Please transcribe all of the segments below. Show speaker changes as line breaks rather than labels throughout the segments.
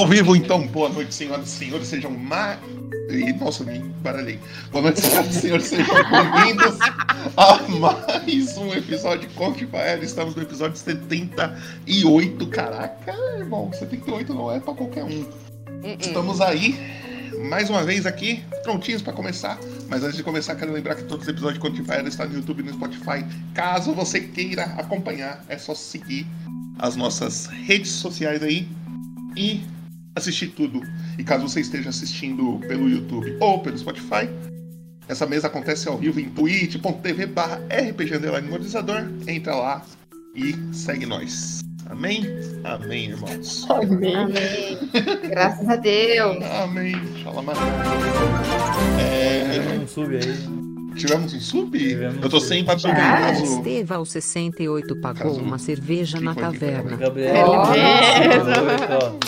Ao vivo, então, boa noite, senhoras e senhores, sejam mais. Nossa, me baralhei. Boa noite, senhoras e senhores, sejam bem-vindos a mais um episódio de Conte Paella. Estamos no episódio 78. Caraca, irmão, 78 não é pra qualquer um. Estamos aí, mais uma vez aqui, prontinhos para começar. Mas antes de começar, quero lembrar que todos os episódios de Conte Paella estão no YouTube e no Spotify. Caso você queira acompanhar, é só seguir as nossas redes sociais aí e assistir tudo. E caso você esteja assistindo pelo YouTube ou pelo Spotify, essa mesa acontece ao vivo em twitch.tv barra RPG Monetizador. Entra lá e segue nós. Amém? Amém, irmãos.
Amém.
Amém. Graças a Deus.
Amém. Shalom. É,
Um sub aí.
Tivemos um sub?
Tivemos
Eu tô sem papel
Já?
caso.
Esteval 68 pagou
Caso-
uma cerveja
Quem
na taverna.
Gabriel.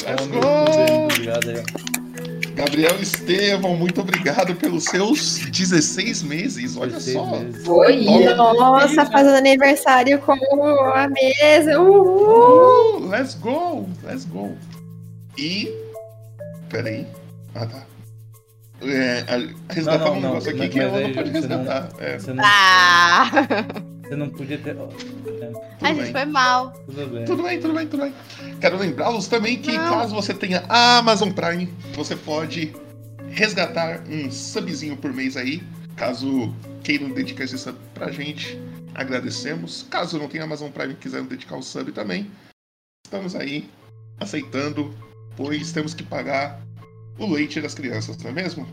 Let's go.
Obrigado aí.
Gabriel Estevão, muito obrigado pelos seus 16 meses. Olha
16
só.
meses.
Foi.
Nossa, fazendo aniversário com a mesa. Uhul.
Uh, let's go, let's go. E. Peraí. Ah, tá. É, a- resgatar
Não, não,
um
não,
negócio aqui
mas-
que ela não pode
você não-
resgatar. É,
Você não,
Ah!
você não podia ter. é,
tudo
A gente
bem.
foi mal.
tudo bem.
Tudo bem, tudo bem, tudo bem. Quero lembrá-los também que
Não.
caso você tenha a Amazon Prime, você pode resgatar um subzinho por mês aí. Caso queiram dedicar esse sub pra gente, agradecemos. Caso não tenha Amazon Prime e quiserem dedicar o sub também, estamos aí aceitando, pois temos que pagar o leite das crianças, não é mesmo?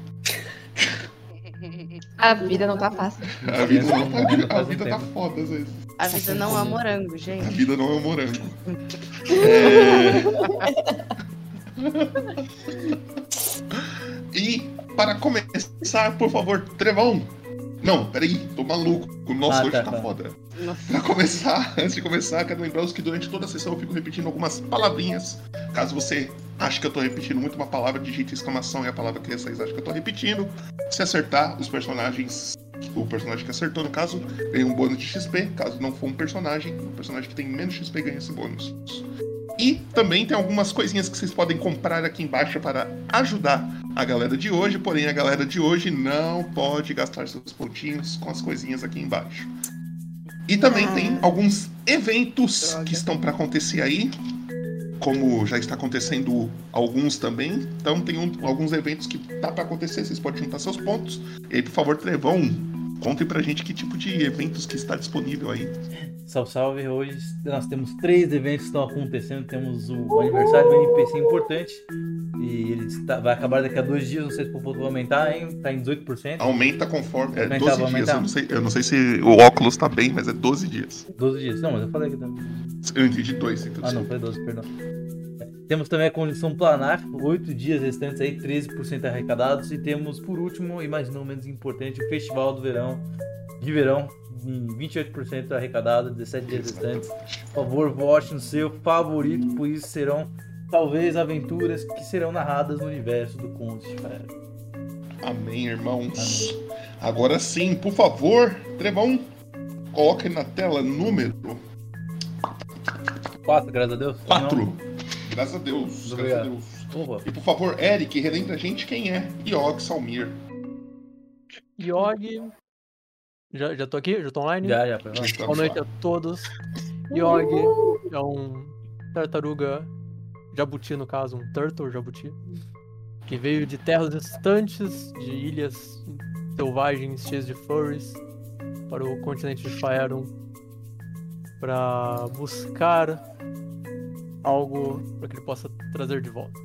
A vida não tá fácil.
A vida, não tá, a vida tá foda às vezes.
A vida não é morango,
A
gente.
vida não é um morango. É... e para começar, por favor, Trevão. Não, peraí, tô maluco. O nosso
Ah,
hoje
tá,
tá,
tá.
foda.
Nossa.
Pra começar, antes de começar, quero lembrar-os que durante toda a sessão eu fico repetindo algumas palavrinhas. Caso você ache que eu tô repetindo muito uma palavra, digite exclamação e a palavra que vocês acham que eu tô repetindo. Se acertar, os personagens. O personagem que acertou, no caso, ganha um bônus de XP. Caso não for um personagem, o personagem que tem menos XP ganha esse bônus. E também tem algumas coisinhas que vocês podem comprar aqui embaixo para ajudar a galera de hoje, porém a galera de hoje não pode gastar seus pontinhos com as coisinhas aqui embaixo. E também tem alguns eventos que estão para acontecer aí, como já está acontecendo alguns também. Então tem um- alguns eventos que tá para acontecer, vocês podem juntar seus pontos. E aí, por favor, Trevão, contem pra gente que tipo de eventos que está disponível aí.
Salve, salve. Hoje nós temos três eventos que estão acontecendo. Temos o aniversário do NPC importante. E ele está- vai acabar daqui a dois dias. Não sei se o ponto vai aumentar, hein? Tá em 18%.
Aumenta conforme. É
Aumentar,
12
vai
dias. Eu não, sei, eu não sei se o óculos tá bem, mas é 12 dias.
12 dias. Não, mas eu falei aqui também.
Eu entendi dois, então.
Ah, não, foi 12, perdão. Temos também a condição planar, 8 dias restantes aí, 13% arrecadados. E temos, por último, e mais não menos importante, o Festival do Verão, de verão, em 28% arrecadado, 17 dias restantes. Por favor, vote no seu favorito, pois serão talvez aventuras que serão narradas no universo do Conde. cara.
Amém, irmãos. Agora sim, por favor, Trevão, coloque na tela número
4, graças a Deus.
4. Graças a Deus. Graças a. Deus.
Opa.
E por favor, Eric, relembra a gente quem é Iog Salmir.
Yog. Já, já tô aqui? Já tô online?
Já, já,
Boa noite
lá.
a todos. Yog é um tartaruga jabuti, no caso, um turtle jabuti, que veio de terras distantes, de ilhas selvagens cheias de furries, para o continente de Faerun, para buscar algo para que ele possa trazer de volta.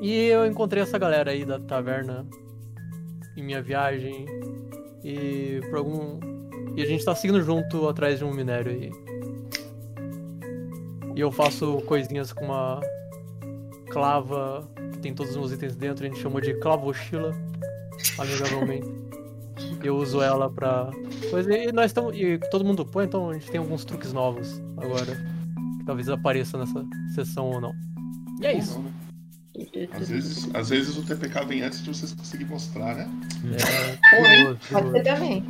E eu encontrei essa galera aí da taverna em minha viagem e por algum e a gente tá seguindo junto atrás de um minério aí. E eu faço coisinhas com uma clava que tem todos os meus itens dentro, a gente chamou de clavochila, amigavelmente. Eu uso ela pra. Coisa, e nós estamos. E todo mundo põe, então a gente tem alguns truques novos agora. Talvez apareça nessa sessão ou não. E é isso.
Às vezes, às vezes o TPK vem antes de vocês conseguirem mostrar, né?
É,
Porém,
Pode ser também.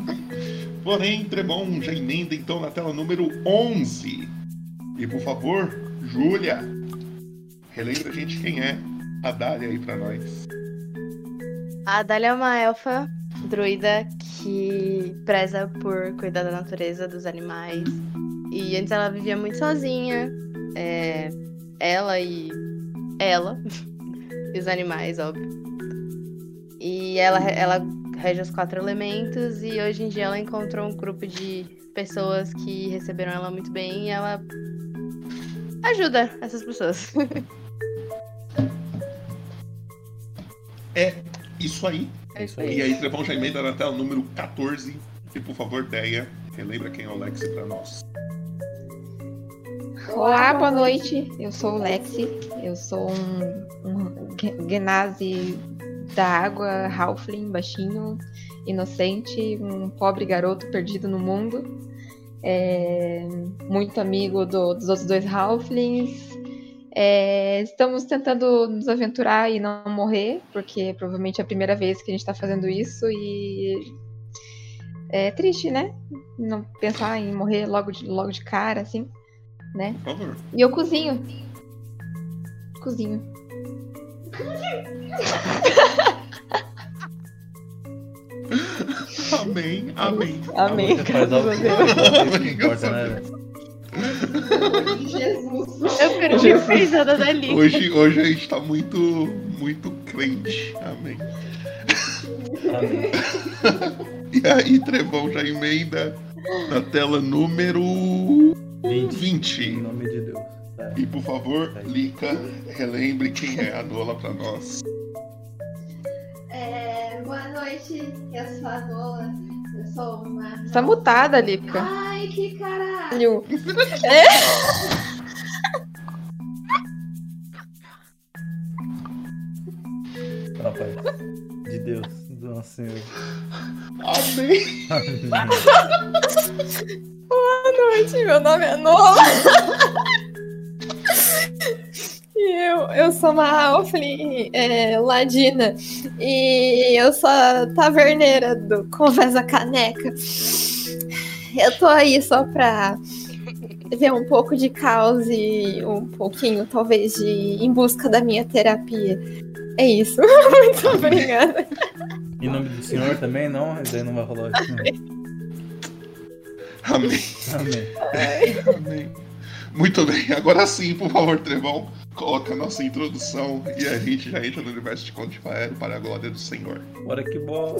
porém, Trevão já emenda então na tela número 11. E por favor, Júlia, relembra a gente quem é a Dália aí pra nós.
A Dália é uma elfa druida que preza por cuidar da natureza, dos animais. E antes ela vivia muito sozinha. é, ela e. Ela. e os animais, óbvio. E ela, ela rege os quatro elementos. E hoje em dia ela encontrou um grupo de pessoas que receberam ela muito bem. E ela ajuda essas pessoas.
É isso aí.
É isso
E aí, Trevão já emenda na tela número 14. E por favor, Deia, relembra quem é o Lexi pra nós.
Olá, boa noite. Eu sou o Lexi. Eu sou um, um Genasi da água, Halfling, baixinho, inocente, um pobre garoto perdido no mundo. É, muito amigo do- dos outros dois Halflings. É, estamos tentando nos aventurar e não morrer, porque provavelmente é a primeira vez que a gente está fazendo isso e é triste, né? Não pensar em morrer logo de, logo de cara, assim.
Por favor.
E eu cozinho. Cozinho.
Amém, amém.
Amém.
Importa, né?
Jesus.
Eu perdi a risada dali.
Hoje, hoje a gente tá muito, muito crente. Amém.
Amém.
E aí, Trevão já emenda na tela número
20.
20.
Em nome de Deus. Tá.
E por favor, Lica, relembre quem é a Nola pra nós.
É, boa noite, eu sou a Nola. Eu sou uma.
Tá mutada, Lipka.
Ai, que caralho!
Rapaz. De Deus. Do nosso Senhor.
Amém.
Amém.
Boa noite, meu nome é Nola. E eu, eu sou uma Alflin é, Ladina. E eu sou a taverneira do Conversa Caneca. Eu tô aí só pra ver um pouco de caos e um pouquinho, talvez, de em busca da minha terapia. É isso. Muito obrigada.
Em nome do Senhor também, não? Daí não vai rolar não.
Amém.
Amém.
Amém. Muito bem, agora sim, por favor, Trevão, coloca a nossa introdução e a gente já entra no universo de Faero para a glória do Senhor.
Bora que bola.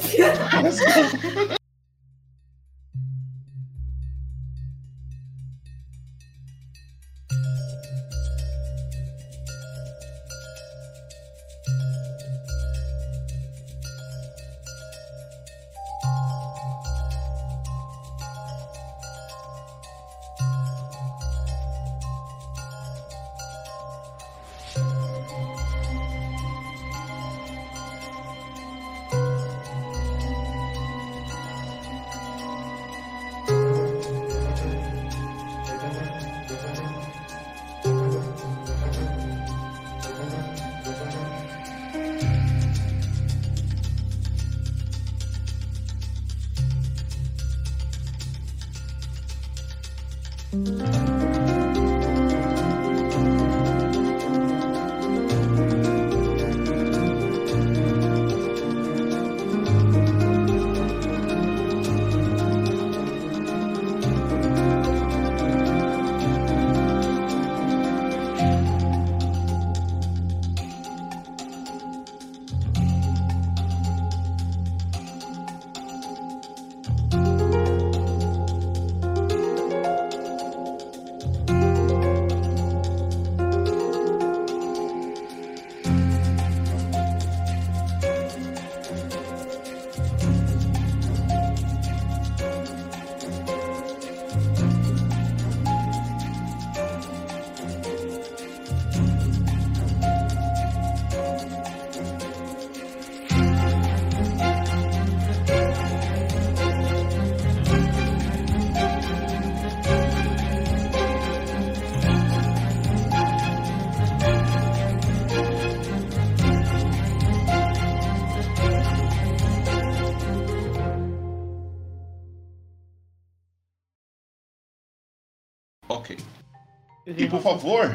E por favor,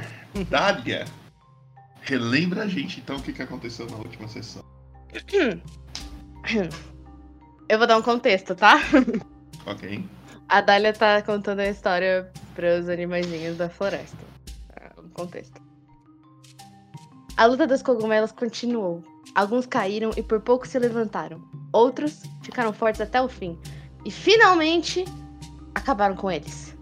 Dália, relembra a gente então o que, que aconteceu na última sessão.
Eu vou dar um contexto, tá?
Ok?
A Dália tá contando a história para os animaizinhos da floresta. Ah, Um contexto. A luta dos cogumelos continuou. Alguns caíram e por pouco se levantaram. Outros ficaram fortes até o fim. E finalmente acabaram com eles.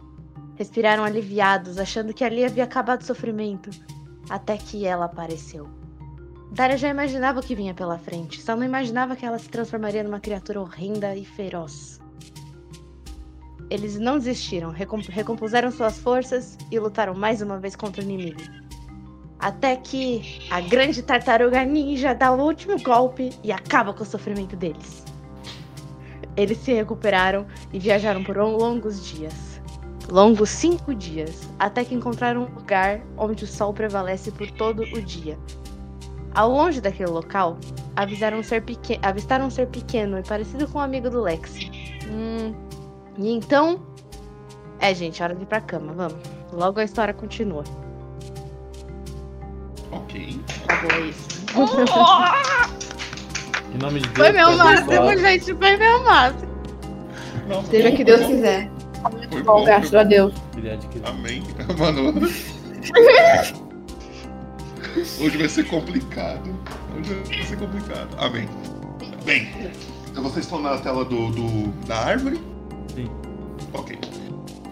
Respiraram aliviados, achando que ali havia acabado o sofrimento. Até que ela apareceu. Dália já imaginava o que vinha pela frente, só não imaginava que ela se transformaria numa criatura horrenda e feroz. Eles não desistiram, recom- recompuseram suas forças e lutaram mais uma vez contra o inimigo. Até que a grande tartaruga ninja dá o último golpe e acaba com o sofrimento deles. Eles se recuperaram e viajaram por longos dias. Longos cinco dias, até que encontraram um lugar onde o sol prevalece por todo o dia. Ao longe daquele local, avisaram um ser peque- avistaram um ser pequeno e parecido com um amigo do Lexi. Hum, e então. É, gente, hora de ir pra cama, vamos. Logo a história continua.
Ok.
Acabou isso.
Em nome de Deus.
Foi meu máximo, gente, foi meu máximo.
Seja o que Deus quiser.
Foi
Bom,
bom,
graças a Deus.
Amém. Mano. Hoje vai ser complicado. Hoje vai ser complicado. Amém. Bem, então vocês estão na tela do, do- da árvore?
Sim.
Ok.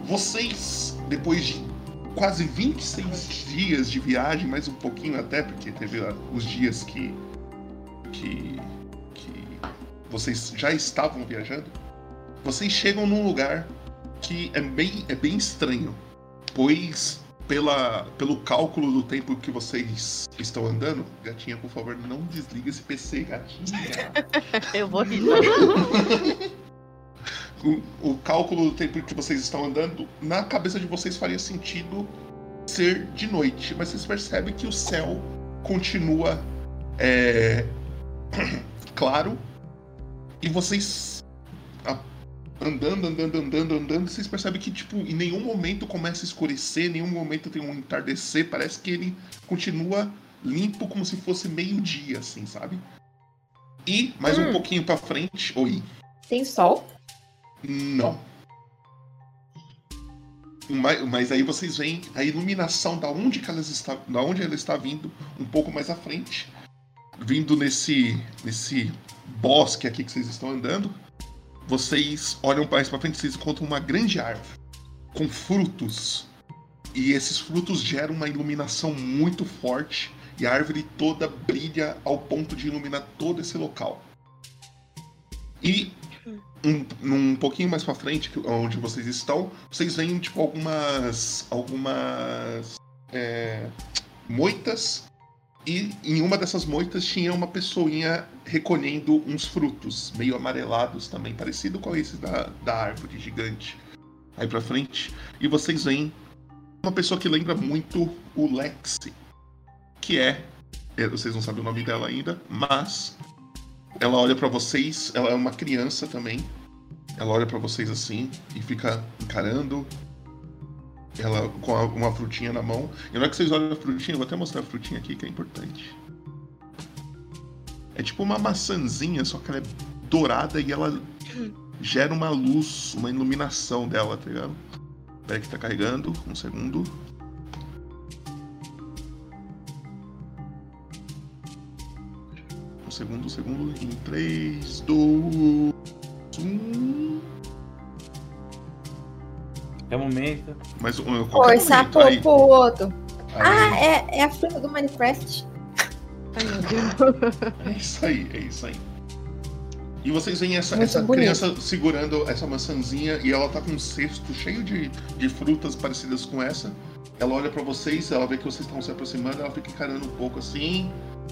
Vocês, depois de quase 26 dias de viagem, mais um pouquinho até, porque teve os dias que. que. que vocês já estavam viajando, vocês chegam num lugar que é bem, é bem estranho, pois pela, pelo cálculo do tempo que vocês estão andando, gatinha, por favor, não desliga esse PC, gatinha.
Eu vou rir.
o, o cálculo do tempo que vocês estão andando, na cabeça de vocês faria sentido ser de noite, mas vocês percebem que o céu continua é, claro e vocês andando, andando, andando, andando, vocês percebem que tipo em nenhum momento começa a escurecer, em nenhum momento tem um entardecer, parece que ele continua limpo como se fosse meio-dia, assim, sabe? E mais um
Hum.
pouquinho pra frente, oi.
Tem sol?
Não. Mas, mas aí vocês veem a iluminação da onde, que elas está, da onde ela está vindo, um pouco mais à frente. Vindo nesse, nesse bosque aqui que vocês estão andando. Vocês olham mais pra frente e vocês encontram uma grande árvore com frutos. E esses frutos geram uma iluminação muito forte. E a árvore toda brilha ao ponto de iluminar todo esse local. E um, um pouquinho mais pra frente, onde vocês estão, vocês veem, tipo, algumas. algumas. é, moitas. E em uma dessas moitas tinha uma pessoinha recolhendo uns frutos, meio amarelados também, parecido com esse da, da árvore gigante. Aí pra frente. E vocês veem uma pessoa que lembra muito o Lexi. Que é. é, Vocês não sabem o nome dela ainda, mas ela olha pra vocês, ela é uma criança também. Ela olha pra vocês assim e fica encarando. Ela com uma frutinha na mão. E na hora que vocês olham a frutinha, eu vou até mostrar a frutinha aqui que é importante. É tipo uma maçãzinha, só que ela é dourada e ela gera uma luz, uma iluminação dela, tá ligado? Peraí que tá carregando, um segundo. Um segundo, um segundo. Em 3, 2, 1.
É o momento.
Mas um, qualquer
Oi, sapo
aí,
pro outro.
aí.
Ah, é, é a fruta do Minecraft.
Ai, meu Deus.
É isso aí, é isso aí. E vocês veem essa,
Muito
essa
bonito.
criança segurando essa maçãzinha e ela tá com um cesto cheio de, de frutas parecidas com essa. Ela olha pra vocês, ela vê que vocês estão se aproximando, ela fica encarando um pouco assim,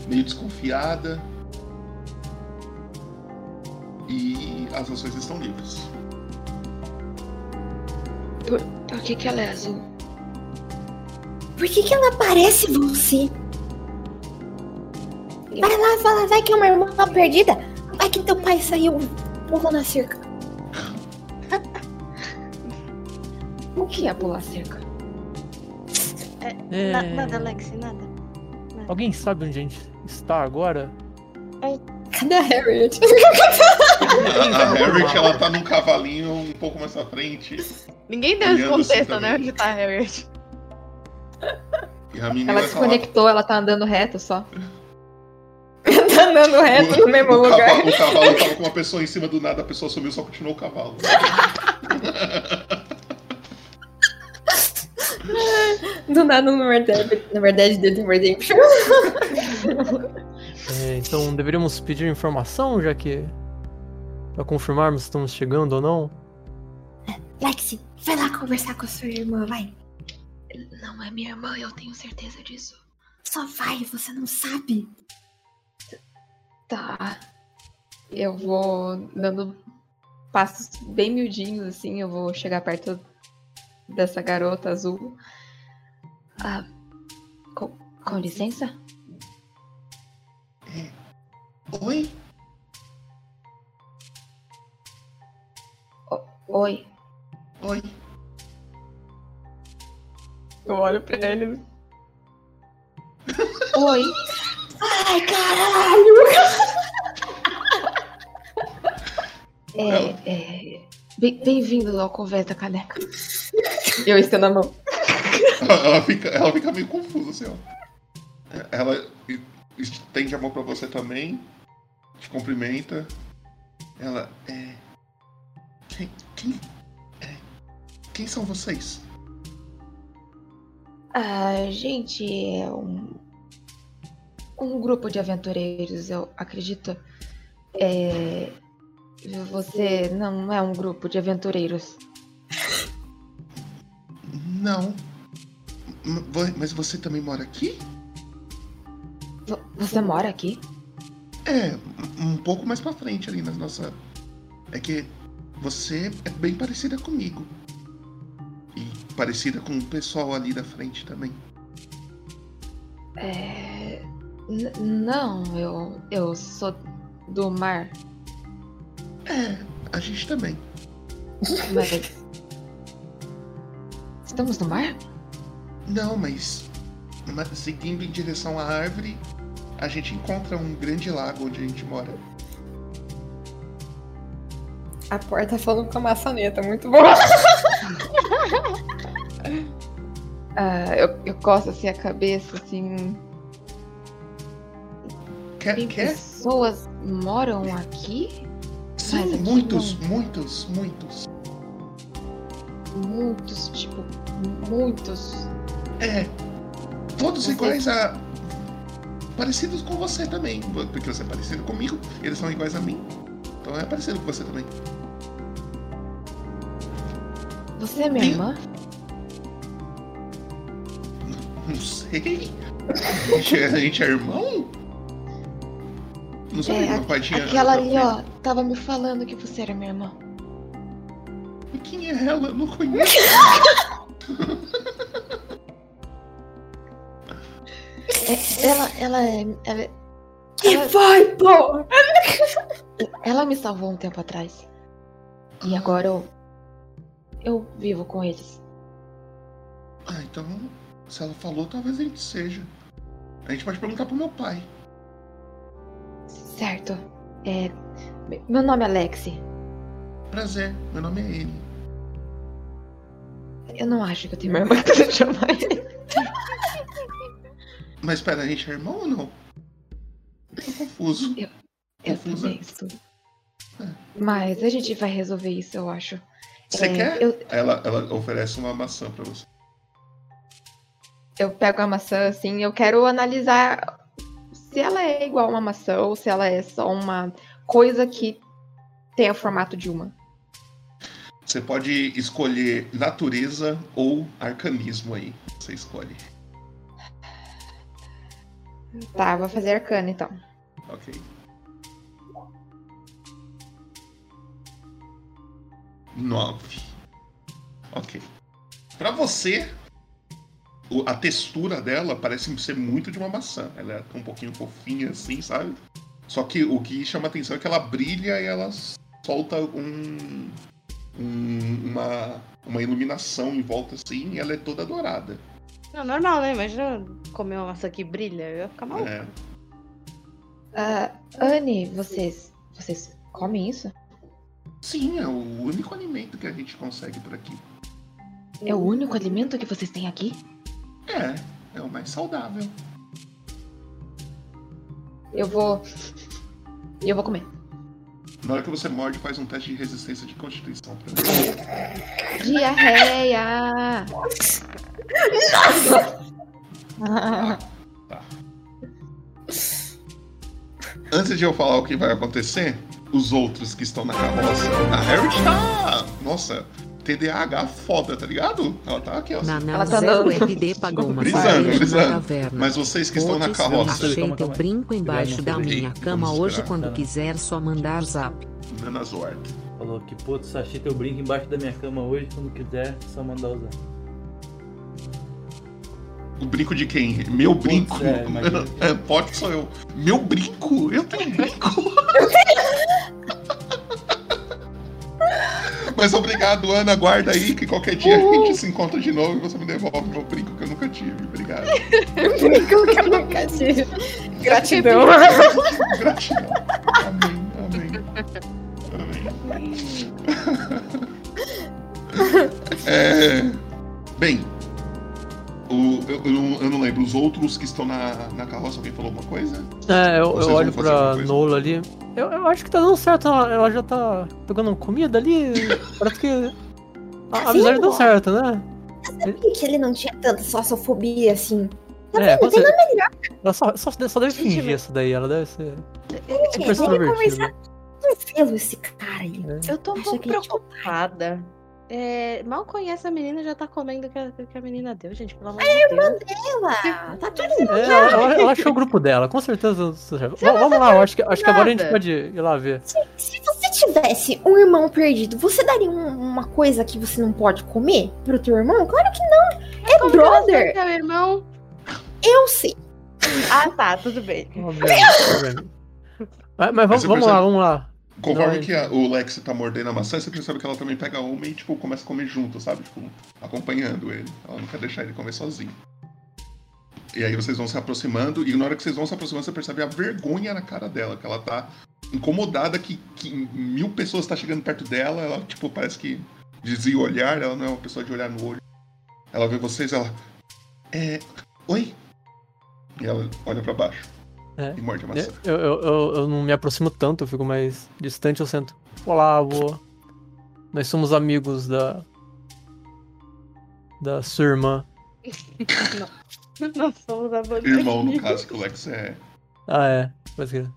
meio desconfiada. E as ações estão livres.
Por que, que ela é azul?
Por que, que ela parece você? Vai lá, fala, vai que é uma irmã perdida. Vai que teu pai saiu pulando na cerca.
O que é pular cerca?
É...
Na- nada, Lexi, nada.
Alguém sabe onde a gente está agora?
Cadê a Harriet?
A, a Harriet, ela tá num cavalinho um pouco mais à frente.
Ninguém deu esse
assim
contexto, né? Onde tá a Harriet?
E
Ela se
lá-
conectou, ela tá andando reto só.
tá andando reto no mesmo
o
lugar.
Cavalo, o cavalo tava com uma pessoa em cima do nada, a pessoa sumiu, só continuou o cavalo.
Do nada no Red Dead, na verdade, Dead Redemption.
É, então deveríamos pedir informação, já que. Pra confirmarmos se estamos chegando ou não.
Lexi, vai lá conversar com a sua irmã, vai.
Não é minha irmã, eu tenho certeza disso.
Só vai, você não sabe.
Tá. Eu vou dando passos bem miudinhos, assim. Eu vou chegar perto dessa garota azul.
Ah, com, com licença?
Oi?
Oi.
Oi?
Eu olho pra ele.
Oi.
Ai, caralho!
É, é, bem- Bem-vindo ao Conversa Caneca.
Eu estendo a mão.
Ela, fica, ela fica meio confusa, assim, ó. Ela estende a mão pra você também, te cumprimenta. Ela é. Quem. Quem. é, quem são vocês?
A gente é um, um grupo de aventureiros, eu acredito. É, você não é um grupo de aventureiros.
Não. Mas você também mora aqui?
Vo- Você mora aqui?
É, um pouco mais pra frente ali na nossa. É que você é bem parecida comigo. E parecida com o pessoal ali da frente também.
É, não, eu, eu sou do mar,
É, a gente também.
mas. Estamos no mar?
Não, mas, mas seguindo em direção à árvore, a gente encontra um grande lago onde a gente mora.
A porta falando com a maçaneta, muito bom.
Ah, eu, eu coço assim a cabeça, assim.
Quer?
Tem
quer?
pessoas moram aqui?
Sim,
aqui
muitos, muitos, muitos.
Muitos, tipo, muitos.
É. Todos
Você-
iguais a. Parecidos com você também. Porque você é parecido comigo, eles são iguais a mim. Então é parecido com você também.
Você é minha
Tem-
irmã?
Não sei. A gente é, a gente é irmão? Não que
É,
meu pai tinha.
aquela ali, ó, tava me falando que você era minha irmã.
E quem é ela? Eu não conheço.
ela, ela é. Ela,
Que
ela,
foi, pô?
ela me salvou um tempo atrás. E agora eu. Eu vivo com eles.
Ah, então. Se ela falou, talvez a gente seja. A gente pode perguntar pro meu pai.
Certo. É. Meu nome é Lexi.
Prazer, meu nome é ele.
Eu não acho que eu tenho uma irmã pra chamar ele.
Mas pera, a gente é irmão ou não? Eu tô confuso.
Eu
Confusa.
também estou. Mas a gente vai resolver isso, eu acho.
Você
É,
quer?
Eu,
Ela, ela oferece uma maçã pra você.
Eu pego a maçã assim, eu quero analisar se ela é igual uma maçã ou se ela é só uma coisa que tem o formato de uma.
Você pode escolher natureza ou arcanismo aí. Você escolhe.
Tá, vou fazer arcana então.
Ok. Nove. Ok. Pra você, a textura dela parece ser muito de uma maçã. Ela é um pouquinho fofinha assim, sabe? Só que o que chama atenção é que ela brilha e ela solta um, um- uma, uma iluminação em volta assim e ela é toda dourada.
Não, normal, né? Imagina comer uma maçã que brilha, eu ia ficar maluco.
É.
Ah, Anne, vocês. Vocês comem isso?
Sim, é o único alimento que a gente consegue por aqui.
É o único alimento que vocês têm aqui?
É, é o mais saudável.
Eu vou. Eu vou comer.
Na hora que você morde, faz um teste de resistência de constituição pra mim.
Diarreia!
Antes de eu falar o que vai acontecer, os outros que estão na carroça. A Harriet tá. Nossa, TDAH foda, tá ligado? Ela tá aqui, ó.
Nanão
Ela tá
0
dando-
RD pagou uma
Brisando, brisando.
caverna.
Mas vocês que estão na carroça.
Calma,
Achei teu brinco embaixo da minha cama hoje quando quiser só mandar zap.
Nana Zwart.
Falou que, putz, achei teu brinco embaixo da minha cama hoje, quando quiser, só mandar usar.
O brinco de quem? Meu brinco?
é.
É, pode sou eu. Meu brinco? Eu tenho brinco? Mas obrigado, Ana. Guarda aí que qualquer dia a gente se encontra de novo e você me devolve meu brinco que eu nunca tive. Obrigado.
Brinco que eu nunca tive. Gratidão.
Gratidão. Amém, amém. Amém. É, bem, o- eu, eu não, eu não lembro. Os outros que estão na, na carroça, alguém falou alguma coisa?
É, eu, eu olho pra? Nola ali. Eu, eu acho que tá dando certo. Ela, ela já tá pegando comida ali. Parece que. A,
Tá
amizade
vendo?
deu certo, né?
Sabia que ele não tinha tanta sociofobia assim. Tá
É,
vendo?
com
Tem
certeza. Ela só, só, só deve
Gente,
fingir
mas-
isso daí. Ela deve ser
Gente,
super extrovertida.
tranquilo esse cara aí.
Eu tô um pouco
que ele é.
É, mal conhece a menina, já tá comendo o que a, que a menina deu, gente. Pelo amor de Deus.
Ela, tá tudo
É, ela, ela- ela achou o grupo dela, com certeza. Vamos lá, eu acho que, acho que agora a gente pode ir lá ver.
Se você tivesse um irmão perdido, você daria um- uma coisa que você não pode comer pro teu irmão? Claro que não. É
Como que ela sabe
brother.
que é irmão?
Eu sei.
Ah, tá, tudo bem.
Obviamente, obviamente. Mas, mas vamos,
você
vamos lá, vamos lá.
Conforme
Não,
que a- o Lex tá mordendo a maçã, você percebe que ela também pega uma e, tipo, começa a comer junto, sabe? Tipo, acompanhando ele. Ela não quer deixar ele comer sozinho. E aí vocês vão se aproximando, e na hora que vocês vão se aproximando, você percebe a vergonha na cara dela, que ela tá incomodada que, que mil pessoas tá chegando perto dela, ela, tipo, parece que desvia o olhar, ela não é uma pessoa de olhar no olho. Ela vê vocês, ela. É. Oi? E ela olha pra baixo.
É.
E morde a maçã.
Eu, eu, eu, eu não me aproximo tanto, eu fico mais distante, eu sento. Olá, avô. Nós somos amigos da. Da sua irmã.
Nós somos a banda
Irmão, no caso, que o Lex é.
Ah, é. Mas que.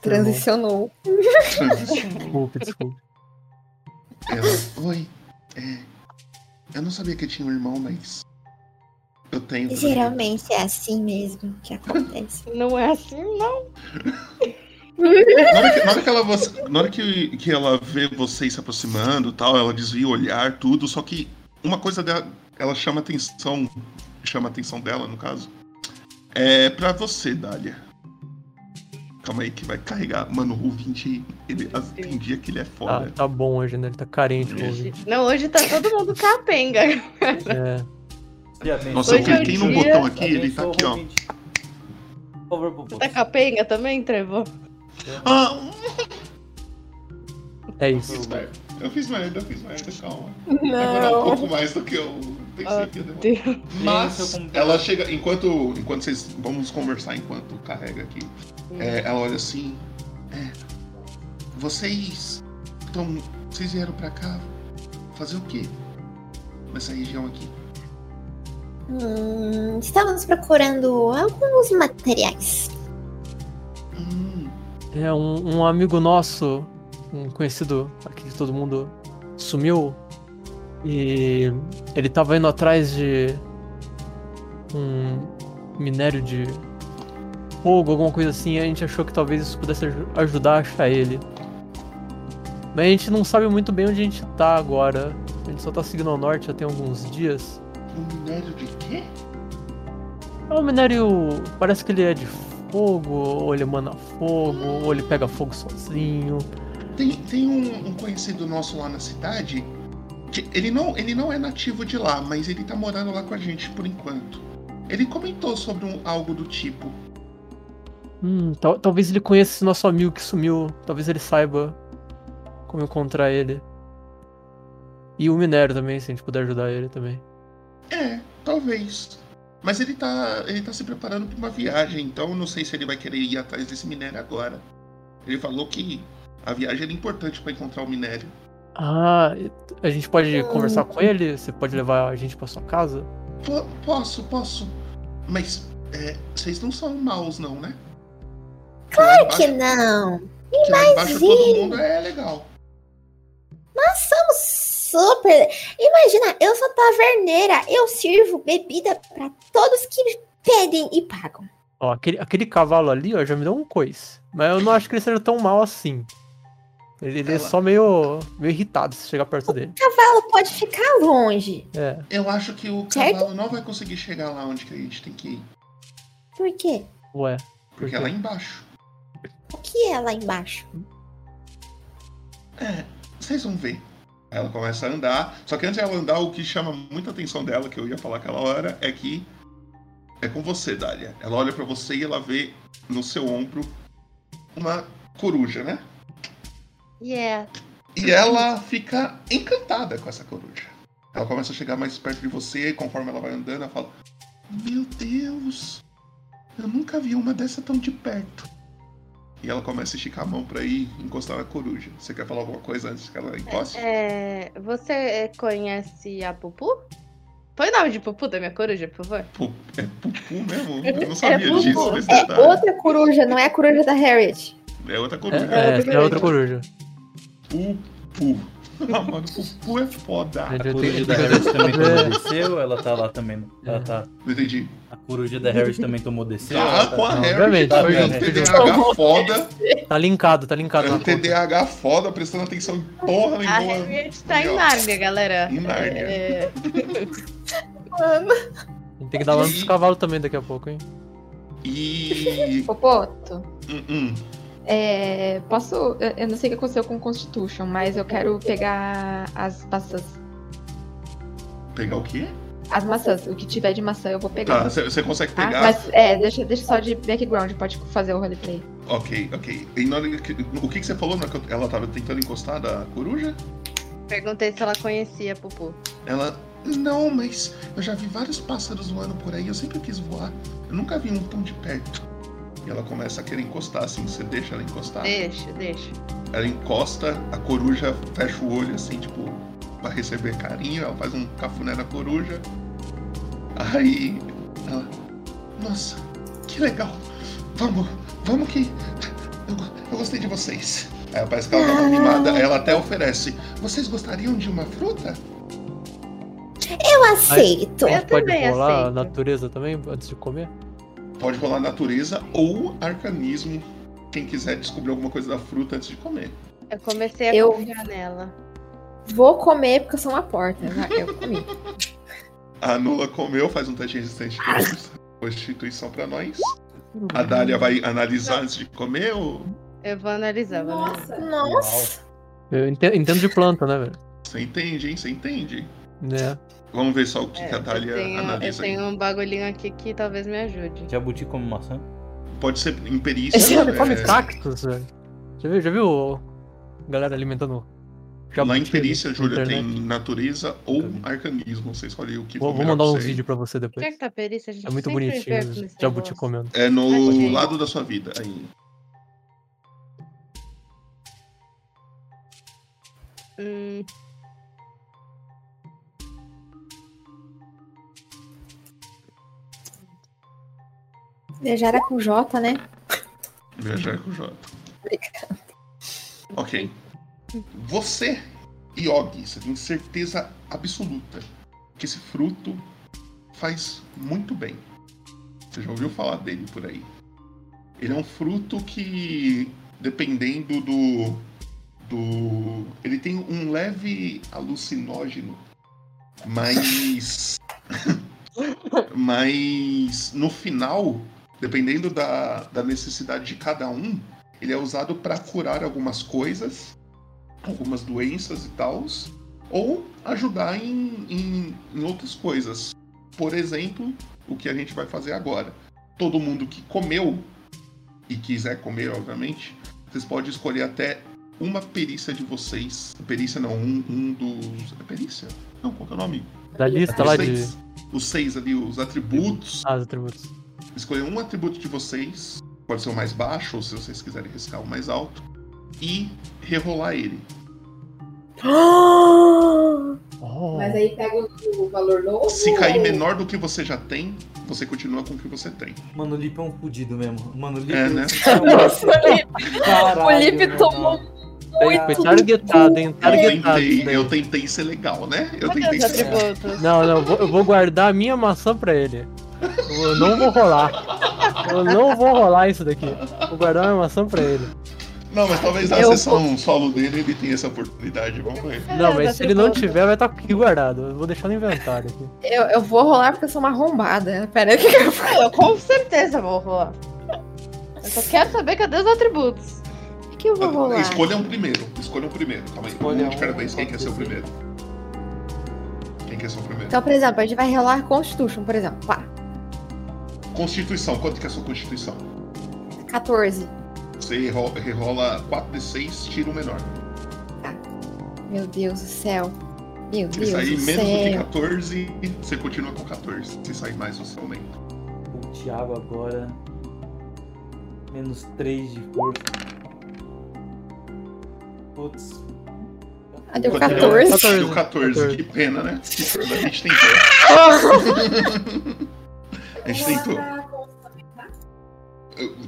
Transicionou.
Desculpe, desculpe.
Ela, oi. É, eu não sabia que eu tinha um irmão, mas. Tenho.
Geralmente é assim mesmo que acontece.
Não é assim, não.
Na hora que, na hora que ela, na hora que, que ela vê vocês se aproximando tal, ela desvia o olhar, tudo, só que uma coisa dela, ela chama atenção. Chama a atenção dela, no caso. É pra você, Dália. Calma aí que vai carregar. Mano, o 20, ele, tem dia que ele é
Ah,
foda.
tá bom hoje, né? Ele tá carente com o ouvinte.
Não, hoje tá todo mundo capenga.
É.
Nossa, eu
é
cliquei num botão aqui, ele tá aqui, ó.
Por favor, Popô.
Tá capenga também, Trevor?
Ah,
É isso.
Eu fiz merda, eu fiz merda, calma. Vai demorar um pouco mais do que eu pensei que ia demorar. Mas ela chega, enquanto, enquanto vocês. Vamos conversar enquanto carrega aqui. É, ela olha assim. É, vocês. Estão. Vocês vieram pra cá fazer o quê? Nessa região aqui.
Hum, estávamos procurando alguns materiais.
Hum,
É um, um amigo nosso, um conhecido aqui de todo mundo, sumiu. E ele tava indo atrás de um minério de fogo, alguma coisa assim. E a gente achou que talvez isso pudesse aju- ajudar a achar ele. Mas a gente não sabe muito bem onde a gente tá agora. A gente só tá seguindo ao norte já tem alguns dias.
Um minério de quê?
É um minério. Parece que ele é de fogo, ou ele emana fogo, ou ele pega fogo sozinho.
Tem, tem um, um conhecido nosso lá na cidade ele não, ele não é nativo de lá, mas ele tá morando lá com a gente por enquanto. Ele comentou sobre um, algo do tipo.
Hum, tal- talvez ele conheça esse nosso amigo que sumiu. Talvez ele saiba como encontrar ele. E o minério também, se a gente puder ajudar ele também.
É, talvez. Mas ele tá, ele tá se preparando para uma viagem, então eu não sei se ele vai querer ir atrás desse minério agora. Ele falou que a viagem era importante para encontrar o minério.
Ah, a gente pode conversar com ele? Você pode levar a gente pra sua casa?
Po- posso, posso. Mas é, vocês não são maus, não, né? Claro
Que não.
Que lá embaixo todo mundo é legal.
Nós somos super. Imagina, eu sou taverneira. Eu sirvo bebida pra todos que pedem e pagam.
Ó, aquele, aquele cavalo ali, ó, já me deu um coice. Mas eu não acho que ele seja tão mal assim. Ele, ele é só meio, meio irritado se chegar perto dele.
O cavalo pode ficar longe.
É.
Eu acho que o
Certo?
cavalo não vai conseguir chegar lá onde que a gente tem que ir.
Por quê?
Ué.
Porque é lá embaixo.
O que é lá embaixo?
É, vocês vão ver. Ela começa a andar. Só que antes dela andar, o que chama muita atenção dela, que eu ia falar aquela hora, é que é com você, Dália. Ela olha pra você e ela vê no seu ombro uma coruja, né?
Yeah.
E ela fica encantada com essa coruja. Ela começa a chegar mais perto de você e conforme ela vai andando, ela fala: Meu Deus, eu nunca vi uma dessa tão de perto. E ela começa a esticar a mão pra ir encostar na coruja. Você quer falar alguma coisa antes que ela encoste?
É, você conhece a Pupu? Põe o nome de Pupu da minha coruja, por favor.
É pupu mesmo? Eu não sabia
pupu.
disso. Mas
É outra coruja, não é a coruja da Harriet.
É outra
É,
coruja.
é, essa é outra coruja.
Pupu. Ah, mano, pupu é foda.
A
A
gente
coruja da Harris também tomou
É.
desceu, ela tá lá também. Ela tá.
Não entendi.
A coruja da Harris também tomou desceu.
Ah,
tá-
com a Harry,
obviamente,
tá
junto, foi
TDAH foda.
Tá linkado, tá linkado
Um. TDAH foda, prestando atenção em porra
A
nenhuma.
Harriet tá em
ó.
Nárnia, galera.
Em Nárnia.
É,
A gente tem que dar lance dos cavalos também daqui a pouco, hein?
E.
Popoto,
Hum, hum.
É, posso. eu- não sei o que aconteceu com o Constitution, mas eu quero pegar as maçãs.
Pegar o quê?
As maçãs, o que tiver de maçã eu vou pegar.
Tá, você consegue
Tá?
pegar?
Mas é, deixa, deixa só de background, pode fazer o roleplay.
Ok, ok. E na hora que- o que, que você falou? na hora que Ela tava tentando encostar da coruja?
Perguntei se ela conhecia a Pupu.
Ela. Não, mas eu já vi vários pássaros voando por aí, eu sempre quis voar. Eu nunca vi um tão de perto. E ela começa a querer encostar assim, você deixa ela encostar?
Deixa, deixa.
Ela encosta, a coruja fecha o olho assim, tipo, pra receber carinho, ela faz um cafuné na coruja. Aí ela. Nossa, que legal! Vamos, vamos que. Eu, eu gostei de vocês. Aí parece que ela uma mimada, ela até oferece. Vocês gostariam de uma fruta?
Eu aceito.
Eu
Pode
também
rolar a
aceito.
natureza também antes de comer?
Pode rolar natureza ou arcanismo. Quem quiser descobrir alguma coisa da fruta antes de comer.
Eu comecei a
Eu-
confiar nela.
Vou comer porque eu sou uma porta. já- Eu comi.
A Nula comeu, faz um teste de resistência de constituição pra nós. A Dália vai analisar antes de comer ou.
Eu vou analisar, vou analisar.
Nossa.
Eu ente- entendo de planta, né, velho?
Você entende, hein? Você entende.
Né?
Vamos ver só o que,
É,
que a Dália
tenho, eu
analisa aí.
tenho um bagulhinho aqui que talvez me ajude.
Jabuti como maçã.
Pode ser em perícia.
Esse homem
é,
come cactos, velho. Já viu, já viu galera alimentando jabuti
Lá em perícia, Júlia, tem natureza ou arcanismo. Você escolhe o que
Vou,
for
vou mandar uns
você.
vídeos pra você depois.
Onde é que tá perícia? A gente
É muito bonitinho jabuti
negócio.
comendo.
É no lado da sua vida. Aí.
Hum,
Viajar é com J, né?
Viajar com J. Ok. Você, Yogi, você tem certeza absoluta que esse fruto faz muito bem. Você já ouviu falar dele por aí? Ele é um fruto que, dependendo do. do ele tem um leve alucinógeno, mas. mas no final, dependendo da, da necessidade de cada um, ele é usado para curar algumas coisas, algumas doenças e tal. ou ajudar em, em, em outras coisas. Por exemplo, o que a gente vai fazer agora. Todo mundo que comeu e quiser comer, obviamente, vocês podem escolher até uma perícia de vocês. Perícia não, um, um dos. É perícia? Não, qual é o nome?
Da lista
Os
lá de.
seis. Os seis ali, os atributos.
Ah, os atributos.
Escolher um atributo de vocês. Pode ser o mais baixo, ou se vocês quiserem riscar o mais alto. E rerolar ele.
Oh.
Mas aí pega o, valor novo.
Se cair menor do que você já tem, você continua com o que você tem.
Mano, o Lipe é um fudido mesmo. Mano, o Lipe
É, né?
Nossa,
Caralho,
o
mano.
tomou
Foi targetado, hein?
Eu
Targetado.
tentei,
isso daí.
eu tentei ser legal, né? Eu
Cadê
tentei ser
atributos?
Não, não, eu vou, eu vou guardar a minha maçã pra ele. Eu não vou rolar. Eu não vou rolar isso daqui. Vou guardar minha maçã pra ele.
Não, mas talvez na
Eu
sessão solo dele ele tenha essa oportunidade. Vamos ver.
Não,
os
mas se ele não tiver, vai estar aqui guardado. Eu vou deixar no inventário aqui.
Eu, eu vou rolar porque eu sou uma arrombada. Pera aí, o que que eu faço?
Eu com certeza vou rolar. Eu só quero saber cadê os atributos.
O que eu vou rolar?
Escolha um primeiro. Escolha um primeiro. Calma aí.
Escolha
um de cada vez. Quem quer ser o primeiro? Quem quer ser o primeiro?
Então, por exemplo, a gente vai rolar Constitution, por exemplo. Pá,
Constituição. Quanto que é a sua constituição?
14.
Você rerola, rerola 4d6, tira o menor.
Meu Deus do céu. Meu
Se
Deus
sair
do
menos do que
céu.
14, você continua com 14. Se sair mais, você aumenta.
O Thiago agora. Menos 3 de força. Putz.
Ah, deu
Deu
14.
14.
Deu 14.
14.
Que pena, né? Que pena. A gente tentou. a gente tentou.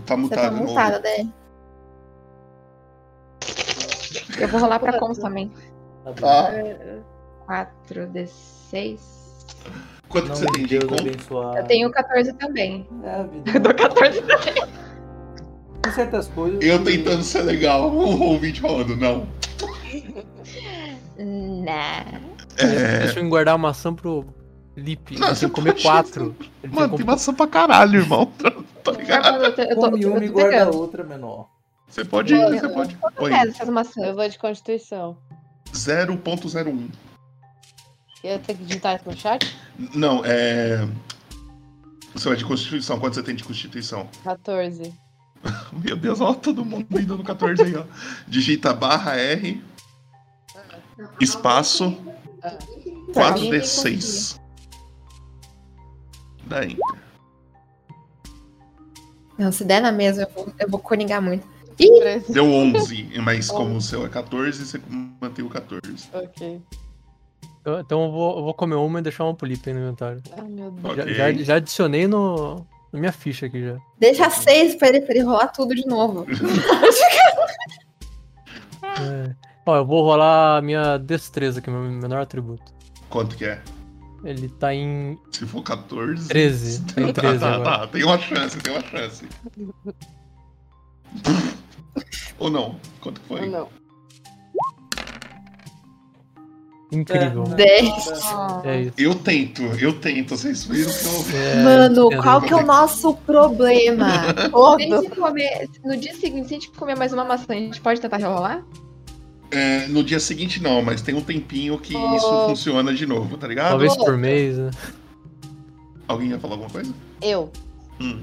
Tá mutado
tá
de novo.
montada, né? Eu vou rolar pra Cons também.
Tá bom.
Ah,
4d6.
quanto que
Não
você tem de
abençoado.
Eu tenho 14 também.
É.
Eu dou 14 também.
Tem certas coisas.
Eu
que-
tentando ser legal, o ouvinte falando, não.
Nah.
É,
Deixa eu guardar a maçã pro Lip.
Não,
Ele
você
tem que comer quatro. Ele tem
mano, tem
comer-
maçã pra caralho, irmão. Tá ligado?
Eu tô, eu tô,
Come
eu
uma e
tô
guarda a outra menor.
Você pode. Você pode.
É, essas maçãs.
Eu vou de Constituição.
0.01.
Eu tenho que digitar isso no chat?
Não, é. Você vai de Constituição. Quanto você tem de Constituição?
14.
Meu Deus, ó, todo mundo indo no 14 aí, ó. Digita barra R, espaço, 4D6.
Não, se der na mesa, eu vou, eu vou coringar muito.
Deu 11, mas como o seu é 14, você mantém o 14.
Ok.
Eu- Então eu vou, eu vou comer uma e deixar uma pro Lip aí no inventário.
Ai, meu Deus.
Já,
Ok.
já, já adicionei no, na minha ficha aqui já.
Deixa seis pra ele, pra ele rolar tudo de novo.
É. Ó, eu vou rolar a minha destreza, que é o meu menor atributo.
Quanto que é?
Ele tá em
Se for 14.
13. Tá em 13
tá,
agora.
tá, tem uma chance, tem uma chance. Ou não? Quanto foi?
Não.
Incrível.
É,
Dez.
É isso.
Eu tento, eu tento, vocês viram que eu.
É,
Mano,
entendo.
qual que é o nosso problema? Se a gente comer, no dia seguinte, se a gente comer mais uma maçã, a gente pode tentar rerolar?
É, no dia seguinte não, mas tem um tempinho que
Oh.
isso funciona de novo, tá ligado?
Talvez por mês, né?
Alguém ia falar alguma coisa?
Eu.
Hum.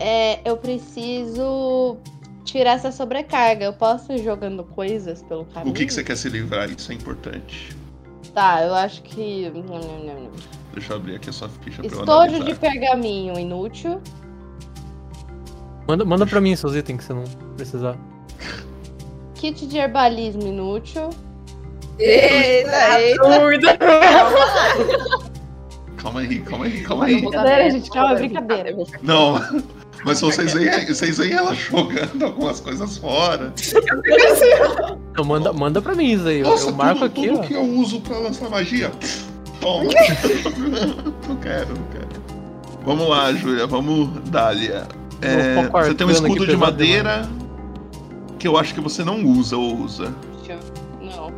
É, eu preciso tirar essa sobrecarga. Eu posso ir jogando coisas pelo caminho?
O que, que você quer se livrar? Isso é importante.
Tá, eu acho que. não, não, não, não.
Deixa eu abrir aqui a sua ficha pra eu
Estojo
analisar.
de pergaminho inútil.
Manda, manda pra mim seus itens que você não precisar.
Kit de herbalismo inútil.
Eita, eita.
Calma aí, calma aí, calma aí.
Brincadeira, gente, calma, é brincadeira.
Não, mas vocês veem, vocês veem ela jogando algumas coisas fora.
Não, manda, manda pra mim isso aí. eu-
Nossa,
eu marco
tudo,
aqui,
tudo
ó.
que eu uso pra lançar magia. Toma. não quero, não quero. Vamos lá, Júlia, vamos, Dália. É, você tem um escudo de madeira que eu acho que você não usa ou usa.
Não.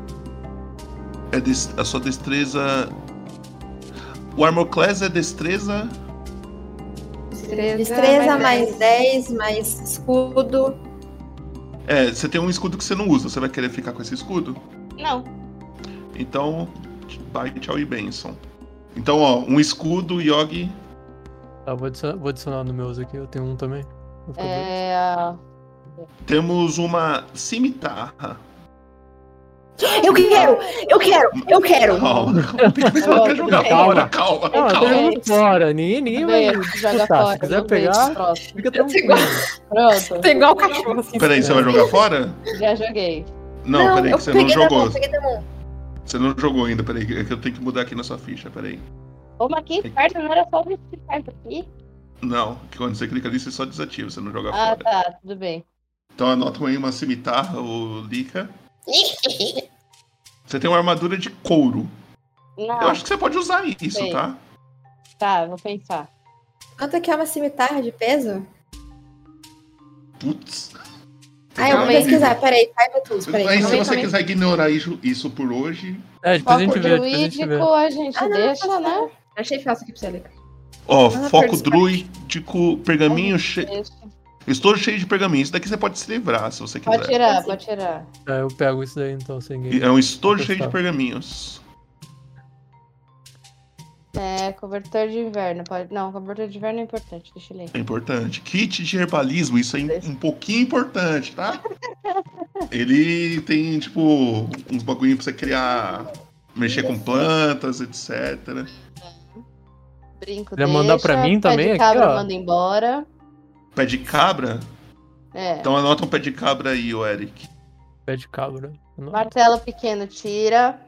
É des- a sua destreza. O Armor Class é destreza.
Destreza mais 10, mais escudo.
É, você tem um escudo que você não usa. Você vai querer ficar com esse escudo?
Não.
Então, bye, tchau e benção. Então, ó, um escudo, Yogi.
Tá, vou adicionar, vou adicionar no meus aqui, eu tenho um também. Vou ficar dois.
É. a-
Temos uma cimitarra.
Eu quero! Eu quero! Eu quero!
Calma, calma. Tem jogar
Calma.
fora, calma,
Ah,
calma.
fora, ninguém, ninguém vai
Joga
disputar.
fora.
Se quiser pegar, fica tranquilo.
Pronto,
Tô igual o cachorro assim.
Peraí, você vai jogar fora?
já joguei.
Não, peraí,
eu
que você não jogou. Você não jogou ainda, peraí, que eu tenho que mudar aqui na sua ficha, peraí.
Ô, mas que inferno, não era só inferno aqui?
Não, que quando você clica ali, você só desativa, você não joga
Ah,
fora.
tá, tudo bem.
Então anota aí uma cimitarra, o Lika. Você tem uma armadura de couro. Eu
Não,
acho que você pode usar isso,
Sei.
tá?
tá, vou pensar.
Quanto é que é uma cimitarra de peso?
Putz.
Ah, eu vou pesquisar. Peraí, saiba tudo. Peraí.
Aí, se você quiser ignorar isso, isso por hoje.
É, depois a
Foco
gente vê, depois a gente vê.
druídico a gente
Ah, não,
deixa,
não,
né?
Achei fácil aqui pra você, Lica.
Ó, foco druídico, pergaminho cheio.
Deixa.
Estou cheio de pergaminhos. Isso daqui você pode se livrar, se você quiser.
Pode tirar, pode tirar.
É, eu pego isso daí então, sem ninguém.
É um estojo cheio de pergaminhos.
É, cobertor de inverno. Pode... Não, cobertor de inverno é importante, deixa eu ler.
É importante. Kit de herbalismo, isso é um pouquinho importante, tá? Ele tem, tipo, uns bagulhinhos pra você criar. Mexer com plantas, etc.
Brinco
Queria mandar pra
deixa,
mim
pé
também aqui, ó.
manda embora.
Pé de cabra?
É.
Então anota um pé de cabra aí, ô Eric.
Pé de cabra. Não.
Martelo pequeno tira.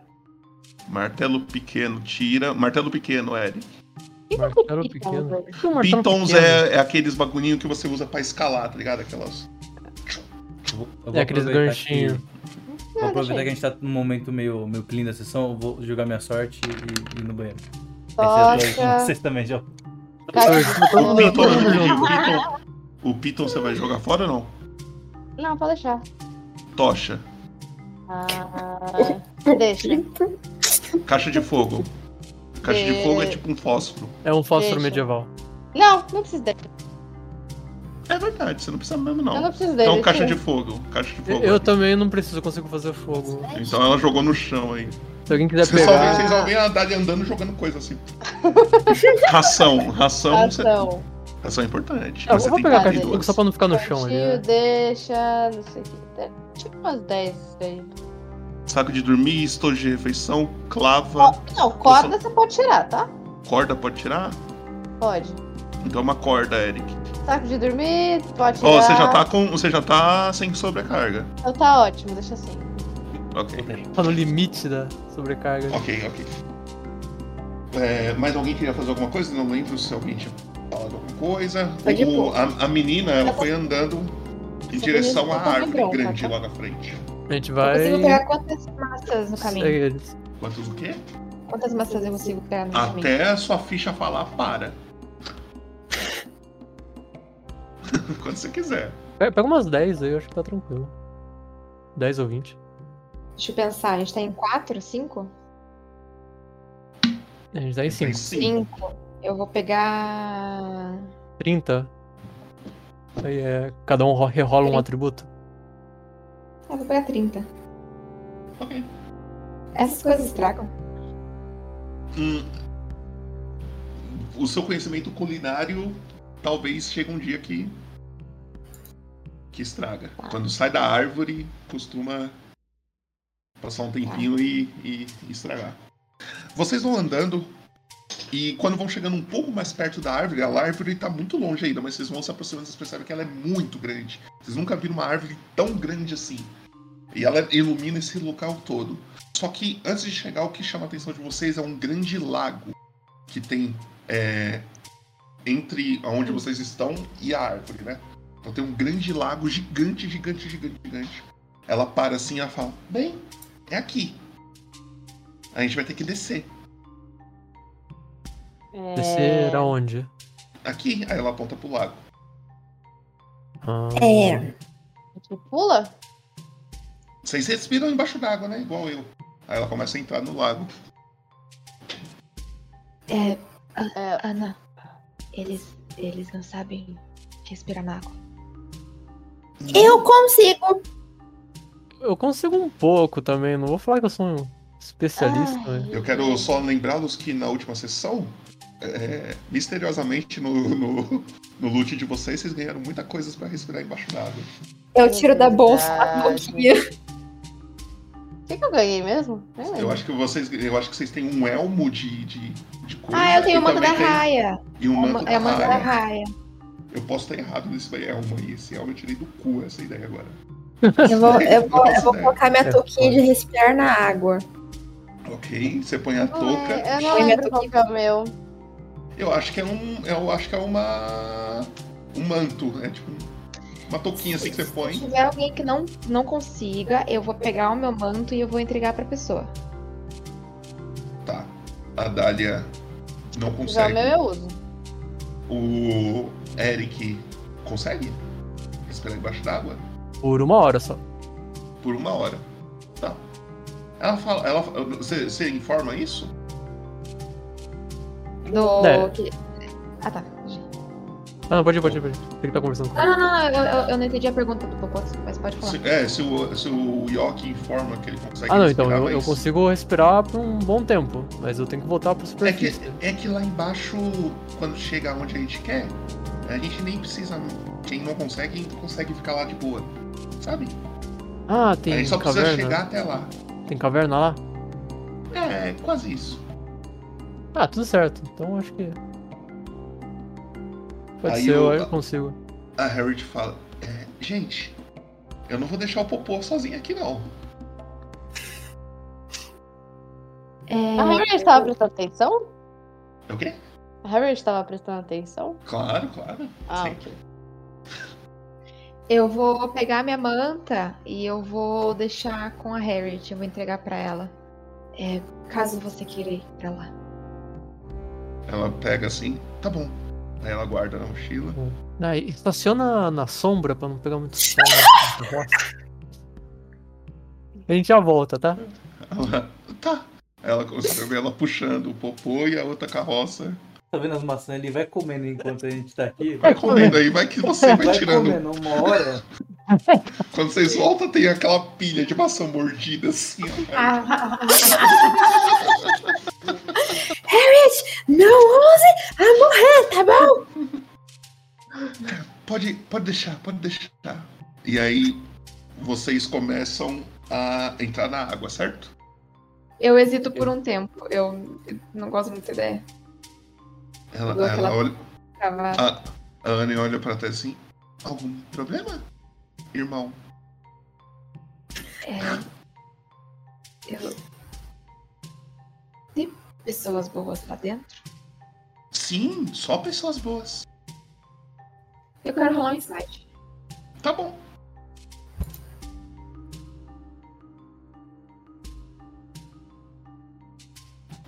Martelo pequeno, tira. Martelo pequeno, Eric.
Martelo pequeno. Por que martelo
Pitons é, é aqueles bagulhinhos que você usa pra escalar, tá ligado? Aquelas.
Eu vou, eu vou
É aqueles ganchinhos.
que- Vou aproveitar que a gente tá num momento meio, meio clean da sessão, eu vou jogar minha sorte e, e ir no banheiro. Vocês- também já.
O Piton, o Piton, o Piton você vai jogar fora ou não?
Não, pode deixar.
Tocha.
Ah, deixa.
Caixa de fogo. Caixa de fogo é tipo um fósforo.
É um fósforo
Deixa.
medieval.
Não, não precisa deixar.
É verdade, você não precisa mesmo não.
Eu não preciso dele.
Então caixa
tira.
de fogo. Caixa de
Eu,
fogo.
eu também não preciso, eu consigo fazer fogo.
Então ela jogou no chão aí.
Se alguém quiser
Vocês só, veem,
pegar.
vocês só Dali andando jogando coisa assim. ração. Ração. você-
Ação.
É importante.
Ah, eu
você
vou pegar a fogo
duas.
só pra não ficar no chão ali. Né?
deixa. Não sei o que. é, Tipo umas 10 aí.
Saco de dormir, estojo de refeição, clava,
Não, corda você pode tirar, tá?
corda pode tirar?
Pode.
Então é uma corda, Eric.
Saco de dormir, pode tirar.
Ó, você já tá com. Você já tá sem sobrecarga.
Então tá ótimo, deixa assim.
Ok.
Tá no limite da sobrecarga.
Ok, ok. É, mais alguém queria fazer alguma coisa? Não lembro se alguém tinha falado alguma coisa.
Tá
O- a, a menina, ela foi andando em
Essa
direção à
tá
árvore
bronca,
grande
tá?
lá na frente.
A gente
Eu
vai.
consigo pegar quantas massas no caminho?
Eles.
Quantos o quê?
Quantas maçãs eu consigo pegar no caminho?
Até a sua ficha falar para. Quando você quiser.
Pega umas 10 aí, eu acho que tá tranquilo. 10 ou 20.
Deixa eu pensar, a gente tá em 4, 5?
A gente tá em
Tem
5.
cinco.
5. Eu vou pegar.
30. Aí é. Cada um ro- rerola um atributo.
Ah, vou pegar 30.
Ok.
Essas coisas estragam.
Hum, o seu conhecimento culinário talvez chegue um dia que. que estraga. Quando sai da árvore, costuma passar um tempinho e, e- e estragar. Vocês vão andando e quando vão chegando um pouco mais perto da árvore, a árvore está muito longe ainda, mas vocês vão se aproximando vocês percebem que ela é muito grande. Vocês nunca viram uma árvore tão grande assim. E ela ilumina esse local todo. Só que antes de chegar, o que chama a atenção de vocês é um grande lago que tem é, entre onde vocês estão e a árvore, né? Então tem um grande lago gigante, gigante, gigante, gigante. Ela para assim e fala: Bem, é aqui. A gente vai ter que descer.
É...
Descer aonde?
Aqui, aí ela aponta pro lago.
Ah,
É.
Gente pula?
Vocês respiram embaixo d'água, né? Igual eu. Aí ela começa a entrar no lago.
É,
É,
Ana, eles, eles não sabem respirar na água.
Eu consigo.
Eu consigo um pouco também, não vou falar que eu sou um Especialista, né?
Eu quero só lembrá-los que na última sessão, é, misteriosamente no, no, no loot de vocês, vocês ganharam muita coisa pra respirar embaixo d'água.
Eu tiro da bolsa a boquinha.
O que, que eu ganhei mesmo?
Eu
lembro.
acho que vocês, eu acho que vocês têm um elmo de, de, de coisa.
Ah, eu tenho o manto da raia.
E um manto
É
da
o manto da
raia.
raia.
Eu posso estar errado nesse elmo aí. Esse elmo eu tirei do cu essa ideia agora.
Eu vou, eu vou, eu vou
É.
colocar minha
É,
touquinha de respirar na água.
Ok, você põe a touca.
é, eu não lembro qual que é o meu.
Eu acho que é um. Eu acho que é uma. Um manto. É tipo uma touquinha assim que você
Se
põe.
tiver alguém que não, não consiga, eu vou pegar o meu manto e eu vou entregar pra pessoa.
Tá. A Dália não
Já o
consegue.
meu eu uso.
O Eric consegue respirar embaixo d'água
Por uma hora só.
por uma hora. Tá. Ela fala. Ela, você, você informa isso?
Do.
É.
que- Ah, tá.
Ah, não, pode ir, pode ir, pode ir. Tem que estar conversando com
Ah,
ele.
não, não, não, eu, eu- eu não entendi a pergunta do Popoto, mas pode falar.
Se, é, se o, se o Yoki informa que ele consegue
Ah, não, então eu, eu
mas-
consigo respirar por um bom tempo, mas eu tenho que voltar pra
É que,
superfície.
é que lá embaixo, quando chega onde a gente quer, a gente nem precisa. Quem não consegue, consegue ficar lá de boa. Sabe?
Ah,
a
tem
gente só precisa
caverna.
chegar até lá.
Tem caverna lá?
É, quase isso.
Ah, tudo certo. Então acho que. Pode
Aí
ser, eu,
eu-
eu consigo.
A Harriet fala: é, Gente, eu não vou deixar o Popô sozinho aqui, não.
É,
A Harriet tava prestando atenção?
O quê?
A Harriet tava prestando atenção?
Claro, claro.
Ah,
Sim.
ok.
eu vou pegar minha manta e eu vou deixar com a Harriet, eu vou entregar pra ela. É, caso você queira ir pra lá.
Ela pega assim, tá bom. Aí ela guarda na mochila.
Ah, e estaciona na sombra pra não pegar muito sol. A gente já volta, tá?
Ela, tá. Ela, você vê ela puxando o Popô e a outra carroça.
Tá vendo as maçãs? Ele vai comendo enquanto a gente tá aqui.
Vai comendo aí, vai que você vai
Vai
tirando.
comendo uma hora.
Quando vocês voltam, tem aquela pilha de maçã mordida assim.
Harriet, não ouse a morrer, tá bom?
Pode, pode deixar, pode deixar. E aí, vocês começam a entrar na água, certo?
Eu hesito por um tempo, eu não gosto muito da ideia.
Ela, ela
aquela-
olha. A, a Anne olha pra trás assim. Algum problema? Irmão.
É, eu... Pessoas boas lá dentro?
Sim, só pessoas boas.
Eu quero rolar um insight.
Tá bom.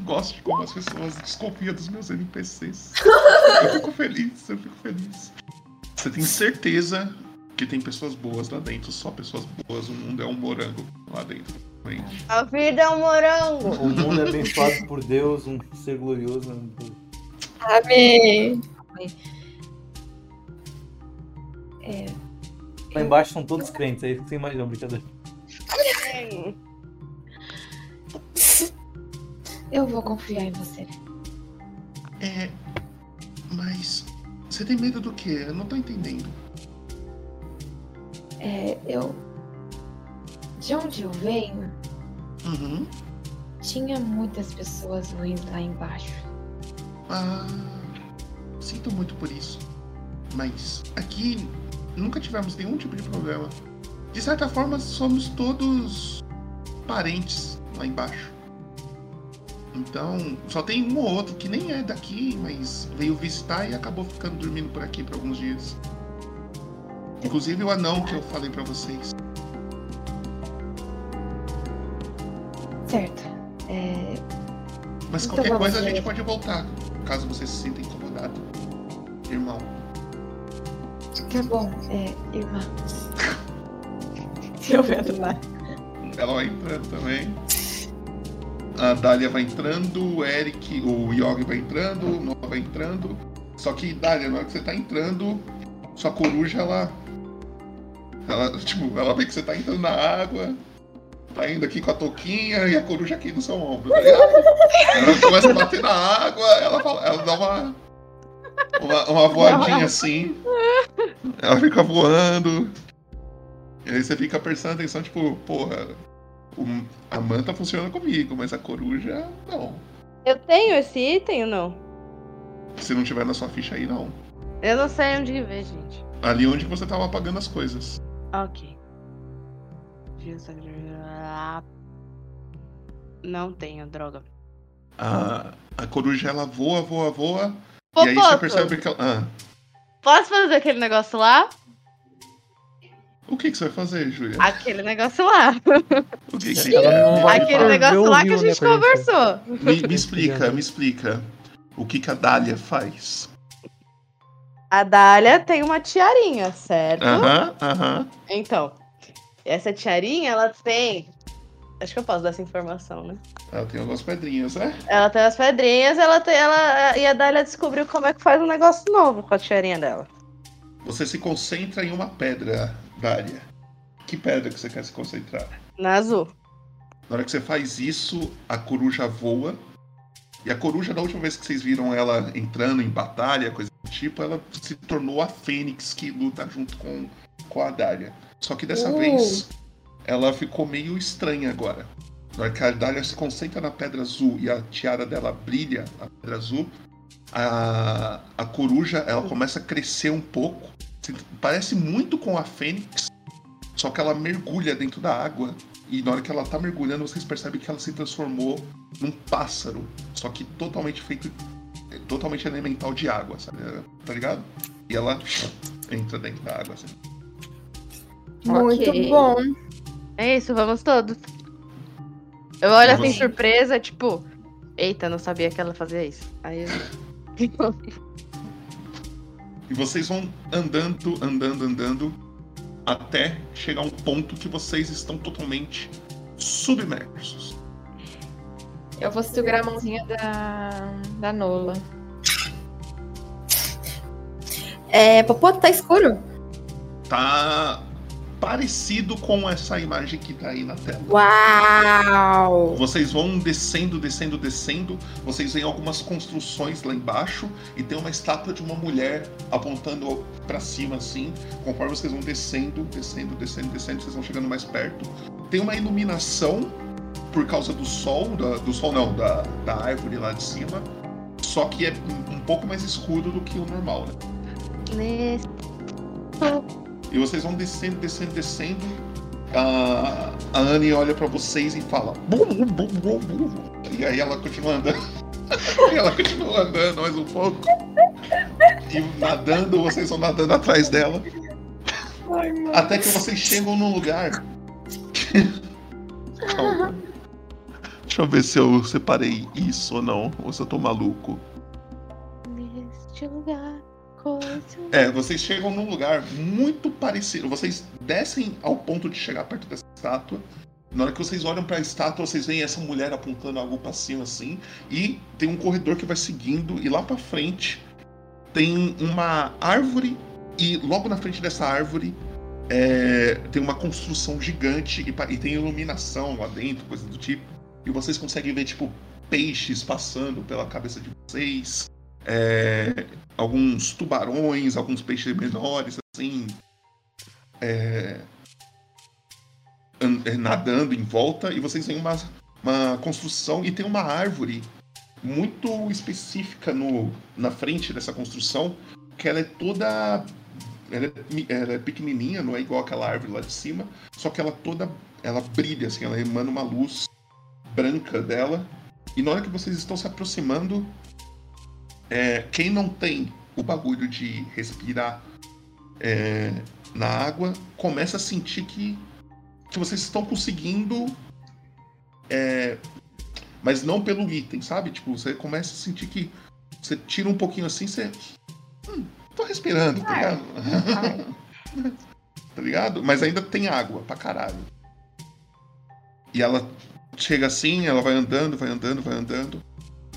Gosto de como as pessoas desconfiam dos meus NPCs. eu fico feliz, eu fico feliz. Você tem certeza que tem pessoas boas lá dentro, só pessoas boas. O mundo é um morango lá dentro.
A vida é um morango.
O mundo é abençoado por Deus, um ser glorioso. um-
Amém.
Lá embaixo são todos crentes, é isso que você imagina, brincadeira.
Eu vou confiar em você.
É. Mas. Você tem medo do quê? Eu não tô entendendo.
É, eu. De onde eu venho,
Uhum.
tinha muitas pessoas ruins lá embaixo.
Ah, sinto muito por isso. Mas aqui nunca tivemos nenhum tipo de problema. De certa forma, somos todos parentes lá embaixo. Então, só tem um ou outro que nem é daqui, mas veio visitar e acabou ficando dormindo por aqui por alguns dias. Inclusive o anão que eu falei pra vocês.
Certo. É,
Mas
Então
qualquer coisa a
ver.
gente pode voltar, caso você se sinta incomodado. Irmão.
tá bom, é, irmã. Eu vendo lá.
Ela vai entrando também. A Dália vai entrando, o Eric, o Yogi vai entrando, o Noah vai entrando. Só que, Dália, na hora que você tá entrando, sua coruja, ela. Ela, tipo, ela vê que você tá entrando na água. Tá indo aqui com a touquinha e a coruja aqui no seu ombro, tá ligado? Ela começa a bater na água, ela, fala- ela dá uma, uma, uma voadinha assim. Ela fica voando. E aí você fica prestando atenção, tipo, porra, o- a manta funciona comigo, mas a coruja não.
Eu tenho esse item ou não?
Se não tiver na sua ficha aí, não.
Eu não sei onde ver, gente.
Ali onde você tava apagando as coisas.
Ok. Não tenho, droga.
A, a coruja ela voa, voa, voa. E aí você percebe que ela. Ah,
posso fazer aquele negócio lá?
o que, que você vai fazer, Júlia?
Aquele negócio lá.
O que, que
Aquele negócio lá que a
né,
gente conversou.
Me, me explica, me explica. O que, que a Dália faz?
A Dália tem uma tiarinha, certo?
Aham, aham.
Então, essa tiarinha, ela tem. Acho que eu posso dar essa informação, né?
Ela tem algumas pedrinhas, né?
Ela tem as pedrinhas, ela tem. Ela, e a Dália descobriu como é que faz um negócio novo com a tiarinha dela.
Você se concentra em uma pedra, Dália. Que pedra que você quer se concentrar?
Na azul.
Na hora que você faz isso, a coruja voa. E a coruja, da última vez que vocês viram ela entrando em batalha, coisa do tipo, ela se tornou a fênix que luta junto com, com a Dália. Só que dessa
Uh.
vez, ela ficou meio estranha agora. Na hora que a Dália se concentra na pedra azul e a tiara dela brilha, a pedra azul, a, a coruja ela começa a crescer um pouco. Parece muito com a fênix, só que ela mergulha dentro da água. E na hora que ela tá mergulhando, vocês percebem que ela se transformou num pássaro. Só que totalmente feito. Totalmente elemental de água, sabe? Tá ligado? E ela entra dentro da água, assim.
Muito
Ok.
bom.
É isso, vamos todos. Eu olho assim,
Você-
surpresa, tipo. Eita, não sabia que ela fazia isso. Aí eu.
E vocês vão andando, andando, andando, até chegar a um ponto que vocês estão totalmente submersos.
Eu vou segurar a mãozinha da, da Nola.
É, Popoto, tá escuro?
Tá parecido com essa imagem que tá aí na tela.
Uau!
Vocês vão descendo, descendo, descendo. Vocês veem algumas construções lá embaixo e tem uma estátua de uma mulher apontando pra cima assim. Conforme vocês vão descendo, descendo, descendo, descendo, vocês vão chegando mais perto. Tem uma iluminação por causa do sol, da- do sol não, da, da árvore lá de cima. Só que é um- um pouco mais escuro do que o normal, né?
Nesse.
E vocês vão descendo, descendo, descendo. A, a Anne olha pra vocês e fala. "Bum, bum, bum, bum, bum." E aí ela continua andando. e ela continua andando mais um pouco. E nadando, vocês vão nadando atrás dela. Até que vocês chegam num lugar. Calma. Deixa eu ver se eu separei isso ou não. Ou se eu tô maluco.
Neste lugar.
É, vocês chegam num lugar muito parecido. Vocês descem ao ponto de chegar perto dessa estátua. Na hora que vocês olham pra estátua, vocês veem essa mulher apontando algo pra cima assim. E tem um corredor que vai seguindo. E lá pra frente tem uma árvore. E logo na frente dessa árvore é, tem uma construção gigante. E, e tem iluminação lá dentro, coisa do tipo. E vocês conseguem ver, tipo, peixes passando pela cabeça de vocês. É, alguns tubarões, alguns peixes menores, assim, é, é, nadando em volta, e vocês veem uma, uma construção e tem uma árvore muito específica no, na frente dessa construção, que ela é toda. Ela é, ela é pequenininha, não é igual aquela árvore lá de cima, só que ela toda. Ela brilha, assim, ela emana uma luz branca dela. E na hora que vocês estão se aproximando, é, quem não tem o bagulho de respirar é, na água começa a sentir que, que vocês estão conseguindo. é, mas não pelo item, sabe? Tipo, você começa a sentir que você tira um pouquinho assim, você. Hum, tô respirando, tá ligado? tá ligado? Mas ainda tem água pra caralho. E ela chega assim, ela vai andando, vai andando, vai andando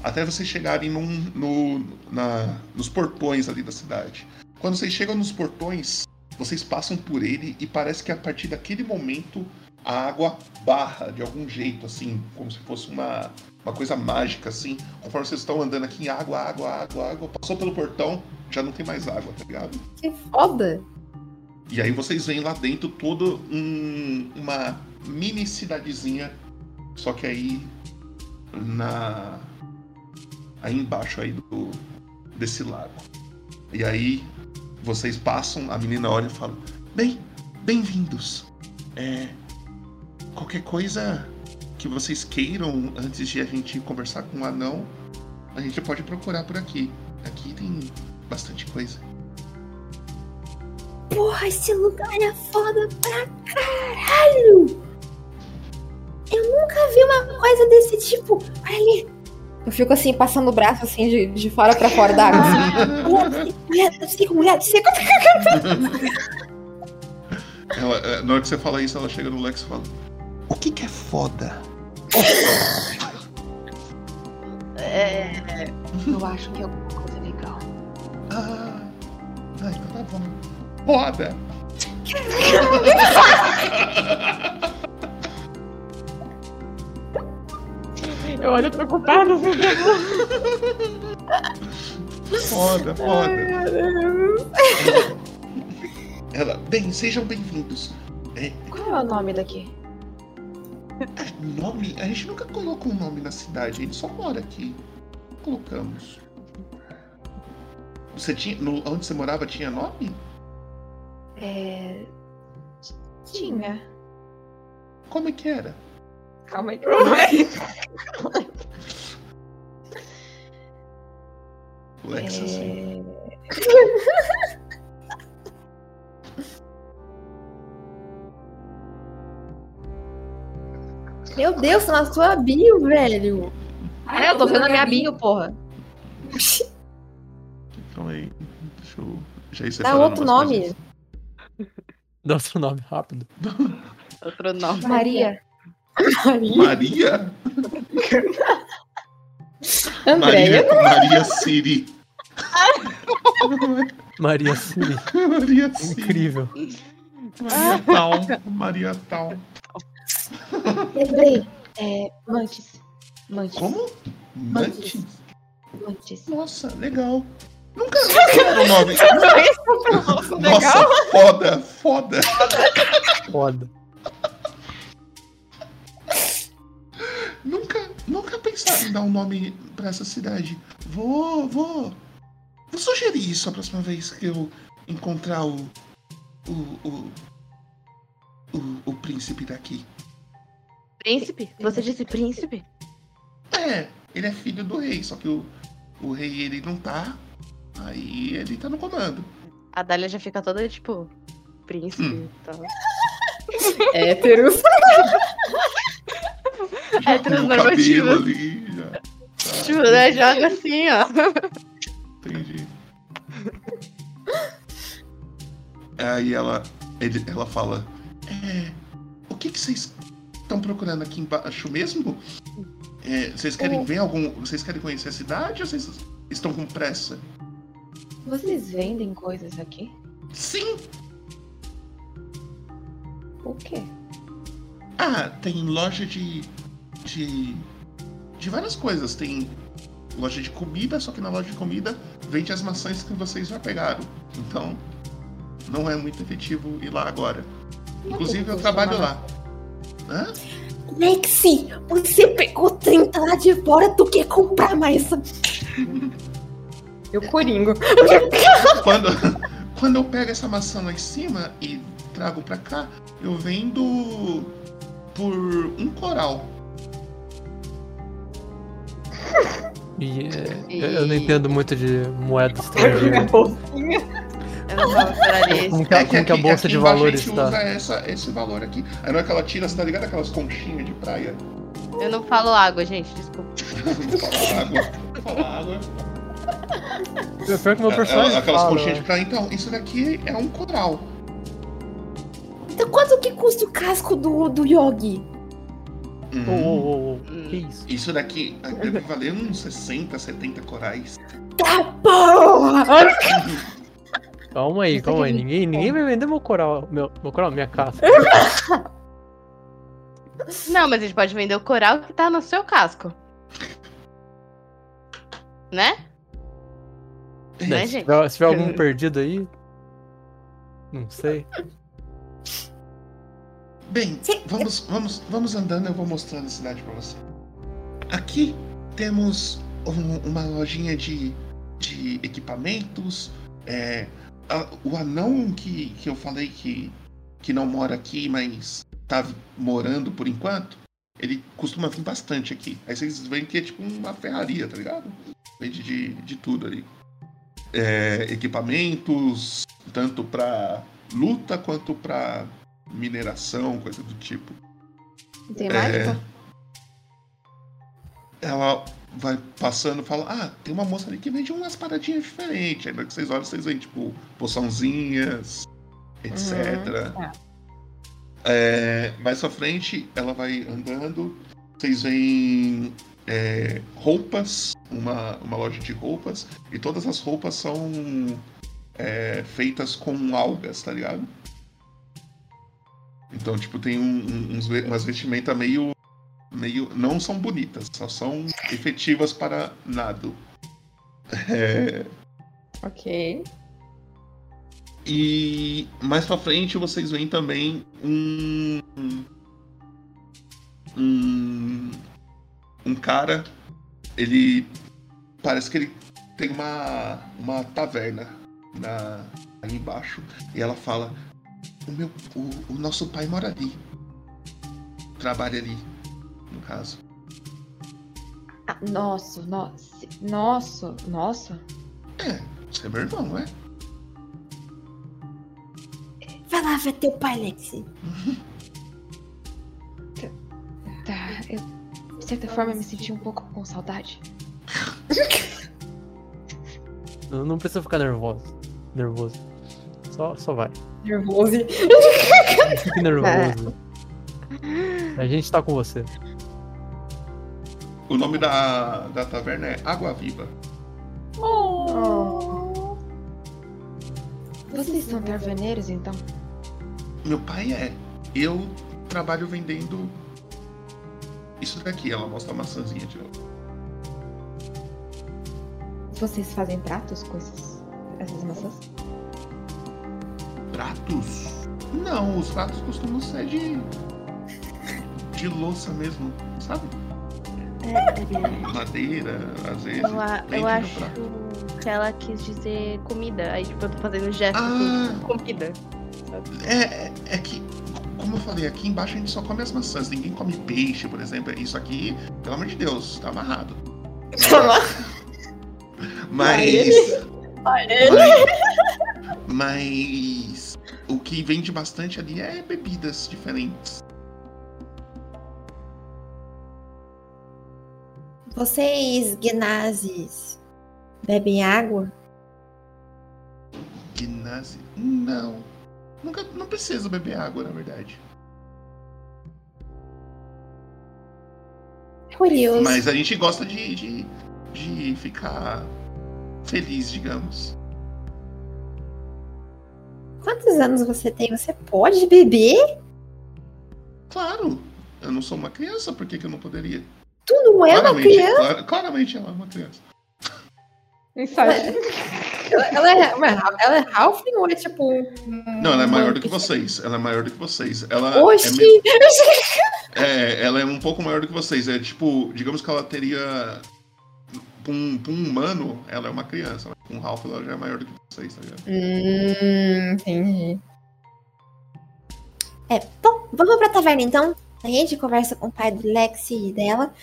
até vocês chegarem num, no, na, nos portões ali da cidade. Quando vocês chegam nos portões, vocês passam por ele e parece que a partir daquele momento a água barra de algum jeito, assim, como se fosse uma, uma coisa mágica, assim. Conforme vocês estão andando aqui, água, água, água, água. Passou pelo portão, já não tem mais água, tá ligado?
Que foda.
E aí vocês veem lá dentro toda um- uma mini cidadezinha, só que aí na aí embaixo aí do desse lago. E aí vocês passam, a menina olha e fala: "Bem, bem-vindos. É qualquer coisa que vocês queiram antes de a gente conversar com o anão, a gente pode procurar por aqui. Aqui tem bastante coisa."
Porra, esse lugar é foda pra caralho! Eu nunca vi uma coisa desse tipo. Olha ali. Eu fico assim, passando o braço assim, de, de fora pra fora da água. Assim. Mulher, seco, mulher, seco.
Ela, é, na hora que você fala isso, ela chega no Lex e fala: O que, que é foda?
É,
Eu acho que é alguma coisa legal.
Ah, ah, então tá bom. Foda!
Eu olho preocupada.
Foda, foda. Ela, bem, sejam bem-vindos. É,
Qual é o nome daqui?
nome? A gente nunca colocou um nome na cidade, a gente só mora aqui. Colocamos. Você tinha. No, onde você morava tinha nome?
É. Tinha.
Como é que era?
Calma aí. Calma aí.
Lex, assim.
É...
Meu Deus, tá na sua bio, velho.
É, eu tô vendo a minha bio, porra.
Calma aí. Deixa eu. Já ia
Dá outro nome.
coisas.
Dá outro nome rápido.
outro nome.
Maria.
Maria?
Andréia.
Maria, Maria Siri.
Maria Siri.
Maria Siri.
Incrível.
Maria Tal. Maria Tal.
Lembrei. É. Mantis. Mantis.
Como? Mantis?
Mantis.
Nossa, legal. Nunca vi o nome. Nossa, foda, foda.
Foda.
Nunca, nunca pensaram em dar um nome pra essa cidade. Vou, vou. Vou sugerir isso a próxima vez que eu encontrar o. O. O, o, o príncipe daqui.
Príncipe? Você disse príncipe?
É, ele é filho do rei, só que o, o rei ele não tá. Aí ele tá no comando.
A Dália já fica toda tipo. Príncipe
Hum.
e tal.
Héteros.
Já
Héteros
arruma o cabelo
normativos.
ali, já.
Tipo, né? Joga assim, ó.
Entendi. Aí ela, ele- ela fala: É, o que, que vocês estão procurando aqui embaixo mesmo? É, vocês querem
O-
ver algum. Vocês querem conhecer a cidade ou vocês estão com pressa?
Vocês vendem coisas aqui?
Sim!
O quê?
Ah, tem loja de. de. de várias coisas. Tem loja de comida, só que na loja de comida vende as maçãs que vocês já pegaram. Então, não é muito efetivo ir lá agora. Inclusive, eu trabalho lá. Hã?
Lexi, você pegou 30 lá de fora, tu quer comprar mais? Eu coringo.
Quando, quando eu pego essa maçã lá em cima e trago pra cá, eu vendo por um coral.
E é, eu- eu não entendo muito de moeda estrangeira.
Eu não isso.
Como que, a- como que a
aqui-
bolsa
aqui
de valores
a gente
tá?
usa essa, esse valor aqui. Aí não é que ela tira, você tá ligado? Aquelas conchinhas de praia.
Eu não falo água, gente, desculpa.
Fala água. Fala água.
Pior que meu personagem
Ela- Aquelas
fala,
conchinhas de praia. Então, isso daqui é um coral.
Então quanto que custa o casco do, do Yogi?
Hum,
ô, ô, que isso?
Isso daqui deve valer uns 60, 70 corais.
Tá porra!
Calma aí, calma aí. Ninguém, ninguém vai vender meu coral. Meu, meu coral, minha caça.
Não, mas a gente pode vender o coral que tá no seu casco. Né? Né,
Se
gente?
se tiver algum perdido aí. Não sei.
Bem, vamos, vamos, vamos andando, eu vou mostrando a cidade pra você. Aqui temos um- uma lojinha de, de equipamentos. é, a- o anão que, que eu falei que, que não mora aqui, mas tá morando por enquanto, ele costuma vir bastante aqui. Aí vocês veem que é tipo uma ferraria, tá ligado? Vende de, de tudo ali. É, equipamentos, tanto pra luta quanto pra mineração, coisa do tipo.
Tem
É,
mágica?
ela vai passando e fala: Ah, tem uma moça ali que vende umas paradinhas diferentes. Aí na que vocês olham, vocês veem, tipo, poçãozinhas, etc.
tá.
É, mais pra frente, ela vai andando. Vocês veem é, roupas, uma, uma loja de roupas, e todas as roupas são é, feitas com algas, tá ligado? Então, tipo, tem um- uns, umas vestimentas meio, meio. Não são bonitas, só são efetivas para nado. É,
Ok.
E mais pra frente vocês veem também um. Um. Um cara. Ele. Parece que ele tem uma. Uma taverna na, aí embaixo. E ela fala: O meu. O, o nosso pai mora ali. Trabalha ali. No caso.
Ah, nossa, nossa, nossa, nossa.
É, você é meu irmão, não é?
Vai lá ver teu pai, Lexi.
Tá, eu, de certa forma, me senti um pouco com saudade.
Não, não precisa ficar nervoso. Nervoso. Só, só vai.
Nervoso.
Não fique nervoso. A gente tá com você.
O nome da, da taverna é Água Viva.
Oh. Vocês são taverneros, então?
Meu pai é. Eu trabalho vendendo isso daqui. Ela mostra a maçãzinha de novo.
Vocês fazem pratos com esses, essas maçãs?
Pratos? Não, os pratos costumam ser de. de louça mesmo, sabe? Madeira, às vezes.
Eu, a- eu acho que ela quis dizer comida. Aí, tipo, eu tô fazendo gesto
Ah.
comida.
É, é que, como eu falei, aqui embaixo a gente só come as maçãs. Ninguém come peixe, por exemplo. Isso aqui, pelo amor de Deus, tá amarrado. Mas. Mas, mas o que vende bastante ali é bebidas diferentes.
Vocês, Gnazes, bebem água?
Ginásio? Não. Nunca, não preciso beber água, na verdade.
Curioso.
Mas a gente gosta de, de, de ficar feliz, digamos.
Quantos anos você tem? Você pode beber?
Claro, eu não sou uma criança, por que, que eu não poderia?
Tu não é uma
claramente,
criança?
clara- claramente ela é uma criança.
Insight.
Ela, ela é, ela é Halfling ou é tipo.
Não, ela é maior do que vocês. Ela é maior do que vocês. Ela é,
Oxi!
me- é, ela é um pouco maior do que vocês. É tipo, digamos que ela teria. Pra um, pra um humano, ela é uma criança. Com um Ralph, ela já é maior do que vocês, tá ligado?
Hum, entendi. É, bom, vamos pra taverna então. A gente conversa com o pai do Lexi e dela.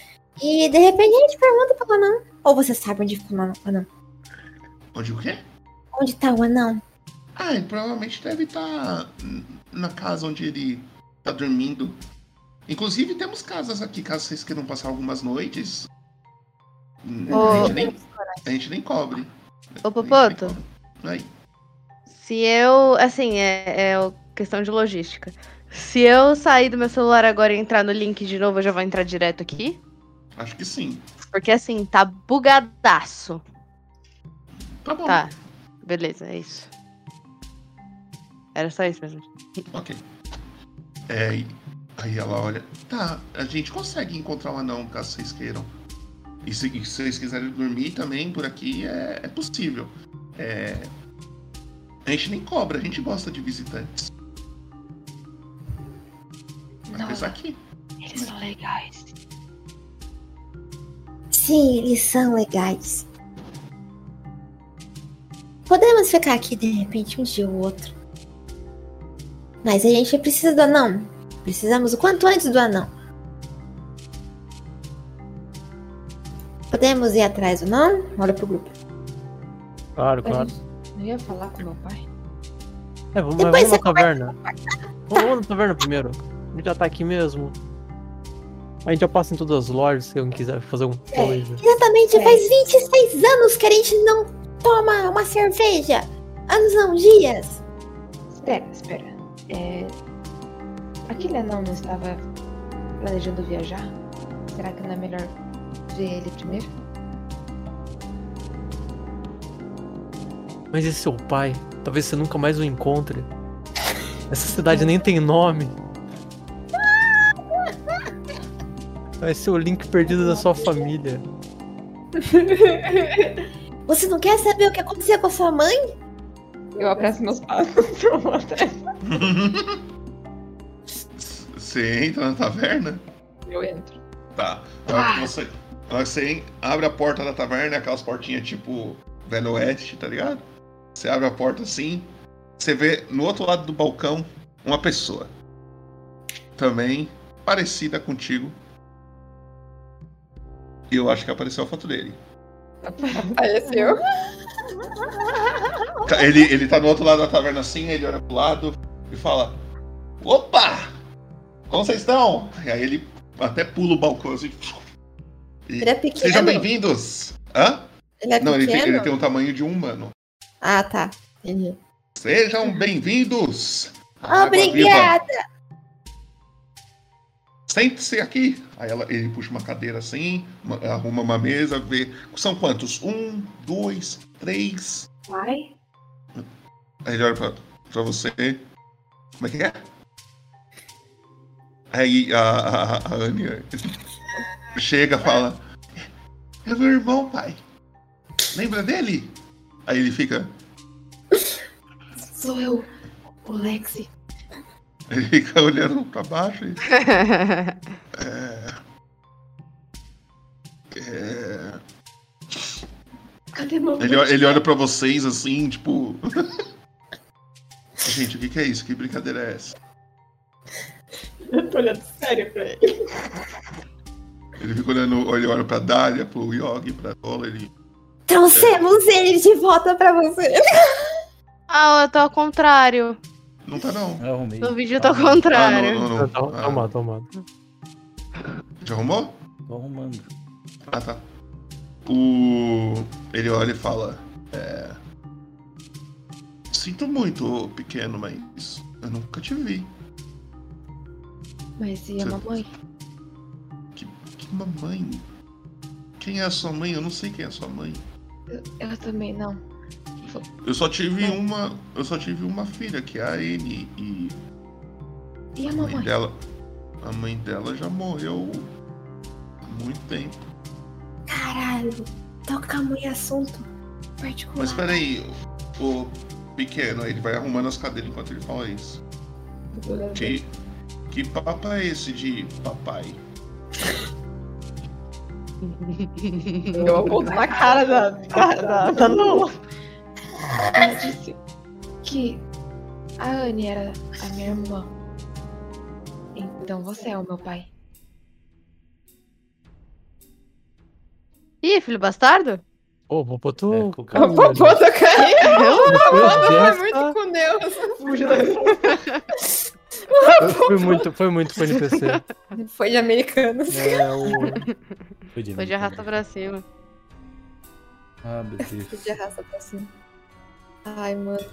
E de repente a gente pergunta pro anão. Ou você sabe onde fica o anão- anão?
Onde o quê?
Onde tá o anão?
Ah, ele provavelmente deve estar na casa onde ele tá dormindo. Inclusive, temos casas aqui, caso vocês queiram passar algumas noites. A, gente nem, a gente nem cobre.
Ô, Popoto.
Aí.
Se eu. Assim, é, é questão de logística. Se eu sair do meu celular agora e entrar no link de novo, eu já vou entrar direto aqui?
Acho que sim.
Porque assim, tá bugadaço.
Tá bom.
Tá. Beleza, é isso. Era só isso mesmo.
Ok. É, Aí ela olha, tá, a gente consegue encontrar um anão caso vocês queiram. E se, e se vocês quiserem dormir também por aqui, é, é possível. É, a gente nem cobra, a gente gosta de visitantes.
Não,
pensar aqui.
Eles são legais.
Sim, eles são legais. Podemos ficar aqui de repente um dia ou outro. Mas a gente precisa do anão. Precisamos o quanto antes do anão. Podemos ir atrás ou não? Olha pro grupo.
Claro, claro.
Não ia falar com meu pai?
É, vamos,
Depois
vamos
você
na taverna. Vamos, vamos na taverna primeiro. A gente já tá aqui mesmo. A gente já passa em todas as lojas se alguém quiser fazer alguma
É.
coisa.
Exatamente,
É.
faz 26 anos que a gente não toma uma cerveja. Anos não, dias.
Espera, espera. É... Aquele anão não estava planejando viajar? Será que não é melhor ver ele primeiro?
Mas esse seu pai, talvez você nunca mais o encontre. Essa cidade nem tem nome. Vai ser o link perdido da sua família.
Você não quer saber o que aconteceu com a sua mãe?
Eu apresso meus passos pra uma atrás.
Você entra na taverna?
Eu entro.
Tá. Que você, na hora que você abre a porta da taverna, aquelas portinhas tipo Velho Oeste, tá ligado? Você abre a porta assim, você vê no outro lado do balcão uma pessoa. Também parecida contigo. E eu acho que apareceu a foto dele.
Apareceu.
Tá, Ele, ele tá no outro lado da taverna assim, ele olha pro lado e fala: Opa! Como vocês estão? E aí ele até pula o balcão assim.
Ele é pequeno.
Sejam bem-vindos! Hã?
Ele é
Não, ele tem,
pequeno?
ele tem um tamanho de um humano.
Ah, tá. Entendi.
Sejam bem-vindos! Viva.
Obrigada.
Sente-se aqui. Aí ela- ele puxa uma cadeira assim, uma- arruma uma mesa, vê. São quantos? Um, dois, três.
Pai?
Aí ele olha pra, pra você. Como é que é? Aí a, a, a Anya chega e fala: É meu irmão, pai. Lembra dele? Aí ele fica.
Sou eu, o Lexi.
Ele fica olhando pra baixo e. É. É.
Cadê meu
Ele, ele olha pra vocês assim, tipo. Gente, o que, que é isso? Que brincadeira é essa?
Eu tô olhando sério pra ele.
Ele fica olhando, ele olha pra Dália, pro Yogi, pra Ola, ele.
Trouxemos ele de volta pra você.
Ah, eu tô ao contrário.
Não tá não.
Eu arrumei.
No vídeo eu tô ao
Ah, não,
contrário.
não, não.
Tá,
Ah,
Toma, toma.
Já arrumou?
Tô arrumando.
Ah, tá. O. Ele olha e fala. É. Sinto muito, pequeno, mas eu nunca te vi.
Mas e a
Você-
mamãe?
Mamãe? Quem é a sua mãe? Eu não sei quem é a sua mãe.
Eu, eu também não.
Eu só tive uma. Eu só tive uma filha, que é a N, e
E a
a mãe
mamãe?
dela. A mãe dela já morreu há muito tempo.
Caralho. Tocamos em assunto particular.
Mas peraí, o, o pequeno, aí ele vai arrumando as cadeiras enquanto ele fala isso. Que, que papo é esse de papai?
Eu aponto na cara da, da, da, Nola. Ela disse que a Anne era a minha irmã. Então você é o meu pai.
Ih, filho bastardo?
Ô, vou botar
É,
o.
o cara.
popota caiu!
Depois
Foi
dessa,
muito com Deus!
Foi muito, foi muito pro NPC.
Foi de americanos.
É, o...
Foi de,
Foi de arrasta pra cima.
Ah, meu Deus.
De raça pra cima. Ai, mano.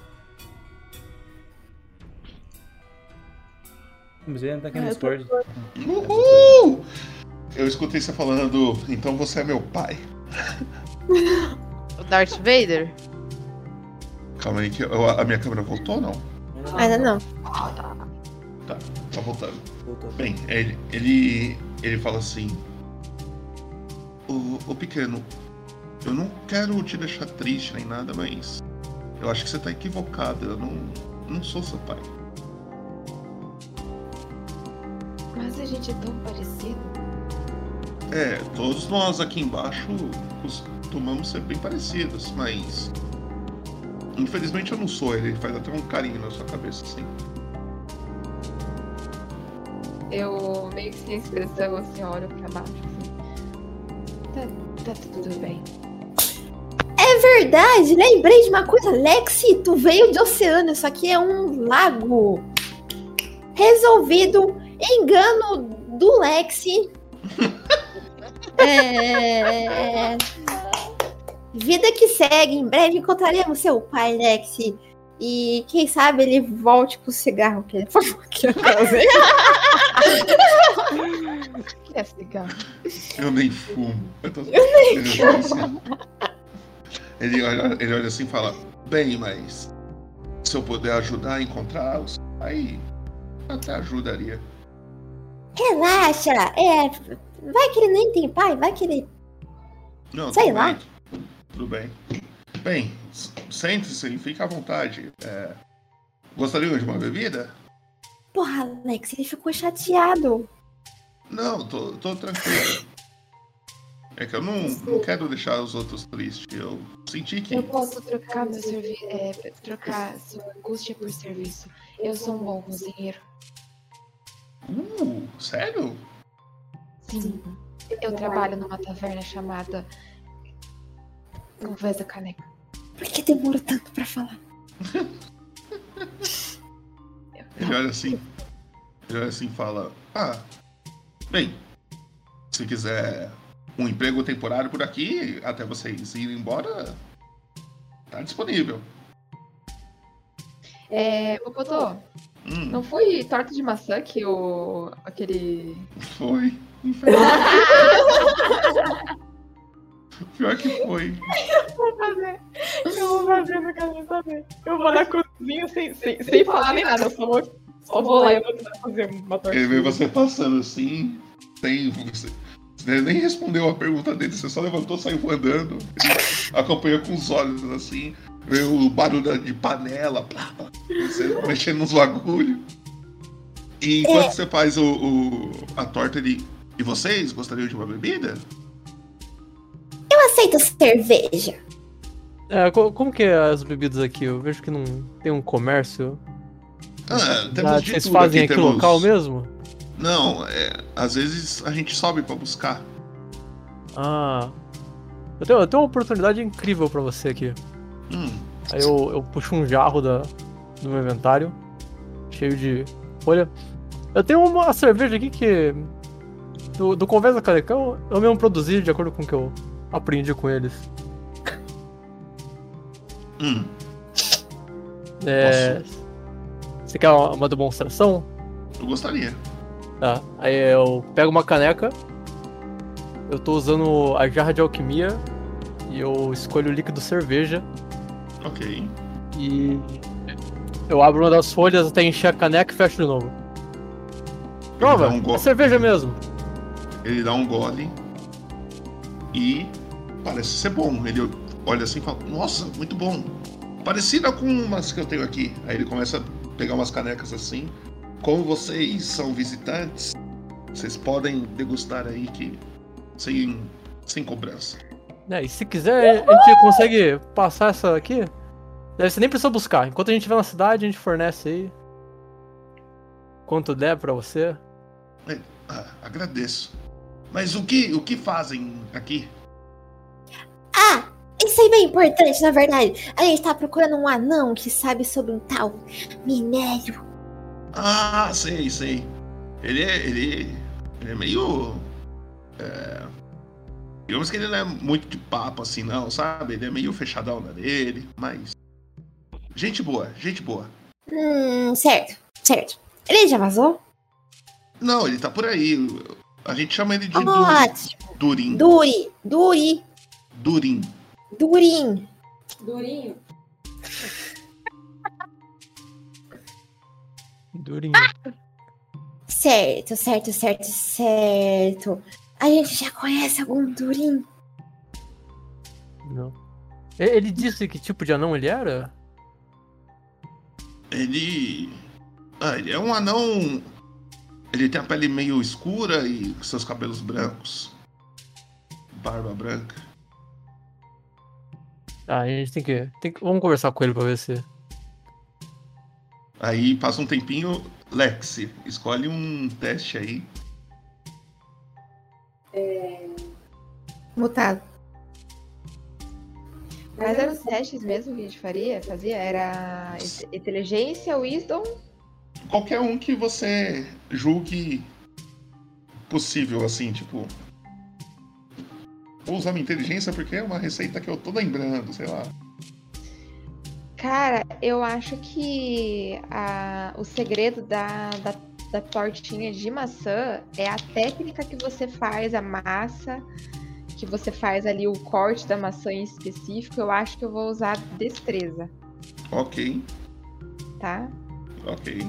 Mas ele ainda tá aqui no
Ah,
Discord.
Uhul! Eu escutei você falando, então você é meu pai.
O Darth Vader?
Calma aí que eu- a minha câmera voltou ou não?
Ainda não.
Tá. Tá voltando.
Voltou.
Bem, ele, ele, ele fala assim: o, o pequeno, eu não quero te deixar triste nem nada, mas eu acho que você tá equivocado. Eu não, não sou seu pai.
Mas a gente é tão parecido.
É, todos nós aqui embaixo costumamos ser bem parecidos, mas. Infelizmente eu não sou, ele faz até um carinho na sua cabeça, assim.
Eu meio que sem expressão, assim, olho pra baixo, assim. Tá, tudo bem.
É verdade, lembrei de uma coisa. Lexi, tu veio de oceano, isso aqui é um lago. Resolvido. Engano do Lexi. É... Vida que segue. Em breve encontraremos seu pai, Lexi. E quem sabe ele volte com o cigarro que ele falou que ia fazer.
Eu nem fumo. Eu tô... ele, fala assim- ele olha, ele olha assim e fala: Bem, mas se eu puder ajudar a encontrá-los, aí até ajudaria.
Relaxa. É. Vai que ele nem tem pai, vai que ele.
Não,
Sei lá.
bem. Tudo bem. Bem, sente-se e fique à vontade. É, Gostaria de uma bebida?
Porra, Alex, ele ficou chateado.
Não, tô, tô tranquilo. É que eu não, não quero deixar os outros tristes. Eu senti que.
Eu posso trocar meu serviço. É, trocar sua angústia por serviço. Eu sou um bom cozinheiro.
Uh, sério?
Sim. Eu trabalho numa taverna chamada. Conversa Caneca.
Por que demorou tanto pra falar?
Ele olha assim. Ele olha assim e fala: Ah, bem, se quiser um emprego temporário por aqui, até vocês irem embora, tá disponível.
É, ô Potô,
Hum,
não foi torta de maçã que o. aquele.
foi. Pior que foi.
vou fazer. Eu vou fazer, eu quero saber. Eu vou na cozinha sem, sem, sem falar nem nada. Eu só vou, só vou lá e vou tentar fazer uma torta.
Ele vê você passando assim, sem. Você, você nem respondeu a pergunta dele, você só levantou, saiu andando. Acompanhou com os olhos assim, vê o barulho de panela, plá, plá, você mexendo nos bagulhos. E enquanto você faz o, o- a torta, ele. E vocês gostariam de uma bebida?
Eu aceito cerveja.
É, co- como que é as bebidas aqui? Eu vejo que não tem um comércio.
Ah,
Ah,
de
vocês
tudo
fazem
aqui,
aqui
temos...
local mesmo?
Não, é, às vezes a gente sobe pra buscar.
Ah. Eu tenho, eu tenho uma oportunidade incrível pra você aqui.
Hum,
Aí eu, eu puxo um jarro da, do meu inventário, cheio de folha. Eu tenho uma cerveja aqui que. Do, do Conversa Carecão, eu mesmo produzi de acordo com o que eu aprendi com eles.
hum.
É, você quer uma, demonstração?
Eu gostaria.
Tá. Aí eu pego uma caneca. Eu tô usando a jarra de alquimia. E eu escolho o líquido cerveja.
Ok.
E eu abro uma das folhas até encher a caneca e fecho de novo. Prova,
um go-
é cerveja mesmo.
Ele dá um gole e parece ser bom. Ele olha assim e fala: Nossa, muito bom. Parecida com umas que eu tenho aqui. Aí ele começa a pegar umas canecas assim. Como vocês são visitantes, vocês podem degustar aí que sem, sem cobrança.
É, e se quiser, a gente consegue passar essa aqui. Você nem precisa buscar. Enquanto a gente estiver na cidade, a gente fornece aí. Quanto der pra você.
Ah, agradeço. Mas o que, o que fazem aqui?
Ah, isso aí é bem importante, na verdade. A gente tá procurando um anão que sabe sobre um tal minério.
Ah, sei, sei. Ele é. Ele, ele é meio. É, digamos que ele não é muito de papo assim, não, sabe? Ele é meio fechadão na dele, mas. Gente boa, gente boa.
Hum, certo, certo. Ele já vazou?
Não, ele tá por aí. A gente chama ele de
Ótimo.
Durin.
Duri, Duri,
Durin.
Durim.
Durinho.
Durinho.
Certo, certo, certo, certo. A gente já conhece algum Turim?
Não. Ele disse que tipo de anão ele era?
Ele. Ah, ele é um anão. Ele tem a pele meio escura e seus cabelos brancos. Barba branca.
Ah, a gente tem que, tem que. Vamos conversar com ele pra ver se.
Aí passa um tempinho. Lexi, escolhe um teste aí.
Mutado.
Mas eram os testes mesmo que a gente faria, fazia? Era inte- inteligência, wisdom.
Qualquer um que você julgue possível, assim, tipo. Vou usar minha inteligência porque é uma receita que eu tô lembrando, sei lá.
Cara, eu acho que a- o segredo da, da, da tortinha de maçã é a técnica que você faz, a massa, que você faz ali o corte da maçã em específico. Eu acho que eu vou usar destreza,
Ok,
tá?
ok.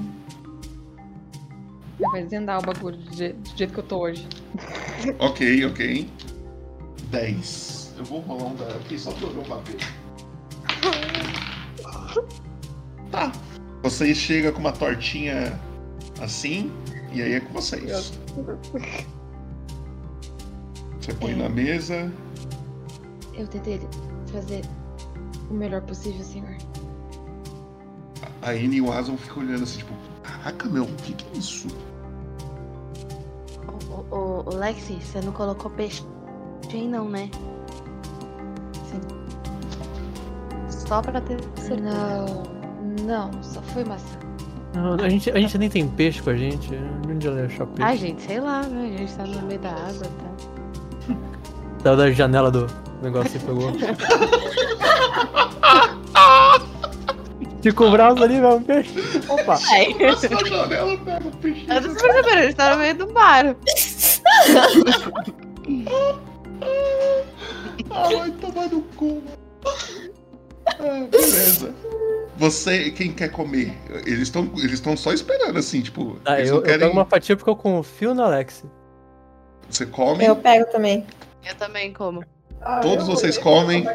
Vai desvendar o bagulho do je- do jeito que eu tô hoje.
Ok, ok. 10. Eu vou rolar um dado aqui só pra eu papel. Tá. Você chega com uma tortinha assim, e aí é com vocês. Você põe na mesa.
Eu tentei fazer o melhor possível, senhor.
A Anne e o Ason ficam olhando assim, tipo, caraca, meu, o que, que é isso?
O, o, o Lexi, você não colocou peixe aí não, né? Sim. Só pra ter certeza.
Não, não, só foi maçã.
Não, a, gente, a gente nem tem peixe com a gente. Onde ela ia achar peixe?
Ai, gente, sei lá, né? A gente tá no meio da água, tá?
Saiu da janela do negócio e pegou. Ficou o braço ali, velho, um peixe. Opa!
Ai.
Passa na janela, pega o peixe.
Eu tô percebendo, a gente tá no meio do bar.
Ah, vai tomar no cu. Ah, beleza. Você, quem quer comer? Eles estão eles estão só esperando assim, tipo.
Ah,
eles
eu,
não
eu
querem.
pego uma fatia porque eu confio na Alex.
Você come,
Eu pego também.
Eu também como.
todos vocês comem.